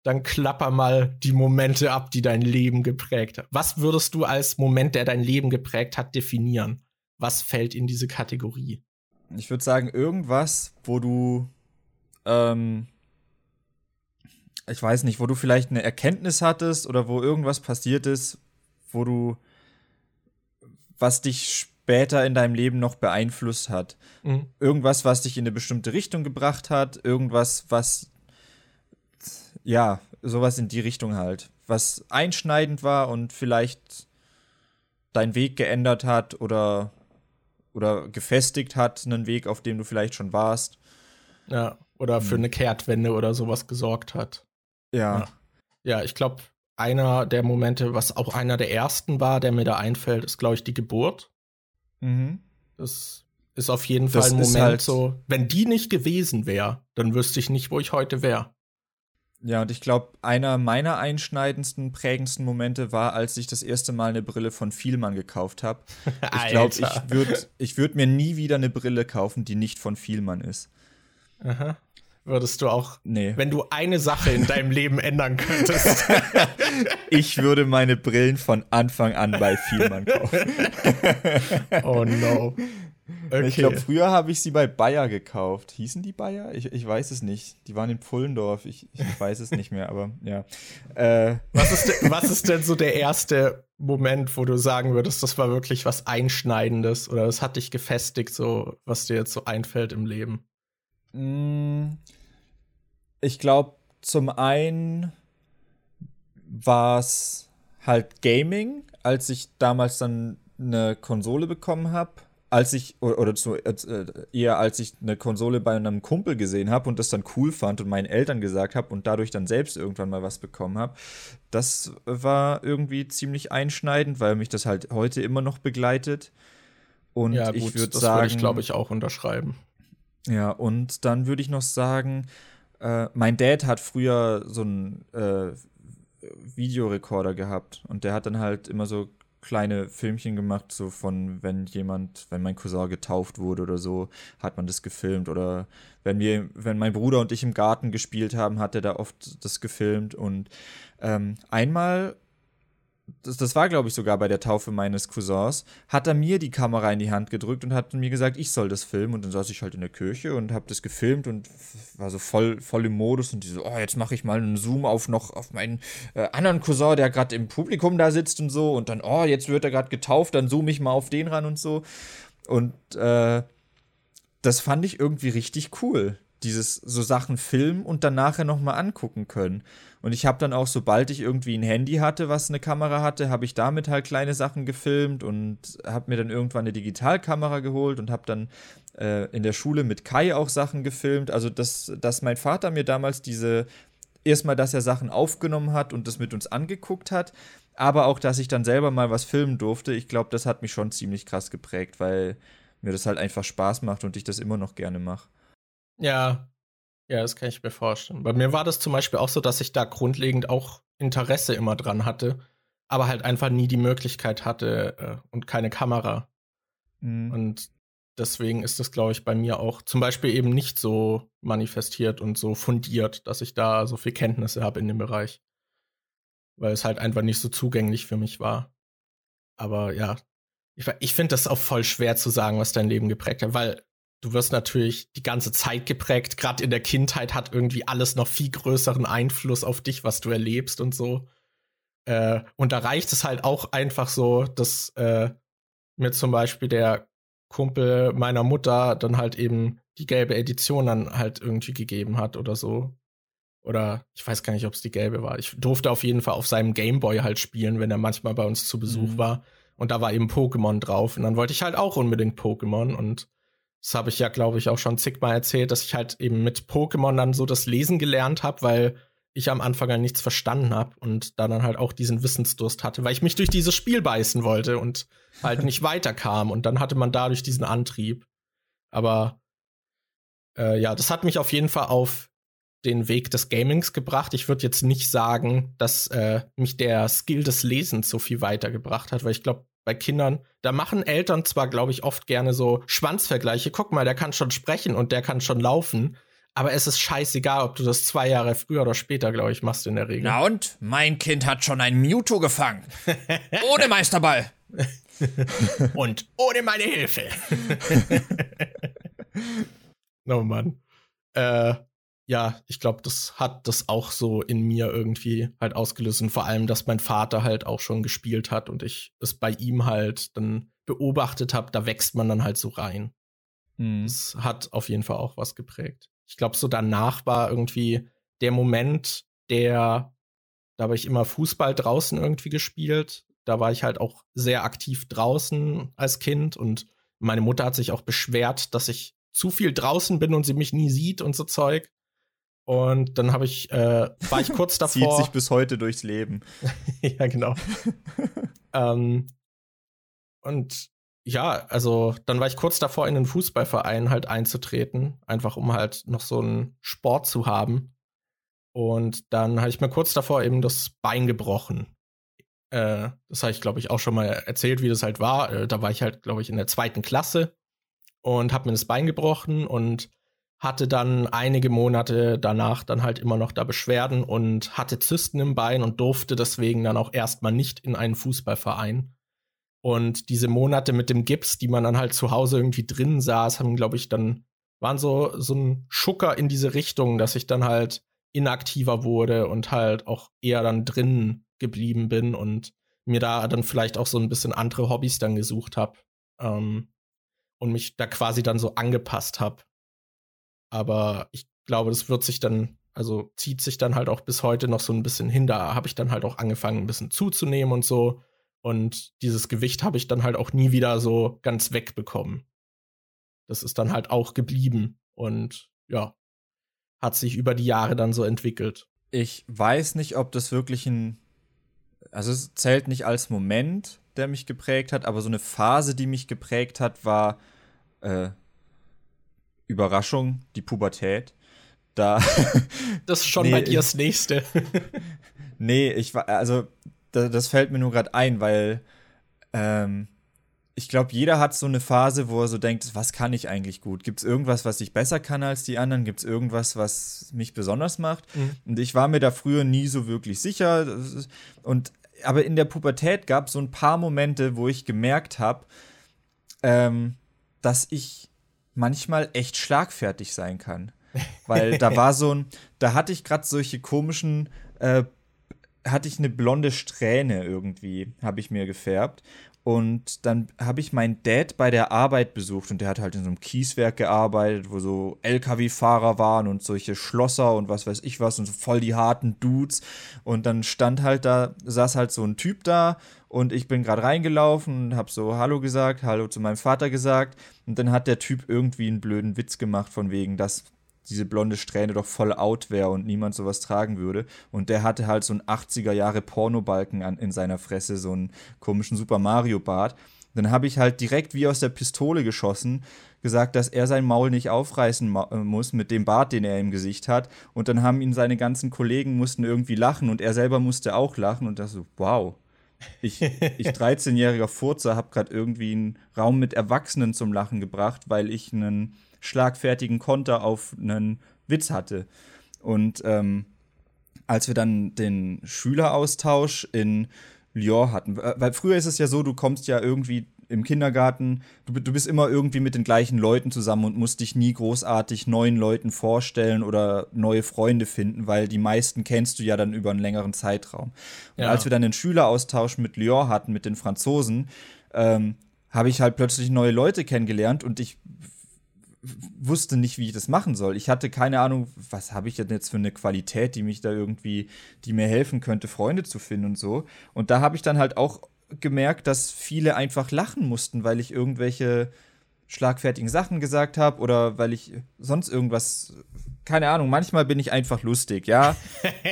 dann klapper mal die Momente ab, die dein Leben geprägt haben. Was würdest du als Moment, der dein Leben geprägt hat, definieren? Was fällt in diese Kategorie? Ich würde sagen, irgendwas, wo du, ähm, ich weiß nicht, wo du vielleicht eine Erkenntnis hattest oder wo irgendwas passiert ist, wo du, was dich später in deinem Leben noch beeinflusst hat. Mhm. Irgendwas, was dich in eine bestimmte Richtung gebracht hat, irgendwas, was ja, sowas in die Richtung halt, was einschneidend war und vielleicht deinen Weg geändert hat oder oder gefestigt hat, einen Weg, auf dem du vielleicht schon warst. Ja, oder für hm. eine Kehrtwende oder sowas gesorgt hat. Ja. Ja, ja ich glaube, einer der Momente, was auch einer der ersten war, der mir da einfällt, ist, glaube ich, die Geburt. Mhm. Das ist auf jeden Fall das ein Moment halt so, wenn die nicht gewesen wäre, dann wüsste ich nicht, wo ich heute wäre. Ja, und ich glaube, einer meiner einschneidendsten, prägendsten Momente war, als ich das erste Mal eine Brille von Vielmann gekauft habe. [LAUGHS] Ich glaube, ich würde ich würd mir nie wieder eine Brille kaufen, die nicht von Vielmann ist. Aha. Würdest du auch, nee. wenn du eine Sache in deinem Leben ändern könntest? [LAUGHS] ich würde meine Brillen von Anfang an bei Vielmann kaufen. [LAUGHS] oh no. Okay. Ich glaube, früher habe ich sie bei Bayer gekauft. Hießen die Bayer? Ich, ich weiß es nicht. Die waren in Pullendorf. Ich, ich [LAUGHS] weiß es nicht mehr, aber ja. Äh. Was, ist denn, was ist denn so der erste Moment, wo du sagen würdest, das war wirklich was Einschneidendes oder es hat dich gefestigt, so was dir jetzt so einfällt im Leben? Mm, ich glaube, zum einen war es halt Gaming, als ich damals dann eine Konsole bekommen habe als ich, oder, zu, äh, eher als ich eine Konsole bei einem Kumpel gesehen habe und das dann cool fand und meinen Eltern gesagt habe und dadurch dann selbst irgendwann mal was bekommen habe, das war irgendwie ziemlich einschneidend, weil mich das halt heute immer noch begleitet. Und ja, gut, ich würde sagen. Das würde ich, glaube ich, auch unterschreiben. Ja, und dann würde ich noch sagen, äh, mein Dad hat früher so einen äh, Videorekorder gehabt und der hat dann halt immer so kleine Filmchen gemacht, so von, wenn jemand, wenn mein Cousin getauft wurde oder so, hat man das gefilmt. Oder wenn wir, wenn mein Bruder und ich im Garten gespielt haben, hat er da oft das gefilmt. Und ähm, einmal das, das war, glaube ich, sogar bei der Taufe meines Cousins, hat er mir die Kamera in die Hand gedrückt und hat mir gesagt, ich soll das filmen. Und dann saß ich halt in der Kirche und habe das gefilmt und war so voll, voll im Modus und die so, oh, jetzt mache ich mal einen Zoom auf noch auf meinen äh, anderen Cousin, der gerade im Publikum da sitzt und so. Und dann, oh, jetzt wird er gerade getauft, dann zoome ich mal auf den ran und so. Und äh, das fand ich irgendwie richtig cool dieses so Sachen filmen und dann nachher noch mal angucken können. Und ich habe dann auch, sobald ich irgendwie ein Handy hatte, was eine Kamera hatte, habe ich damit halt kleine Sachen gefilmt und habe mir dann irgendwann eine Digitalkamera geholt und habe dann äh, in der Schule mit Kai auch Sachen gefilmt. Also, dass, dass mein Vater mir damals diese, erstmal, dass er Sachen aufgenommen hat und das mit uns angeguckt hat, aber auch, dass ich dann selber mal was filmen durfte. Ich glaube, das hat mich schon ziemlich krass geprägt, weil mir das halt einfach Spaß macht und ich das immer noch gerne mache. Ja, ja, das kann ich mir vorstellen. Bei mir war das zum Beispiel auch so, dass ich da grundlegend auch Interesse immer dran hatte, aber halt einfach nie die Möglichkeit hatte äh, und keine Kamera. Mhm. Und deswegen ist das, glaube ich, bei mir auch zum Beispiel eben nicht so manifestiert und so fundiert, dass ich da so viel Kenntnisse habe in dem Bereich. Weil es halt einfach nicht so zugänglich für mich war. Aber ja, ich, ich finde das auch voll schwer zu sagen, was dein Leben geprägt hat, weil du wirst natürlich die ganze Zeit geprägt. Gerade in der Kindheit hat irgendwie alles noch viel größeren Einfluss auf dich, was du erlebst und so. Äh, und da reicht es halt auch einfach so, dass äh, mir zum Beispiel der Kumpel meiner Mutter dann halt eben die gelbe Edition dann halt irgendwie gegeben hat oder so. Oder ich weiß gar nicht, ob es die gelbe war. Ich durfte auf jeden Fall auf seinem Gameboy halt spielen, wenn er manchmal bei uns zu Besuch mhm. war. Und da war eben Pokémon drauf. Und dann wollte ich halt auch unbedingt Pokémon. Und das habe ich ja, glaube ich, auch schon zigmal erzählt, dass ich halt eben mit Pokémon dann so das Lesen gelernt habe, weil ich am Anfang halt nichts verstanden habe und da dann halt auch diesen Wissensdurst hatte, weil ich mich durch dieses Spiel beißen wollte und halt nicht [LAUGHS] weiterkam. Und dann hatte man dadurch diesen Antrieb. Aber äh, ja, das hat mich auf jeden Fall auf den Weg des Gamings gebracht. Ich würde jetzt nicht sagen, dass äh, mich der Skill des Lesens so viel weitergebracht hat, weil ich glaube, bei Kindern, da machen Eltern zwar, glaube ich, oft gerne so Schwanzvergleiche. Guck mal, der kann schon sprechen und der kann schon laufen. Aber es ist scheißegal, ob du das zwei Jahre früher oder später, glaube ich, machst in der Regel. Na und? Mein Kind hat schon ein Mewtwo gefangen. [LAUGHS] ohne Meisterball. [LAUGHS] und ohne meine Hilfe. [LAUGHS] oh Mann. Äh, ja, ich glaube, das hat das auch so in mir irgendwie halt ausgelöst. Und vor allem, dass mein Vater halt auch schon gespielt hat und ich es bei ihm halt dann beobachtet habe, da wächst man dann halt so rein. Mhm. Das hat auf jeden Fall auch was geprägt. Ich glaube, so danach war irgendwie der Moment, der, da habe ich immer Fußball draußen irgendwie gespielt. Da war ich halt auch sehr aktiv draußen als Kind und meine Mutter hat sich auch beschwert, dass ich zu viel draußen bin und sie mich nie sieht und so Zeug. Und dann habe ich, äh, war ich kurz [LAUGHS] davor. Zieht sich bis heute durchs Leben. [LAUGHS] ja, genau. [LAUGHS] ähm, und ja, also dann war ich kurz davor, in den Fußballverein halt einzutreten, einfach um halt noch so einen Sport zu haben. Und dann habe ich mir kurz davor eben das Bein gebrochen. Äh, das habe ich, glaube ich, auch schon mal erzählt, wie das halt war. Äh, da war ich halt, glaube ich, in der zweiten Klasse und habe mir das Bein gebrochen und hatte dann einige Monate danach dann halt immer noch da Beschwerden und hatte Zysten im Bein und durfte deswegen dann auch erstmal nicht in einen Fußballverein. Und diese Monate mit dem Gips, die man dann halt zu Hause irgendwie drin saß, haben, glaube ich, dann waren so, so ein Schucker in diese Richtung, dass ich dann halt inaktiver wurde und halt auch eher dann drin geblieben bin und mir da dann vielleicht auch so ein bisschen andere Hobbys dann gesucht habe ähm, und mich da quasi dann so angepasst habe. Aber ich glaube, das wird sich dann, also zieht sich dann halt auch bis heute noch so ein bisschen hin. Da habe ich dann halt auch angefangen, ein bisschen zuzunehmen und so. Und dieses Gewicht habe ich dann halt auch nie wieder so ganz wegbekommen. Das ist dann halt auch geblieben und ja, hat sich über die Jahre dann so entwickelt. Ich weiß nicht, ob das wirklich ein also es zählt nicht als Moment, der mich geprägt hat, aber so eine Phase, die mich geprägt hat, war äh, Überraschung, die Pubertät. Da. [LAUGHS] das ist schon nee, bei dir das nächste. [LAUGHS] nee, ich war, also das, das fällt mir nur gerade ein, weil ähm, ich glaube, jeder hat so eine Phase, wo er so denkt, was kann ich eigentlich gut? Gibt es irgendwas, was ich besser kann als die anderen? Gibt es irgendwas, was mich besonders macht? Mhm. Und ich war mir da früher nie so wirklich sicher. Und aber in der Pubertät gab es so ein paar Momente, wo ich gemerkt habe, ähm, dass ich manchmal echt schlagfertig sein kann. [LAUGHS] Weil da war so ein, da hatte ich gerade solche komischen äh, hatte ich eine blonde Strähne irgendwie, habe ich mir gefärbt. Und dann habe ich meinen Dad bei der Arbeit besucht und der hat halt in so einem Kieswerk gearbeitet, wo so LKW-Fahrer waren und solche Schlosser und was weiß ich was und so voll die harten Dudes. Und dann stand halt da, saß halt so ein Typ da und ich bin gerade reingelaufen und habe so Hallo gesagt, Hallo zu meinem Vater gesagt. Und dann hat der Typ irgendwie einen blöden Witz gemacht von wegen, dass diese blonde Strähne doch voll out wäre und niemand sowas tragen würde. Und der hatte halt so einen 80er Jahre Pornobalken an, in seiner Fresse, so einen komischen Super Mario Bart. Dann habe ich halt direkt wie aus der Pistole geschossen, gesagt, dass er sein Maul nicht aufreißen äh, muss mit dem Bart, den er im Gesicht hat. Und dann haben ihn seine ganzen Kollegen mussten irgendwie lachen und er selber musste auch lachen und das so, wow. Ich, ich 13-jähriger Furzer habe gerade irgendwie einen Raum mit Erwachsenen zum Lachen gebracht, weil ich einen schlagfertigen Konter auf einen Witz hatte. Und ähm, als wir dann den Schüleraustausch in Lyon hatten, weil früher ist es ja so, du kommst ja irgendwie im Kindergarten, du, du bist immer irgendwie mit den gleichen Leuten zusammen und musst dich nie großartig neuen Leuten vorstellen oder neue Freunde finden, weil die meisten kennst du ja dann über einen längeren Zeitraum. Und ja. als wir dann den Schüleraustausch mit Lyon hatten, mit den Franzosen, ähm, habe ich halt plötzlich neue Leute kennengelernt und ich wusste nicht, wie ich das machen soll. Ich hatte keine Ahnung, was habe ich denn jetzt für eine Qualität, die mich da irgendwie, die mir helfen könnte, Freunde zu finden und so. Und da habe ich dann halt auch gemerkt, dass viele einfach lachen mussten, weil ich irgendwelche schlagfertigen Sachen gesagt habe oder weil ich sonst irgendwas keine Ahnung, manchmal bin ich einfach lustig, ja.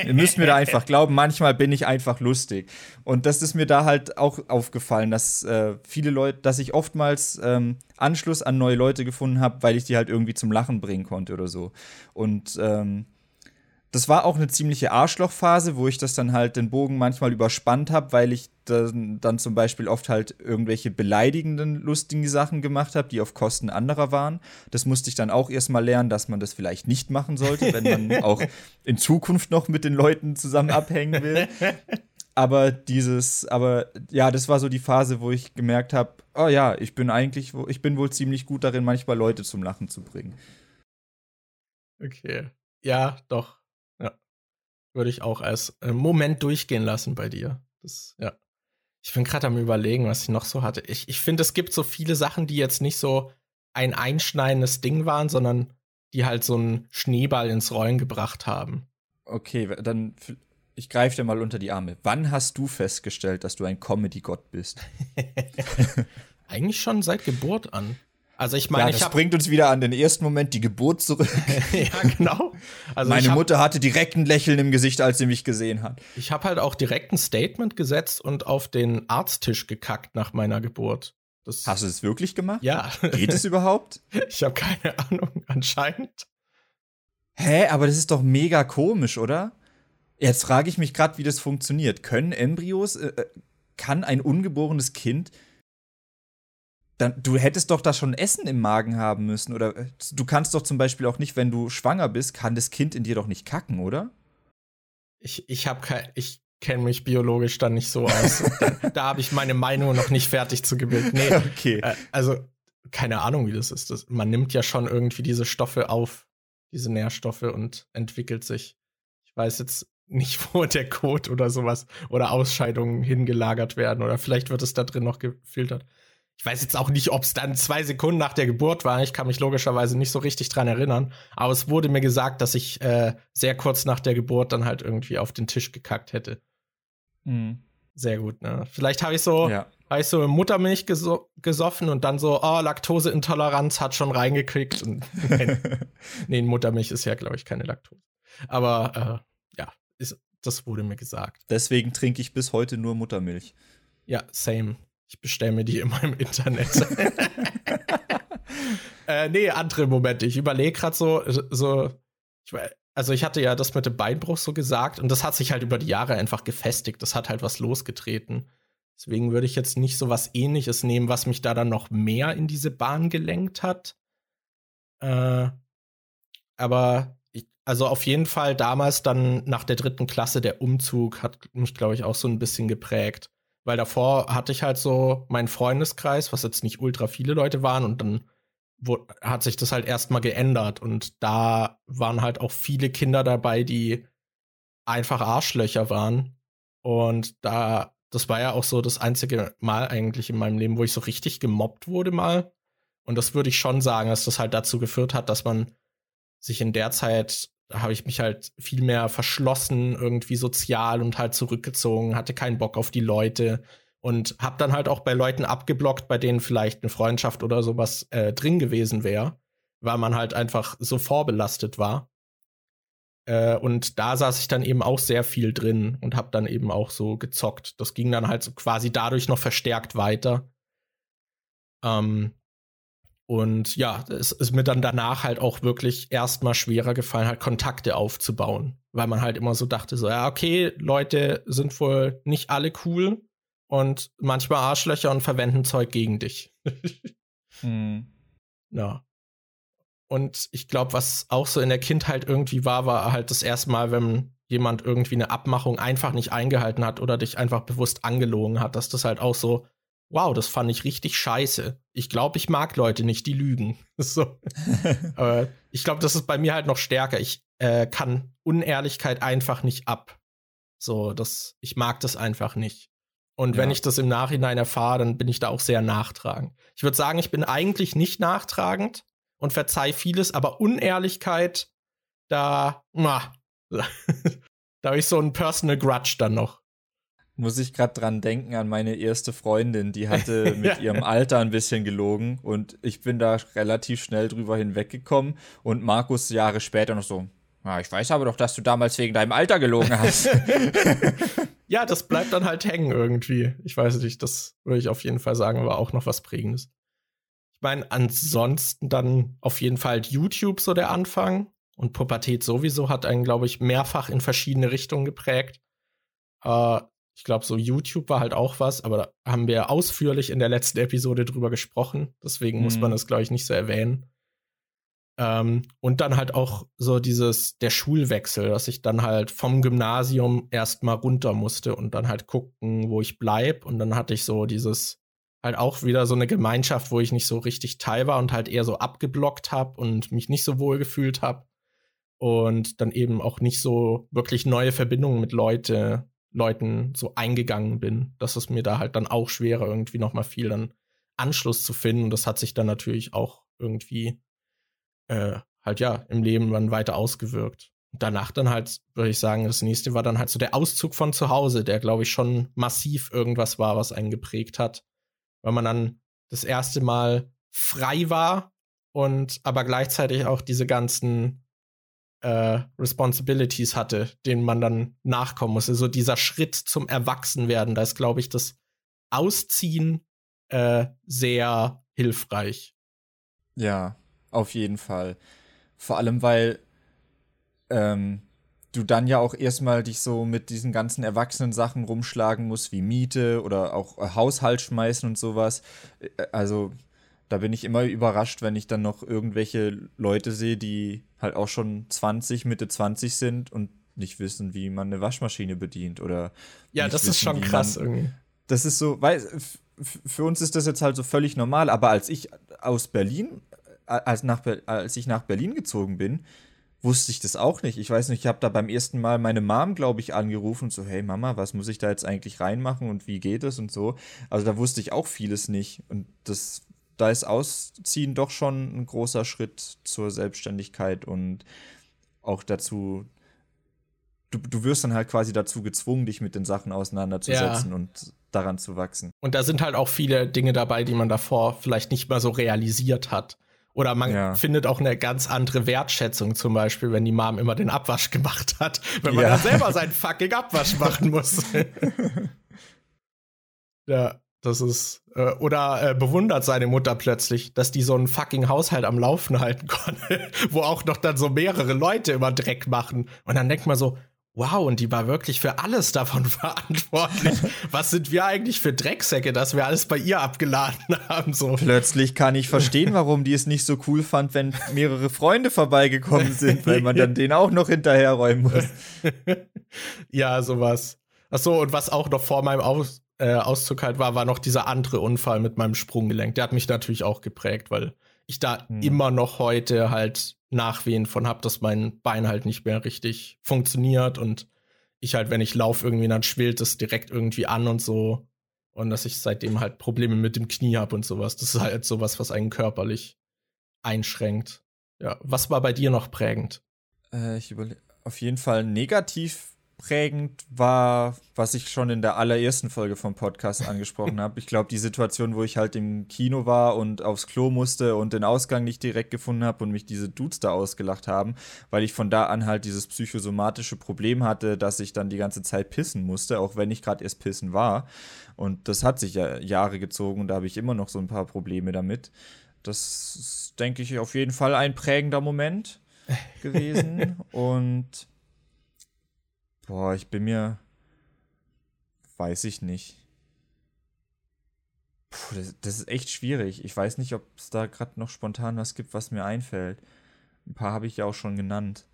Ihr müsst mir da einfach glauben, manchmal bin ich einfach lustig. Und das ist mir da halt auch aufgefallen, dass äh, viele Leute, dass ich oftmals ähm, Anschluss an neue Leute gefunden habe, weil ich die halt irgendwie zum Lachen bringen konnte oder so. Und ähm, das war auch eine ziemliche Arschlochphase, wo ich das dann halt den Bogen manchmal überspannt habe, weil ich dann, dann zum Beispiel oft halt irgendwelche beleidigenden, lustigen Sachen gemacht habe, die auf Kosten anderer waren. Das musste ich dann auch erstmal lernen, dass man das vielleicht nicht machen sollte, wenn man [LAUGHS] auch in Zukunft noch mit den Leuten zusammen abhängen will. Aber dieses, aber ja, das war so die Phase, wo ich gemerkt habe, oh ja, ich bin eigentlich, ich bin wohl ziemlich gut darin, manchmal Leute zum Lachen zu bringen. Okay. Ja, doch würde ich auch als äh, Moment durchgehen lassen bei dir. Das, ja. Ich bin gerade am überlegen, was ich noch so hatte. Ich, ich finde, es gibt so viele Sachen, die jetzt nicht so ein einschneidendes Ding waren, sondern die halt so einen Schneeball ins Rollen gebracht haben. Okay, dann ich greife dir mal unter die Arme. Wann hast du festgestellt, dass du ein Comedy-Gott bist? [LAUGHS] Eigentlich schon seit Geburt an. Also ich meine, ja, das bringt uns wieder an den ersten Moment, die Geburt zurück. [LAUGHS] ja, genau. Also Meine hab, Mutter hatte direkt ein Lächeln im Gesicht, als sie mich gesehen hat. Ich habe halt auch direkt ein Statement gesetzt und auf den Arzttisch gekackt nach meiner Geburt. Das Hast du es wirklich gemacht? Ja. Geht es [LAUGHS] überhaupt? Ich habe keine Ahnung, anscheinend. Hä, aber das ist doch mega komisch, oder? Jetzt frage ich mich gerade, wie das funktioniert. Können Embryos, äh, äh, kann ein ungeborenes Kind dann, du hättest doch da schon Essen im Magen haben müssen. Oder äh, du kannst doch zum Beispiel auch nicht, wenn du schwanger bist, kann das Kind in dir doch nicht kacken, oder? Ich, ich habe kein, ich kenne mich biologisch dann nicht so aus. [LAUGHS] da, da habe ich meine Meinung noch nicht fertig zu gebildet. Nee, [LAUGHS] okay. Äh, also keine Ahnung, wie das ist. Das, man nimmt ja schon irgendwie diese Stoffe auf, diese Nährstoffe und entwickelt sich. Ich weiß jetzt nicht, [LAUGHS] wo der Kot oder sowas oder Ausscheidungen hingelagert werden oder vielleicht wird es da drin noch gefiltert. Ich weiß jetzt auch nicht, ob es dann zwei Sekunden nach der Geburt war. Ich kann mich logischerweise nicht so richtig dran erinnern. Aber es wurde mir gesagt, dass ich äh, sehr kurz nach der Geburt dann halt irgendwie auf den Tisch gekackt hätte. Mhm. Sehr gut, ne? Vielleicht habe ich so, ja. habe ich so Muttermilch geso gesoffen und dann so, oh, Laktoseintoleranz hat schon reingekriegt. Und [LAUGHS] nee, Muttermilch ist ja, glaube ich, keine Laktose. Aber äh, ja, ist, das wurde mir gesagt. Deswegen trinke ich bis heute nur Muttermilch. Ja, same. Ich bestelle mir die immer im Internet. [LAUGHS] äh, nee, andere Momente. Ich überlege gerade so, so ich, also ich hatte ja das mit dem Beinbruch so gesagt und das hat sich halt über die Jahre einfach gefestigt. Das hat halt was losgetreten. Deswegen würde ich jetzt nicht so was ähnliches nehmen, was mich da dann noch mehr in diese Bahn gelenkt hat. Äh, aber ich, also auf jeden Fall damals dann nach der dritten Klasse der Umzug hat mich, glaube ich, auch so ein bisschen geprägt. Weil davor hatte ich halt so meinen Freundeskreis, was jetzt nicht ultra viele Leute waren, und dann wo, hat sich das halt erstmal geändert. Und da waren halt auch viele Kinder dabei, die einfach Arschlöcher waren. Und da, das war ja auch so das einzige Mal eigentlich in meinem Leben, wo ich so richtig gemobbt wurde mal. Und das würde ich schon sagen, dass das halt dazu geführt hat, dass man sich in der Zeit da habe ich mich halt viel mehr verschlossen, irgendwie sozial und halt zurückgezogen, hatte keinen Bock auf die Leute und habe dann halt auch bei Leuten abgeblockt, bei denen vielleicht eine Freundschaft oder sowas äh, drin gewesen wäre, weil man halt einfach so vorbelastet war. Äh, und da saß ich dann eben auch sehr viel drin und habe dann eben auch so gezockt. Das ging dann halt so quasi dadurch noch verstärkt weiter. Ähm, und ja, es ist mir dann danach halt auch wirklich erstmal schwerer gefallen, halt Kontakte aufzubauen. Weil man halt immer so dachte, so, ja, okay, Leute sind wohl nicht alle cool und manchmal Arschlöcher und verwenden Zeug gegen dich. hm. Ja. Und ich glaube, was auch so in der Kindheit irgendwie war, war halt das erste Mal, wenn jemand irgendwie eine Abmachung einfach nicht eingehalten hat oder dich einfach bewusst angelogen hat, dass das halt auch so wow, das fand ich richtig scheiße. Ich glaube, ich mag Leute nicht, die lügen. [LAUGHS] so. [LAUGHS] Aber ich glaube, das ist bei mir halt noch stärker. Ich äh, kann Unehrlichkeit einfach nicht ab. So, das, ich mag das einfach nicht. Und ja. wenn ich das im Nachhinein erfahre, dann bin ich da auch sehr nachtragend. Ich würde sagen, ich bin eigentlich nicht nachtragend und verzeih vieles, aber Unehrlichkeit, da, [LAUGHS] da habe ich so einen Personal Grudge dann noch muss ich gerade dran denken an meine erste Freundin, die hatte [LAUGHS] mit ihrem Alter ein bisschen gelogen und ich bin da relativ schnell drüber hinweggekommen und Markus Jahre später noch so, ja, ich weiß aber doch, dass du damals wegen deinem Alter gelogen hast. [LAUGHS] ja, das bleibt dann halt hängen irgendwie. Ich weiß nicht, das würde ich auf jeden Fall sagen, war auch noch was Prägendes. Ich meine, ansonsten dann auf jeden Fall YouTube so der Anfang und Pubertät sowieso hat einen, glaube ich, mehrfach in verschiedene Richtungen geprägt. Äh, ich glaube, so YouTube war halt auch was, aber da haben wir ausführlich in der letzten Episode drüber gesprochen. Deswegen mhm. muss man mhm. das, glaube ich, nicht so erwähnen. Ähm, und dann halt auch so dieses, der Schulwechsel, dass ich dann halt vom Gymnasium erstmal runter musste und dann halt gucken, wo ich bleib. Und dann hatte ich so dieses, halt auch wieder so eine Gemeinschaft, wo ich nicht so richtig teil war und halt eher so abgeblockt habe und mich nicht so wohl gefühlt habe. Und dann eben auch nicht so wirklich neue Verbindungen mit Leute Leuten so eingegangen bin, dass es mir da halt dann auch schwerer irgendwie nochmal viel dann Anschluss zu finden. Und das hat sich dann natürlich auch irgendwie äh, halt ja im Leben dann weiter ausgewirkt. Und danach dann halt, würde ich sagen, das nächste war dann halt so der Auszug von zu Hause, der, glaube ich, schon massiv irgendwas war, was einen geprägt hat. Weil man dann das erste Mal frei war und aber gleichzeitig auch diese ganzen äh, Responsibilities hatte, denen man dann nachkommen musste. So dieser Schritt zum Erwachsenwerden, da ist, glaube ich, das Ausziehen äh, sehr hilfreich. Ja, auf jeden Fall. Vor allem, weil ähm, du dann ja auch erstmal dich so mit diesen ganzen erwachsenen Sachen rumschlagen musst, wie Miete oder auch äh, Haushalt schmeißen und sowas. Äh, also da bin ich immer überrascht, wenn ich dann noch irgendwelche Leute sehe, die halt auch schon 20, Mitte 20 sind und nicht wissen, wie man eine Waschmaschine bedient oder Ja, das wissen, ist schon krass man, irgendwie. Das ist so, weil für uns ist das jetzt halt so völlig normal, aber als ich aus Berlin als, nach, als ich nach Berlin gezogen bin, wusste ich das auch nicht. Ich weiß nicht, ich habe da beim ersten Mal meine Mom, glaube ich, angerufen und so, hey Mama, was muss ich da jetzt eigentlich reinmachen und wie geht es und so. Also da wusste ich auch vieles nicht. Und das, da ist Ausziehen doch schon ein großer Schritt zur Selbstständigkeit und auch dazu, du, du wirst dann halt quasi dazu gezwungen, dich mit den Sachen auseinanderzusetzen ja. und daran zu wachsen. Und da sind halt auch viele Dinge dabei, die man davor vielleicht nicht mal so realisiert hat. Oder man ja. findet auch eine ganz andere Wertschätzung, zum Beispiel, wenn die Mom immer den Abwasch [LAUGHS] gemacht hat, wenn man ja. dann selber seinen fucking Abwasch machen muss. [LAUGHS] ja, das ist. Äh, oder äh, bewundert seine Mutter plötzlich, dass die so einen fucking Haushalt am Laufen halten [LAUGHS] konnte, wo auch noch dann so mehrere Leute immer Dreck machen. Und dann denkt man so, Wow, und die war wirklich für alles davon [LAUGHS] verantwortlich. Was sind wir eigentlich für Drecksäcke, dass wir alles bei ihr abgeladen [LAUGHS] haben? So. Plötzlich kann ich verstehen, warum die es nicht so cool fand, wenn mehrere Freunde vorbeigekommen sind, weil man dann den auch noch hinterherräumen muss. ja, sowas. Achso, und was auch noch vor meinem Aus, äh, Auszug halt war, war noch dieser andere Unfall mit meinem Sprunggelenk. Der hat mich natürlich auch geprägt, weil ich da hm. immer noch heute halt Nachwehen von habe, dass mein Bein halt nicht mehr richtig funktioniert und ich halt, wenn ich laufe, irgendwie dann schwillt es direkt irgendwie an und so. Und dass ich seitdem halt Probleme mit dem Knie habe und sowas. Das ist halt sowas, was einen körperlich einschränkt. Ja, was war bei dir noch prägend? Äh, ich überlege, auf jeden Fall negativ prägend war, was ich schon in der allerersten Folge vom Podcast angesprochen [LAUGHS] habe. Ich glaube, die Situation, wo ich halt im Kino war und aufs Klo musste und den Ausgang nicht direkt gefunden habe und mich diese Dudes da ausgelacht haben, weil ich von da an halt dieses psychosomatische Problem hatte, dass ich dann die ganze Zeit pissen musste, auch wenn ich gerade erst pissen war. Und das hat sich ja Jahre gezogen und da habe ich immer noch so ein paar Probleme damit. Das ist, denke ich, auf jeden Fall ein prägender Moment [LAUGHS] gewesen. und Boah, ich bin mir. Weiß ich nicht. Puh, das, das, ist echt schwierig. Ich weiß nicht, ob es da gerade noch spontan was gibt, was mir einfällt. Ein paar habe ich ja auch schon genannt.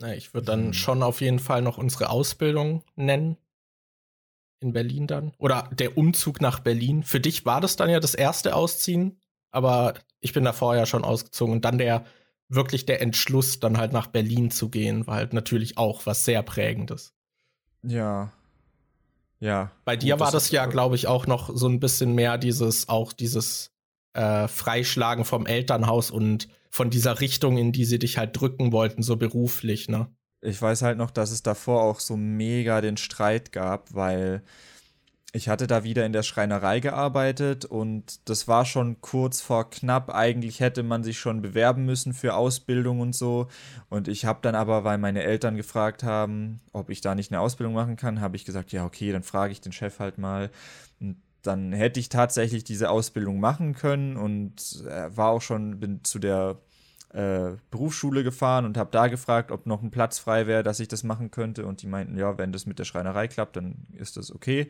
Na, ich würde dann hm. schon auf jeden Fall noch unsere Ausbildung nennen. In Berlin dann. Oder der Umzug nach Berlin. Für dich war das dann ja das erste Ausziehen, aber ich bin da vorher schon ausgezogen. Und dann der wirklich der Entschluss, dann halt nach Berlin zu gehen, war halt natürlich auch was sehr Prägendes. Ja. Ja. Bei dir Gut, war das, das ja, glaube ich, auch noch so ein bisschen mehr dieses, auch dieses äh, Freischlagen vom Elternhaus und von dieser Richtung, in die sie dich halt drücken wollten, so beruflich, ne? Ich weiß halt noch, dass es davor auch so mega den Streit gab, weil ich hatte da wieder in der Schreinerei gearbeitet und das war schon kurz vor knapp. Eigentlich hätte man sich schon bewerben müssen für Ausbildung und so. Und ich habe dann aber, weil meine Eltern gefragt haben, ob ich da nicht eine Ausbildung machen kann, habe ich gesagt, ja, okay, dann frage ich den Chef halt mal. Und dann hätte ich tatsächlich diese Ausbildung machen können und war auch schon, bin zu der äh, Berufsschule gefahren und habe da gefragt, ob noch ein Platz frei wäre, dass ich das machen könnte. Und die meinten, ja, wenn das mit der Schreinerei klappt, dann ist das okay.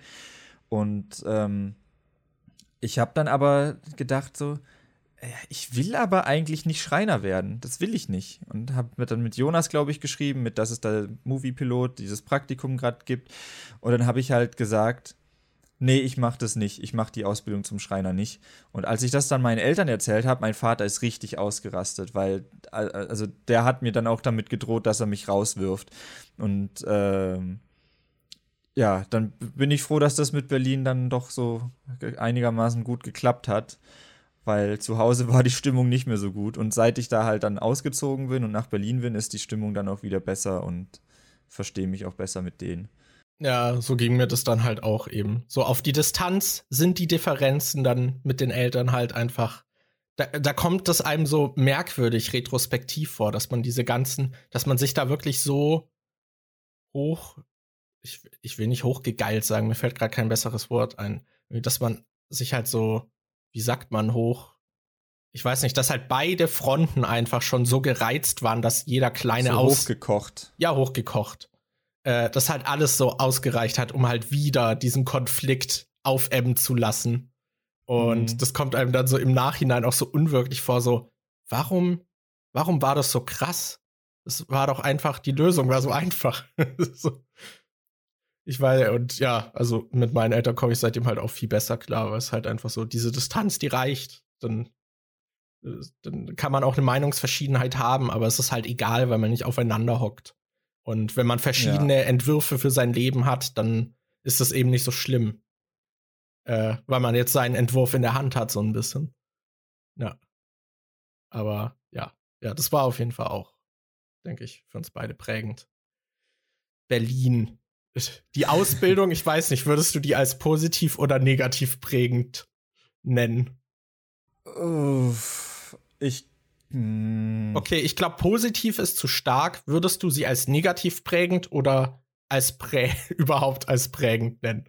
Und ähm, ich habe dann aber gedacht so, äh, ich will aber eigentlich nicht Schreiner werden. Das will ich nicht. Und habe dann mit Jonas, glaube ich, geschrieben, mit dass es da Movie-Pilot dieses Praktikum gerade gibt. Und dann habe ich halt gesagt, nee, ich mache das nicht. Ich mache die Ausbildung zum Schreiner nicht. Und als ich das dann meinen Eltern erzählt habe, mein Vater ist richtig ausgerastet, weil also der hat mir dann auch damit gedroht, dass er mich rauswirft. Und ähm, ja, dann bin ich froh, dass das mit Berlin dann doch so einigermaßen gut geklappt hat, weil zu Hause war die Stimmung nicht mehr so gut. Und seit ich da halt dann ausgezogen bin und nach Berlin bin, ist die Stimmung dann auch wieder besser und verstehe mich auch besser mit denen. Ja, so ging mir das dann halt auch eben. So auf die Distanz sind die Differenzen dann mit den Eltern halt einfach. Da, da kommt das einem so merkwürdig retrospektiv vor, dass man diese ganzen, dass man sich da wirklich so hoch ich, ich will nicht hochgegeilt sagen, mir fällt gerade kein besseres Wort ein, dass man sich halt so, wie sagt man, hoch, ich weiß nicht, dass halt beide Fronten einfach schon so gereizt waren, dass jeder kleine so Aus hochgekocht. Ja, hochgekocht. Äh, das halt alles so ausgereicht hat, um halt wieder diesen Konflikt aufebben zu lassen. Und mhm. das kommt einem dann so im Nachhinein auch so unwirklich vor, so, warum, warum war das so krass? Es war doch einfach, die Lösung war so einfach. [LAUGHS] so. Ich weiß, und ja, also mit meinen Eltern komme ich seitdem halt auch viel besser klar, weil es halt einfach so, diese Distanz, die reicht. Dann, äh, dann kann man auch eine Meinungsverschiedenheit haben, aber es ist halt egal, weil man nicht aufeinander hockt. Und wenn man verschiedene ja. Entwürfe für sein Leben hat, dann ist das eben nicht so schlimm. Äh, weil man jetzt seinen Entwurf in der Hand hat, so ein bisschen. Ja. Aber ja, ja, das war auf jeden Fall auch, denke ich, für uns beide prägend. Berlin die Ausbildung, ich weiß nicht, würdest du die als positiv oder negativ prägend nennen? Ich. Hm. Okay, ich glaube, positiv ist zu stark. Würdest du sie als negativ prägend oder als prä [LAUGHS] überhaupt als prägend nennen?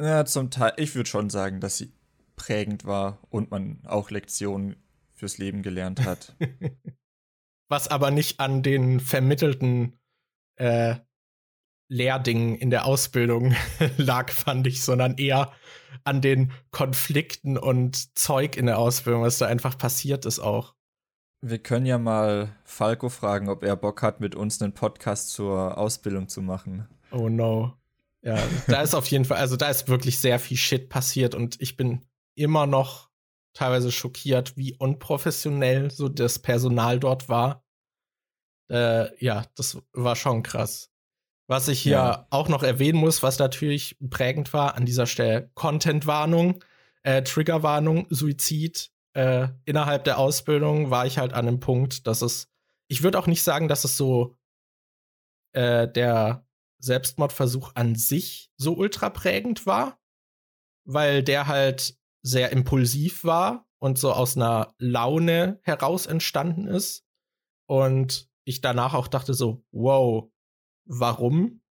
Ja, zum Teil. Ich würde schon sagen, dass sie prägend war und man auch Lektionen fürs Leben gelernt hat. [LAUGHS] Was aber nicht an den vermittelten äh, Lehrdingen in der Ausbildung [LAUGHS] lag, fand ich, sondern eher an den Konflikten und Zeug in der Ausbildung, was da einfach passiert ist auch. Wir können ja mal Falco fragen, ob er Bock hat, mit uns einen Podcast zur Ausbildung zu machen. Oh no. Ja, da ist auf jeden Fall, also da ist wirklich sehr viel Shit passiert und ich bin immer noch teilweise schockiert, wie unprofessionell so das Personal dort war. Äh, ja, das war schon krass. Was ich hier ja. auch noch erwähnen muss, was natürlich prägend war an dieser Stelle, Content-Warnung, äh, Triggerwarnung, Suizid. Äh, innerhalb der Ausbildung war ich halt an einem Punkt, dass es, ich würde auch nicht sagen, dass es so äh, der Selbstmordversuch an sich so ultra prägend war, weil der halt sehr impulsiv war und so aus einer Laune heraus entstanden ist. Und ich danach auch dachte so, wow, warum,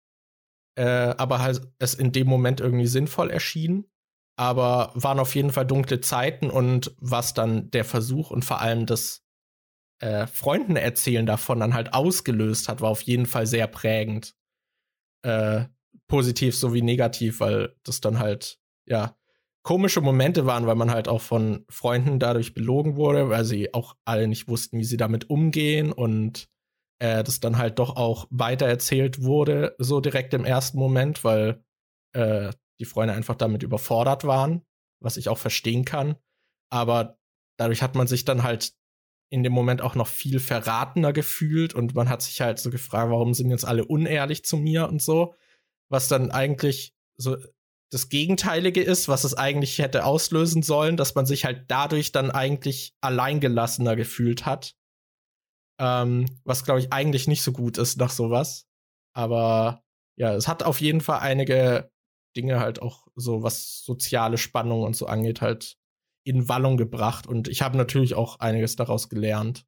äh, aber halt es in dem Moment irgendwie sinnvoll erschien. Aber waren auf jeden Fall dunkle Zeiten und was dann der Versuch und vor allem das äh, Freunden erzählen davon dann halt ausgelöst hat, war auf jeden Fall sehr prägend. Äh, positiv sowie negativ, weil das dann halt, ja, komische Momente waren, weil man halt auch von Freunden dadurch belogen wurde, weil sie auch alle nicht wussten, wie sie damit umgehen und äh, das dann halt doch auch weitererzählt wurde, so direkt im ersten Moment, weil äh, die Freunde einfach damit überfordert waren, was ich auch verstehen kann. Aber dadurch hat man sich dann halt in dem Moment auch noch viel verratener gefühlt und man hat sich halt so gefragt, warum sind jetzt alle unehrlich zu mir und so, was dann eigentlich so das Gegenteilige ist, was es eigentlich hätte auslösen sollen, dass man sich halt dadurch dann eigentlich alleingelassener gefühlt hat ähm, was, glaube ich, eigentlich nicht so gut ist nach sowas. Aber ja, es hat auf jeden Fall einige Dinge halt auch so, was soziale Spannung und so angeht, halt in Wallung gebracht. Und ich habe natürlich auch einiges daraus gelernt.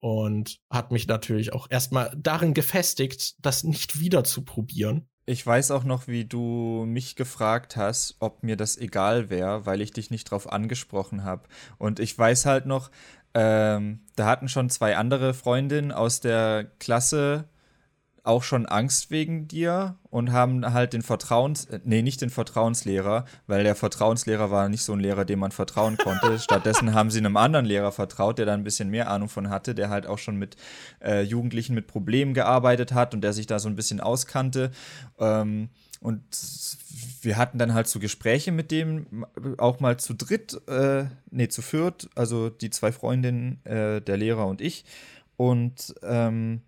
Und hat mich natürlich auch erstmal darin gefestigt, das nicht wieder zu probieren. Ich weiß auch noch, wie du mich gefragt hast, ob mir das egal wäre, weil ich dich nicht drauf angesprochen habe. Und ich weiß halt noch, ähm, da hatten schon zwei andere Freundinnen aus der Klasse auch schon Angst wegen dir und haben halt den Vertrauens, äh, nee, nicht den Vertrauenslehrer, weil der Vertrauenslehrer war nicht so ein Lehrer, dem man vertrauen konnte. [LAUGHS] Stattdessen haben sie einem anderen Lehrer vertraut, der da ein bisschen mehr Ahnung von hatte, der halt auch schon mit äh, Jugendlichen mit Problemen gearbeitet hat und der sich da so ein bisschen auskannte. Ähm, und wir hatten dann halt so Gespräche mit dem, auch mal zu dritt, äh, nee, zu viert, also die zwei Freundinnen, äh, der Lehrer und ich. Und ähm,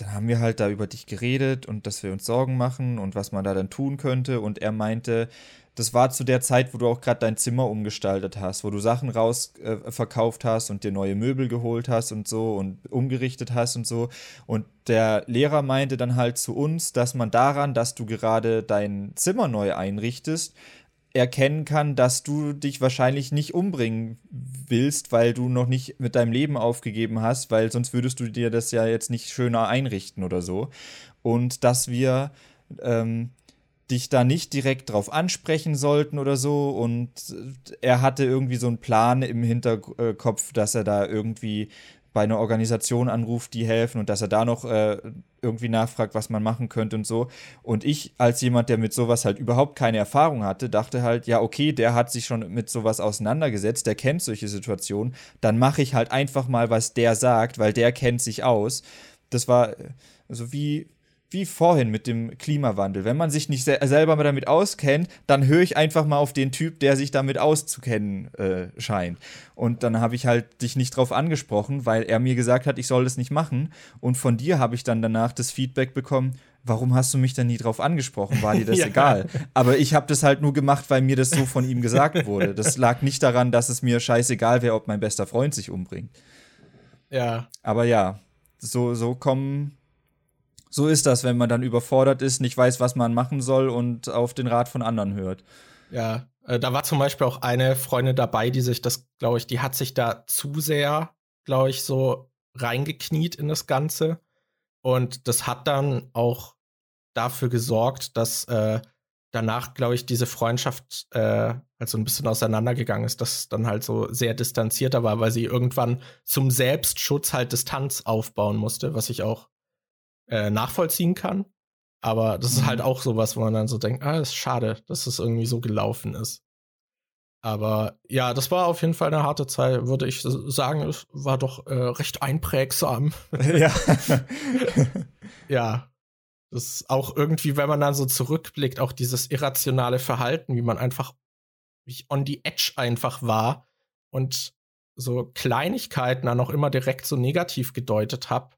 dann haben wir halt da über dich geredet und dass wir uns Sorgen machen und was man da dann tun könnte. Und er meinte, das war zu der Zeit, wo du auch gerade dein Zimmer umgestaltet hast, wo du Sachen raus äh, hast und dir neue Möbel geholt hast und so und umgerichtet hast und so. Und der Lehrer meinte dann halt zu uns, dass man daran, dass du gerade dein Zimmer neu einrichtest, erkennen kann, dass du dich wahrscheinlich nicht umbringen willst, weil du noch nicht mit deinem Leben aufgegeben hast, weil sonst würdest du dir das ja jetzt nicht schöner einrichten oder so. Und dass wir ähm, dich da nicht direkt drauf ansprechen sollten oder so. Und er hatte irgendwie so einen Plan im Hinterkopf, dass er da irgendwie bei einer Organisation anruft, die helfen und dass er da noch äh, irgendwie nachfragt, was man machen könnte und so. Und ich als jemand, der mit sowas halt überhaupt keine Erfahrung hatte, dachte halt, ja, okay, der hat sich schon mit sowas auseinandergesetzt, der kennt solche Situationen, dann mache ich halt einfach mal, was der sagt, weil der kennt sich aus. Das war äh, also wie wie vorhin mit dem Klimawandel. Wenn man sich nicht se selber damit auskennt, dann höre ich einfach mal auf den Typ, der sich damit auszukennen äh, scheint. Und dann habe ich halt dich nicht drauf angesprochen, weil er mir gesagt hat, ich soll das nicht machen. Und von dir habe ich dann danach das Feedback bekommen, warum hast du mich denn nie drauf angesprochen? War dir [LAUGHS] das ja. egal? Aber ich habe das halt nur gemacht, weil mir das so von ihm gesagt wurde. Das [LAUGHS] lag nicht daran, dass es mir scheißegal wäre, ob mein bester Freund sich umbringt. Ja. Aber ja, so, so kommen so ist das, wenn man dann überfordert ist, nicht weiß, was man machen soll und auf den Rat von anderen hört. Ja, äh, da war zum Beispiel auch eine Freundin dabei, die sich das, glaube ich, die hat sich da zu sehr, glaube ich, so reingekniet in das Ganze. Und das hat dann auch dafür gesorgt, dass äh, danach, glaube ich, diese Freundschaft äh, also ein bisschen auseinandergegangen ist, dass dann halt so sehr distanzierter war, weil sie irgendwann zum Selbstschutz halt Distanz aufbauen musste, was ich auch äh, nachvollziehen kann. Aber das ist halt mhm. auch sowas, wo man dann so denkt, ah, ist schade, dass es irgendwie so gelaufen ist. Aber ja, das war auf jeden Fall eine harte Zeit, würde ich sagen. Es war doch äh, recht einprägsam. Ja. [LAUGHS] ja. Das ist auch irgendwie, wenn man dann so zurückblickt, auch dieses irrationale Verhalten, wie man einfach wie on the edge einfach war und so Kleinigkeiten dann auch immer direkt so negativ gedeutet habe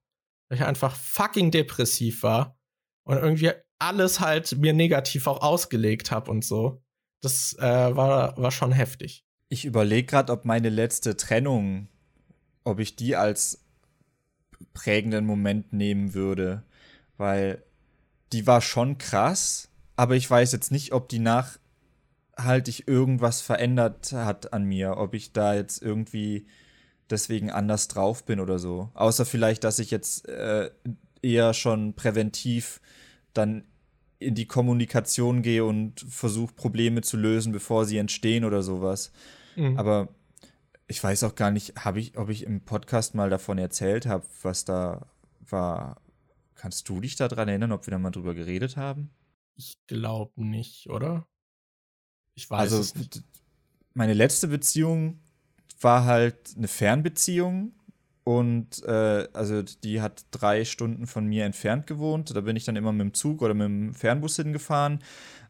weil ich einfach fucking depressiv war und irgendwie alles halt mir negativ auch ausgelegt habe und so. Das äh, war, war schon heftig. Ich überlege gerade, ob meine letzte Trennung, ob ich die als prägenden Moment nehmen würde, weil die war schon krass, aber ich weiß jetzt nicht, ob die nachhaltig irgendwas verändert hat an mir, ob ich da jetzt irgendwie deswegen anders drauf bin oder so. Außer vielleicht, dass ich jetzt äh, eher schon präventiv dann in die Kommunikation gehe und versuche, Probleme zu lösen, bevor sie entstehen oder sowas. Mhm. Aber ich weiß auch gar nicht, ich, ob ich im Podcast mal davon erzählt habe, was da war. Kannst du dich daran erinnern, ob wir da mal drüber geredet haben? Ich glaube nicht, oder? Ich weiß also, es nicht. Meine letzte Beziehung war halt eine Fernbeziehung und äh, also die hat drei Stunden von mir entfernt gewohnt. Da bin ich dann immer mit dem Zug oder mit dem Fernbus hingefahren.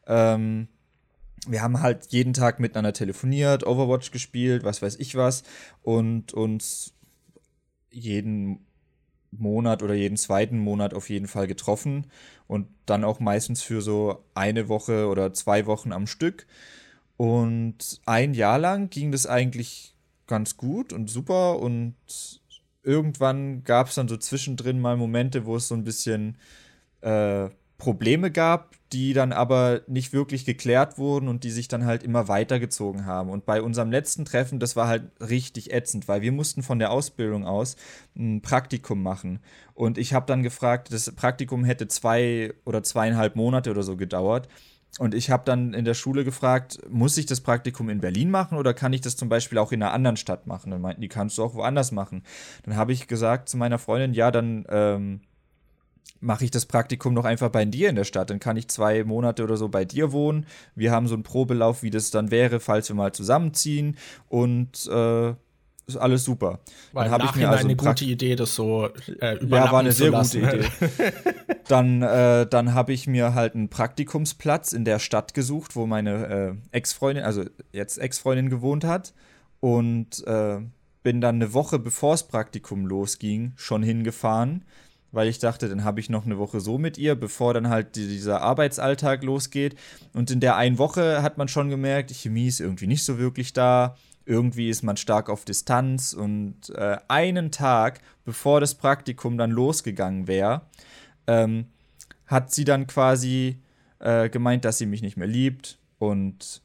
Ähm, wir haben halt jeden Tag miteinander telefoniert, Overwatch gespielt, was weiß ich was und uns jeden Monat oder jeden zweiten Monat auf jeden Fall getroffen und dann auch meistens für so eine Woche oder zwei Wochen am Stück. Und ein Jahr lang ging das eigentlich ganz gut und super und irgendwann gab es dann so zwischendrin mal Momente, wo es so ein bisschen äh, Probleme gab, die dann aber nicht wirklich geklärt wurden und die sich dann halt immer weitergezogen haben. Und bei unserem letzten Treffen, das war halt richtig ätzend, weil wir mussten von der Ausbildung aus ein Praktikum machen. Und ich habe dann gefragt, das Praktikum hätte zwei oder zweieinhalb Monate oder so gedauert. Und ich habe dann in der Schule gefragt, muss ich das Praktikum in Berlin machen oder kann ich das zum Beispiel auch in einer anderen Stadt machen? Dann meinten die, kannst du auch woanders machen. Dann habe ich gesagt zu meiner Freundin, ja, dann ähm, mache ich das Praktikum noch einfach bei dir in der Stadt. Dann kann ich zwei Monate oder so bei dir wohnen. Wir haben so einen Probelauf, wie das dann wäre, falls wir mal zusammenziehen. Und äh, ist alles super. Weil dann habe ich mir also eine gute Idee, das so äh, Ja, war eine sehr gute Idee. [LAUGHS] dann äh, dann habe ich mir halt einen Praktikumsplatz in der Stadt gesucht, wo meine äh, Ex-Freundin, also jetzt Ex-Freundin gewohnt hat und äh, bin dann eine Woche bevor das Praktikum losging schon hingefahren, weil ich dachte, dann habe ich noch eine Woche so mit ihr, bevor dann halt dieser Arbeitsalltag losgeht. Und in der einen Woche hat man schon gemerkt, Chemie ist irgendwie nicht so wirklich da. Irgendwie ist man stark auf Distanz und äh, einen Tag, bevor das Praktikum dann losgegangen wäre, ähm, hat sie dann quasi äh, gemeint, dass sie mich nicht mehr liebt und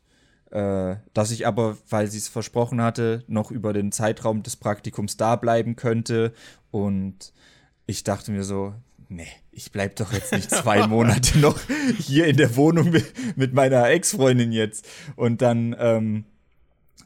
äh, dass ich aber, weil sie es versprochen hatte, noch über den Zeitraum des Praktikums da bleiben könnte. Und ich dachte mir so, nee, ich bleib doch jetzt nicht zwei [LAUGHS] Monate noch hier in der Wohnung mit, mit meiner Ex-Freundin jetzt. Und dann ähm,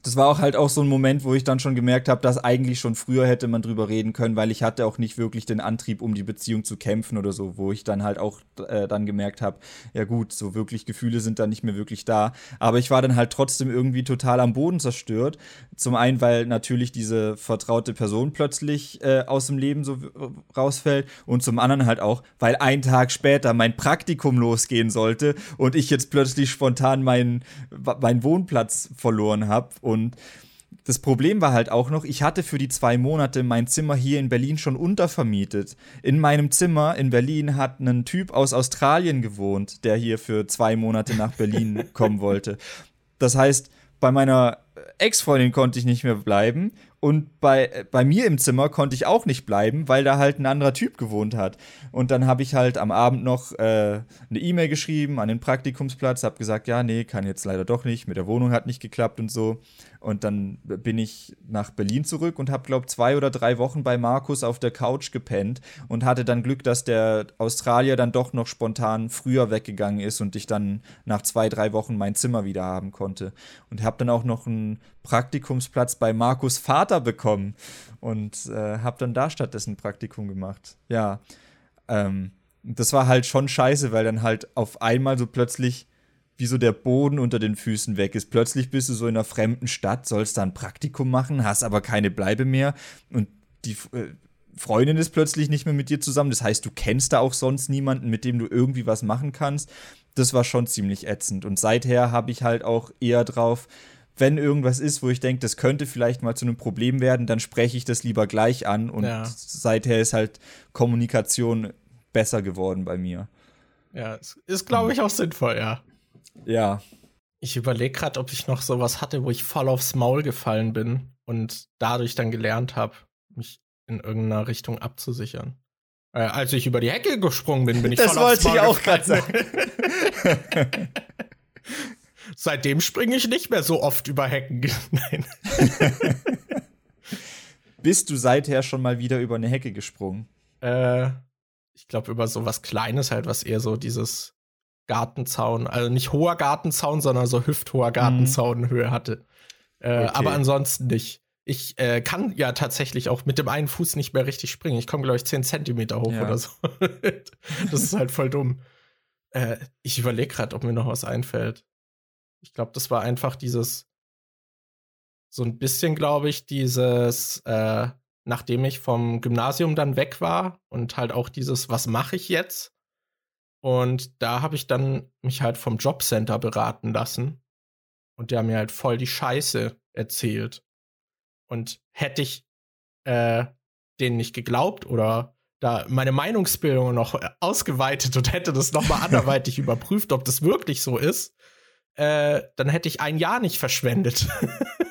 das war auch halt auch so ein Moment, wo ich dann schon gemerkt habe, dass eigentlich schon früher hätte man drüber reden können, weil ich hatte auch nicht wirklich den Antrieb, um die Beziehung zu kämpfen oder so, wo ich dann halt auch äh, dann gemerkt habe, ja gut, so wirklich Gefühle sind dann nicht mehr wirklich da. Aber ich war dann halt trotzdem irgendwie total am Boden zerstört. Zum einen, weil natürlich diese vertraute Person plötzlich äh, aus dem Leben so rausfällt und zum anderen halt auch, weil ein Tag später mein Praktikum losgehen sollte und ich jetzt plötzlich spontan meinen, meinen Wohnplatz verloren habe und das Problem war halt auch noch, ich hatte für die zwei Monate mein Zimmer hier in Berlin schon untervermietet. In meinem Zimmer in Berlin hat ein Typ aus Australien gewohnt, der hier für zwei Monate nach Berlin [LAUGHS] kommen wollte. Das heißt, bei meiner Ex-Freundin konnte ich nicht mehr bleiben und bei, bei mir im Zimmer konnte ich auch nicht bleiben, weil da halt ein anderer Typ gewohnt hat. Und dann habe ich halt am Abend noch äh, eine E-Mail geschrieben an den Praktikumsplatz, habe gesagt, ja, nee, kann jetzt leider doch nicht, mit der Wohnung hat nicht geklappt und so. Und dann bin ich nach Berlin zurück und habe, glaube zwei oder drei Wochen bei Markus auf der Couch gepennt und hatte dann Glück, dass der Australier dann doch noch spontan früher weggegangen ist und ich dann nach zwei, drei Wochen mein Zimmer wieder haben konnte. Und habe dann auch noch einen Praktikumsplatz bei Markus Vater bekommen und äh, habe dann da stattdessen Praktikum gemacht. Ja, ähm, das war halt schon scheiße, weil dann halt auf einmal so plötzlich wie so der Boden unter den Füßen weg ist. Plötzlich bist du so in einer fremden Stadt, sollst da ein Praktikum machen, hast aber keine Bleibe mehr und die äh, Freundin ist plötzlich nicht mehr mit dir zusammen. Das heißt, du kennst da auch sonst niemanden, mit dem du irgendwie was machen kannst. Das war schon ziemlich ätzend. Und seither habe ich halt auch eher drauf, wenn irgendwas ist, wo ich denke, das könnte vielleicht mal zu einem Problem werden, dann spreche ich das lieber gleich an. Und ja. seither ist halt Kommunikation besser geworden bei mir. Ja, ist, glaube ich, auch sinnvoll, ja. Ja. Ich überlege gerade, ob ich noch sowas hatte, wo ich voll aufs Maul gefallen bin und dadurch dann gelernt habe, mich in irgendeiner Richtung abzusichern. Äh, als ich über die Hecke gesprungen bin, bin ich das voll aufs Maul Das wollte ich auch gerade sagen. [LAUGHS] Seitdem springe ich nicht mehr so oft über Hecken. [LAUGHS] Nein. [LAUGHS] Bist du seither schon mal wieder über eine Hecke gesprungen? Äh, ich glaube über so was Kleines halt, was eher so dieses Gartenzaun, also nicht hoher Gartenzaun, sondern so hüfthoher Gartenzaunhöhe mhm. hatte. Äh, okay. Aber ansonsten nicht. Ich äh, kann ja tatsächlich auch mit dem einen Fuß nicht mehr richtig springen. Ich komme, glaube ich, 10 Zentimeter hoch ja. oder so. [LAUGHS] das ist halt voll dumm. Äh, ich überlege gerade, ob mir noch was einfällt. Ich glaube, das war einfach dieses, so ein bisschen, glaube ich, dieses, äh, nachdem ich vom Gymnasium dann weg war und halt auch dieses, was mache ich jetzt? Und da habe ich dann mich halt vom Jobcenter beraten lassen. Und der hat mir halt voll die Scheiße erzählt. Und hätte ich äh, denen nicht geglaubt oder da meine Meinungsbildung noch ausgeweitet und hätte das nochmal [LAUGHS] anderweitig überprüft, ob das wirklich so ist, äh, dann hätte ich ein Jahr nicht verschwendet.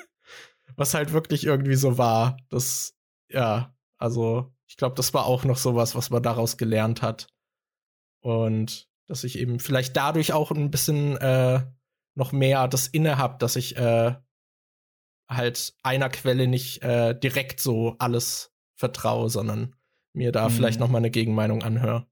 [LAUGHS] Was halt wirklich irgendwie so war. Das, ja, also ich glaube, das war auch noch sowas, was man daraus gelernt hat. Und dass ich eben vielleicht dadurch auch ein bisschen äh, noch mehr das inne habe, dass ich äh, halt einer Quelle nicht äh, direkt so alles vertraue, sondern mir da mhm. vielleicht noch mal eine Gegenmeinung anhöre.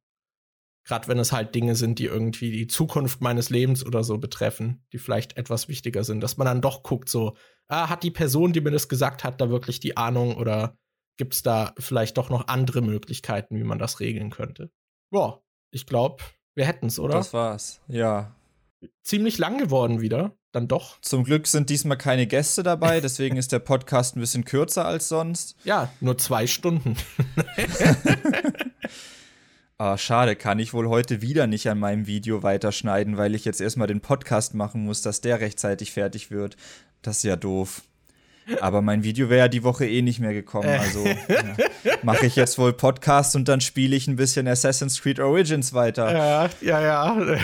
Gerade wenn es halt Dinge sind, die irgendwie die Zukunft meines Lebens oder so betreffen, die vielleicht etwas wichtiger sind, dass man dann doch guckt, so, ah, hat die Person, die mir das gesagt hat, da wirklich die Ahnung oder gibt es da vielleicht doch noch andere Möglichkeiten, wie man das regeln könnte? Boah, ich glaube, wir hätten es, oder? Das war's, ja. Ziemlich lang geworden wieder, dann doch. Zum Glück sind diesmal keine Gäste dabei, [LAUGHS] deswegen ist der Podcast ein bisschen kürzer als sonst. Ja, nur zwei Stunden. [LAUGHS] Ah, schade, kann ich wohl heute wieder nicht an meinem Video weiterschneiden, weil ich jetzt erstmal den Podcast machen muss, dass der rechtzeitig fertig wird. Das ist ja doof. Aber mein Video wäre ja die Woche eh nicht mehr gekommen. Also ja, mache ich jetzt wohl Podcast und dann spiele ich ein bisschen Assassin's Creed Origins weiter. Ja, ja, ja.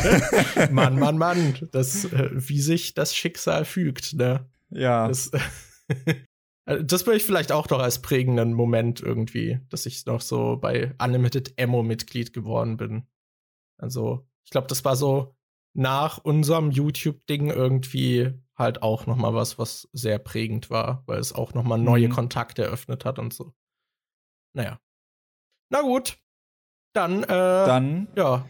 [LAUGHS] Mann, Mann, Mann. Das, äh, wie sich das Schicksal fügt, ne? Ja. Das, [LAUGHS] das würde ich vielleicht auch noch als prägenden Moment irgendwie, dass ich noch so bei Unlimited Ammo Mitglied geworden bin. Also, ich glaube, das war so nach unserem YouTube-Ding irgendwie halt auch noch mal was, was sehr prägend war, weil es auch noch mal neue mhm. Kontakte eröffnet hat und so. Naja. Na gut. Dann, äh, Dann, ja,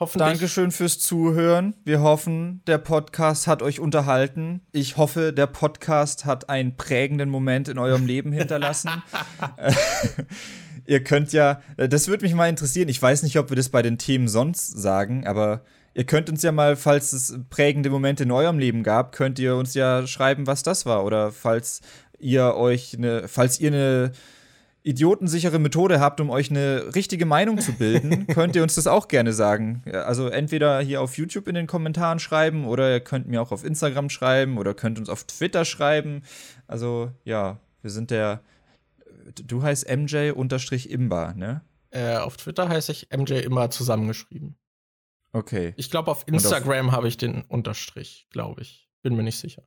hoffentlich. Dankeschön fürs Zuhören. Wir hoffen, der Podcast hat euch unterhalten. Ich hoffe, der Podcast hat einen prägenden Moment in eurem Leben hinterlassen. [LAUGHS] [LAUGHS] Ihr könnt ja, das würde mich mal interessieren. Ich weiß nicht, ob wir das bei den Themen sonst sagen, aber Ihr könnt uns ja mal, falls es prägende Momente in eurem Leben gab, könnt ihr uns ja schreiben, was das war. Oder falls ihr euch eine, falls ihr eine idiotensichere Methode habt, um euch eine richtige Meinung zu bilden, [LAUGHS] könnt ihr uns das auch gerne sagen. Also entweder hier auf YouTube in den Kommentaren schreiben oder ihr könnt mir auch auf Instagram schreiben oder könnt uns auf Twitter schreiben. Also ja, wir sind der. Du heißt MJ-Imba, ne? Äh, auf Twitter heiße ich MJ immer zusammengeschrieben. Okay. Ich glaube, auf Instagram habe ich den Unterstrich, glaube ich. Bin mir nicht sicher.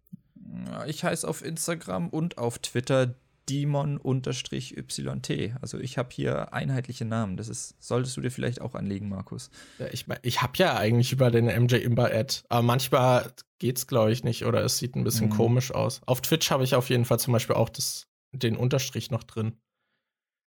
Ich heiße auf Instagram und auf Twitter Demon-YT. Also ich habe hier einheitliche Namen. Das ist, solltest du dir vielleicht auch anlegen, Markus. Ja, ich ich habe ja eigentlich über den MJ Imba Ad, aber manchmal geht's, glaube ich, nicht oder es sieht ein bisschen mhm. komisch aus. Auf Twitch habe ich auf jeden Fall zum Beispiel auch das, den Unterstrich noch drin.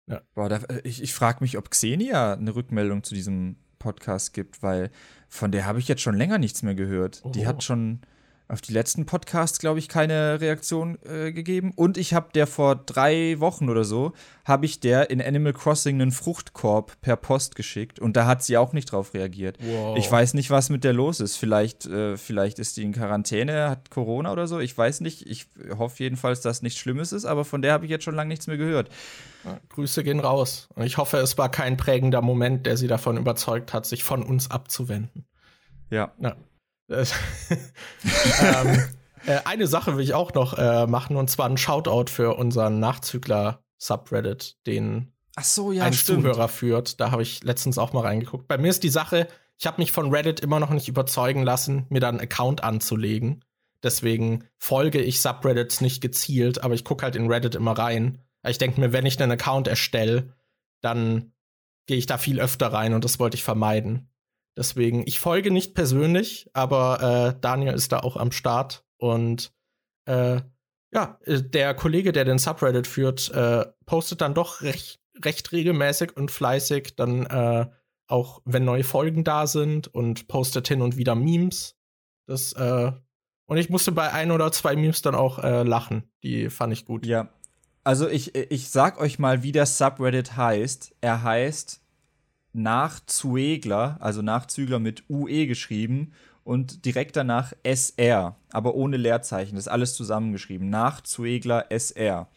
Ja. Boah, da, ich, ich frage mich, ob Xenia eine Rückmeldung zu diesem Podcast gibt, weil von der habe ich jetzt schon länger nichts mehr gehört. Oh. Die hat schon auf die letzten Podcasts, glaube ich, keine Reaktion äh, gegeben. Und ich habe der vor drei Wochen oder so, habe ich der in Animal Crossing einen Fruchtkorb per Post geschickt. Und da hat sie auch nicht drauf reagiert. Wow. Ich weiß nicht, was mit der los ist. Vielleicht, äh, vielleicht ist die in Quarantäne, hat Corona oder so. Ich weiß nicht. Ich hoffe jedenfalls, dass nichts Schlimmes ist. Aber von der habe ich jetzt schon lange nichts mehr gehört. Ja, Grüße gehen raus. Und ich hoffe, es war kein prägender Moment, der sie davon überzeugt hat, sich von uns abzuwenden. Ja. ja. [LAUGHS] ähm, äh, eine Sache will ich auch noch äh, machen, und zwar ein Shoutout für unseren Nachzügler-Subreddit, den so, ja, ein stimmt. Zuhörer führt. Da habe ich letztens auch mal reingeguckt. Bei mir ist die Sache, ich habe mich von Reddit immer noch nicht überzeugen lassen, mir da einen Account anzulegen. Deswegen folge ich Subreddits nicht gezielt, aber ich gucke halt in Reddit immer rein. Ich denke mir, wenn ich einen Account erstelle, dann gehe ich da viel öfter rein und das wollte ich vermeiden. Deswegen, ich folge nicht persönlich, aber äh, Daniel ist da auch am Start. Und äh, ja, äh, der Kollege, der den Subreddit führt, äh, postet dann doch recht, recht regelmäßig und fleißig dann äh, auch, wenn neue Folgen da sind und postet hin und wieder Memes. Das, äh, und ich musste bei ein oder zwei Memes dann auch lachen. Die fand ich gut. Ja. Also ich, ich sag euch mal, wie der Subreddit heißt. Er heißt Nachzuegler, also Nachzügler mit UE geschrieben und direkt danach SR, aber ohne Leerzeichen. Das ist alles zusammengeschrieben. Nachzuegler SR.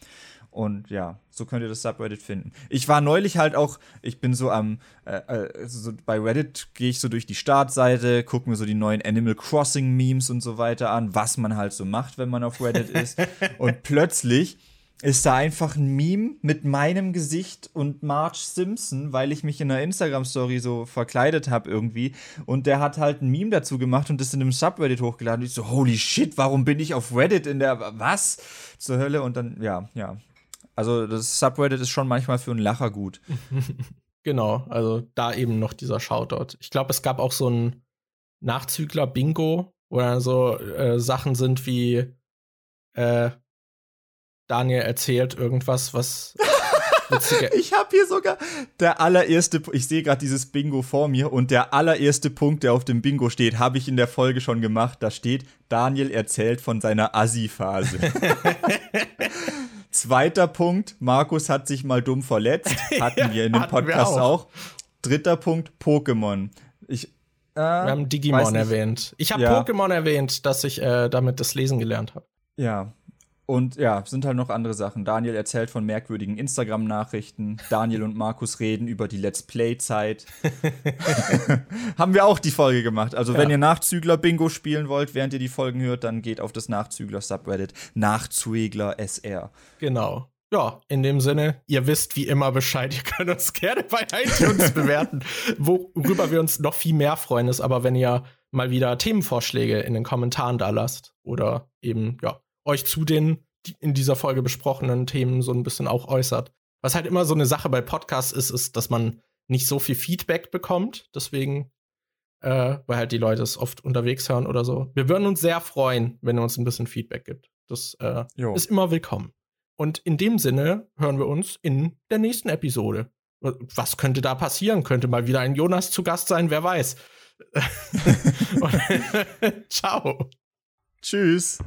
Und ja, so könnt ihr das Subreddit finden. Ich war neulich halt auch, ich bin so am, äh, äh so bei Reddit gehe ich so durch die Startseite, gucke mir so die neuen Animal Crossing Memes und so weiter an, was man halt so macht, wenn man auf Reddit ist. [LAUGHS] und plötzlich ist da einfach ein Meme mit meinem Gesicht und Marge Simpson, weil ich mich in einer Instagram-Story so verkleidet habe irgendwie. Und der hat halt ein Meme dazu gemacht und das in einem Subreddit hochgeladen. Und ich so, holy shit, warum bin ich auf Reddit in der, was? Zur Hölle. Und dann, ja, ja. Also das Subreddit ist schon manchmal für einen Lacher gut. [LAUGHS] genau, also da eben noch dieser Shoutout. Ich glaube, es gab auch so ein Nachzügler-Bingo, wo dann so äh, Sachen sind wie, äh, Daniel erzählt irgendwas, was [LAUGHS] ich habe hier sogar der allererste, ich sehe gerade dieses Bingo vor mir und der allererste Punkt, der auf dem Bingo steht, habe ich in der Folge schon gemacht. Da steht, Daniel erzählt von seiner Assi-Phase. [LAUGHS] Zweiter Punkt, Markus hat sich mal dumm verletzt. [LAUGHS] Hatten wir in dem Podcast auch. auch. Dritter Punkt, Pokémon. Ich, äh, wir haben Digimon erwähnt. Ich habe ja. Pokémon erwähnt, dass ich äh, damit das Lesen gelernt habe. Ja, Und ja, sind halt noch andere Sachen. Daniel erzählt von merkwürdigen Instagram-Nachrichten. Daniel und Markus reden über die Let's Play-Zeit. [LAUGHS] Haben wir auch die Folge gemacht. Also, ja. wenn ihr Nachzügler-Bingo spielen wollt, während ihr die Folgen hört, dann geht auf das Nachzügler-Subreddit Nachzügler SR. Genau. Ja, in dem Sinne, ihr wisst wie immer Bescheid. [LAUGHS] Ihr könnt uns gerne bei iTunes [LAUGHS] bewerten. Worüber wir uns noch viel mehr freuen, ist aber, wenn ihr mal wieder Themenvorschläge in den Kommentaren da lasst. Oder eben, ja, euch zu den in dieser Folge besprochenen Themen so ein bisschen auch äußert. Was halt immer so eine Sache bei Podcasts ist, ist, dass man nicht so viel Feedback bekommt. Deswegen, äh, weil halt die Leute es oft unterwegs hören oder so. Wir würden uns sehr freuen, wenn ihr uns ein bisschen Feedback gibt. Das äh, ist immer willkommen. Und in dem Sinne hören wir uns in der nächsten Episode. Was könnte da passieren? Könnte mal wieder ein Jonas zu Gast sein? Wer weiß. [LAUGHS] [LAUGHS] [LAUGHS] Ciao. Tschüss.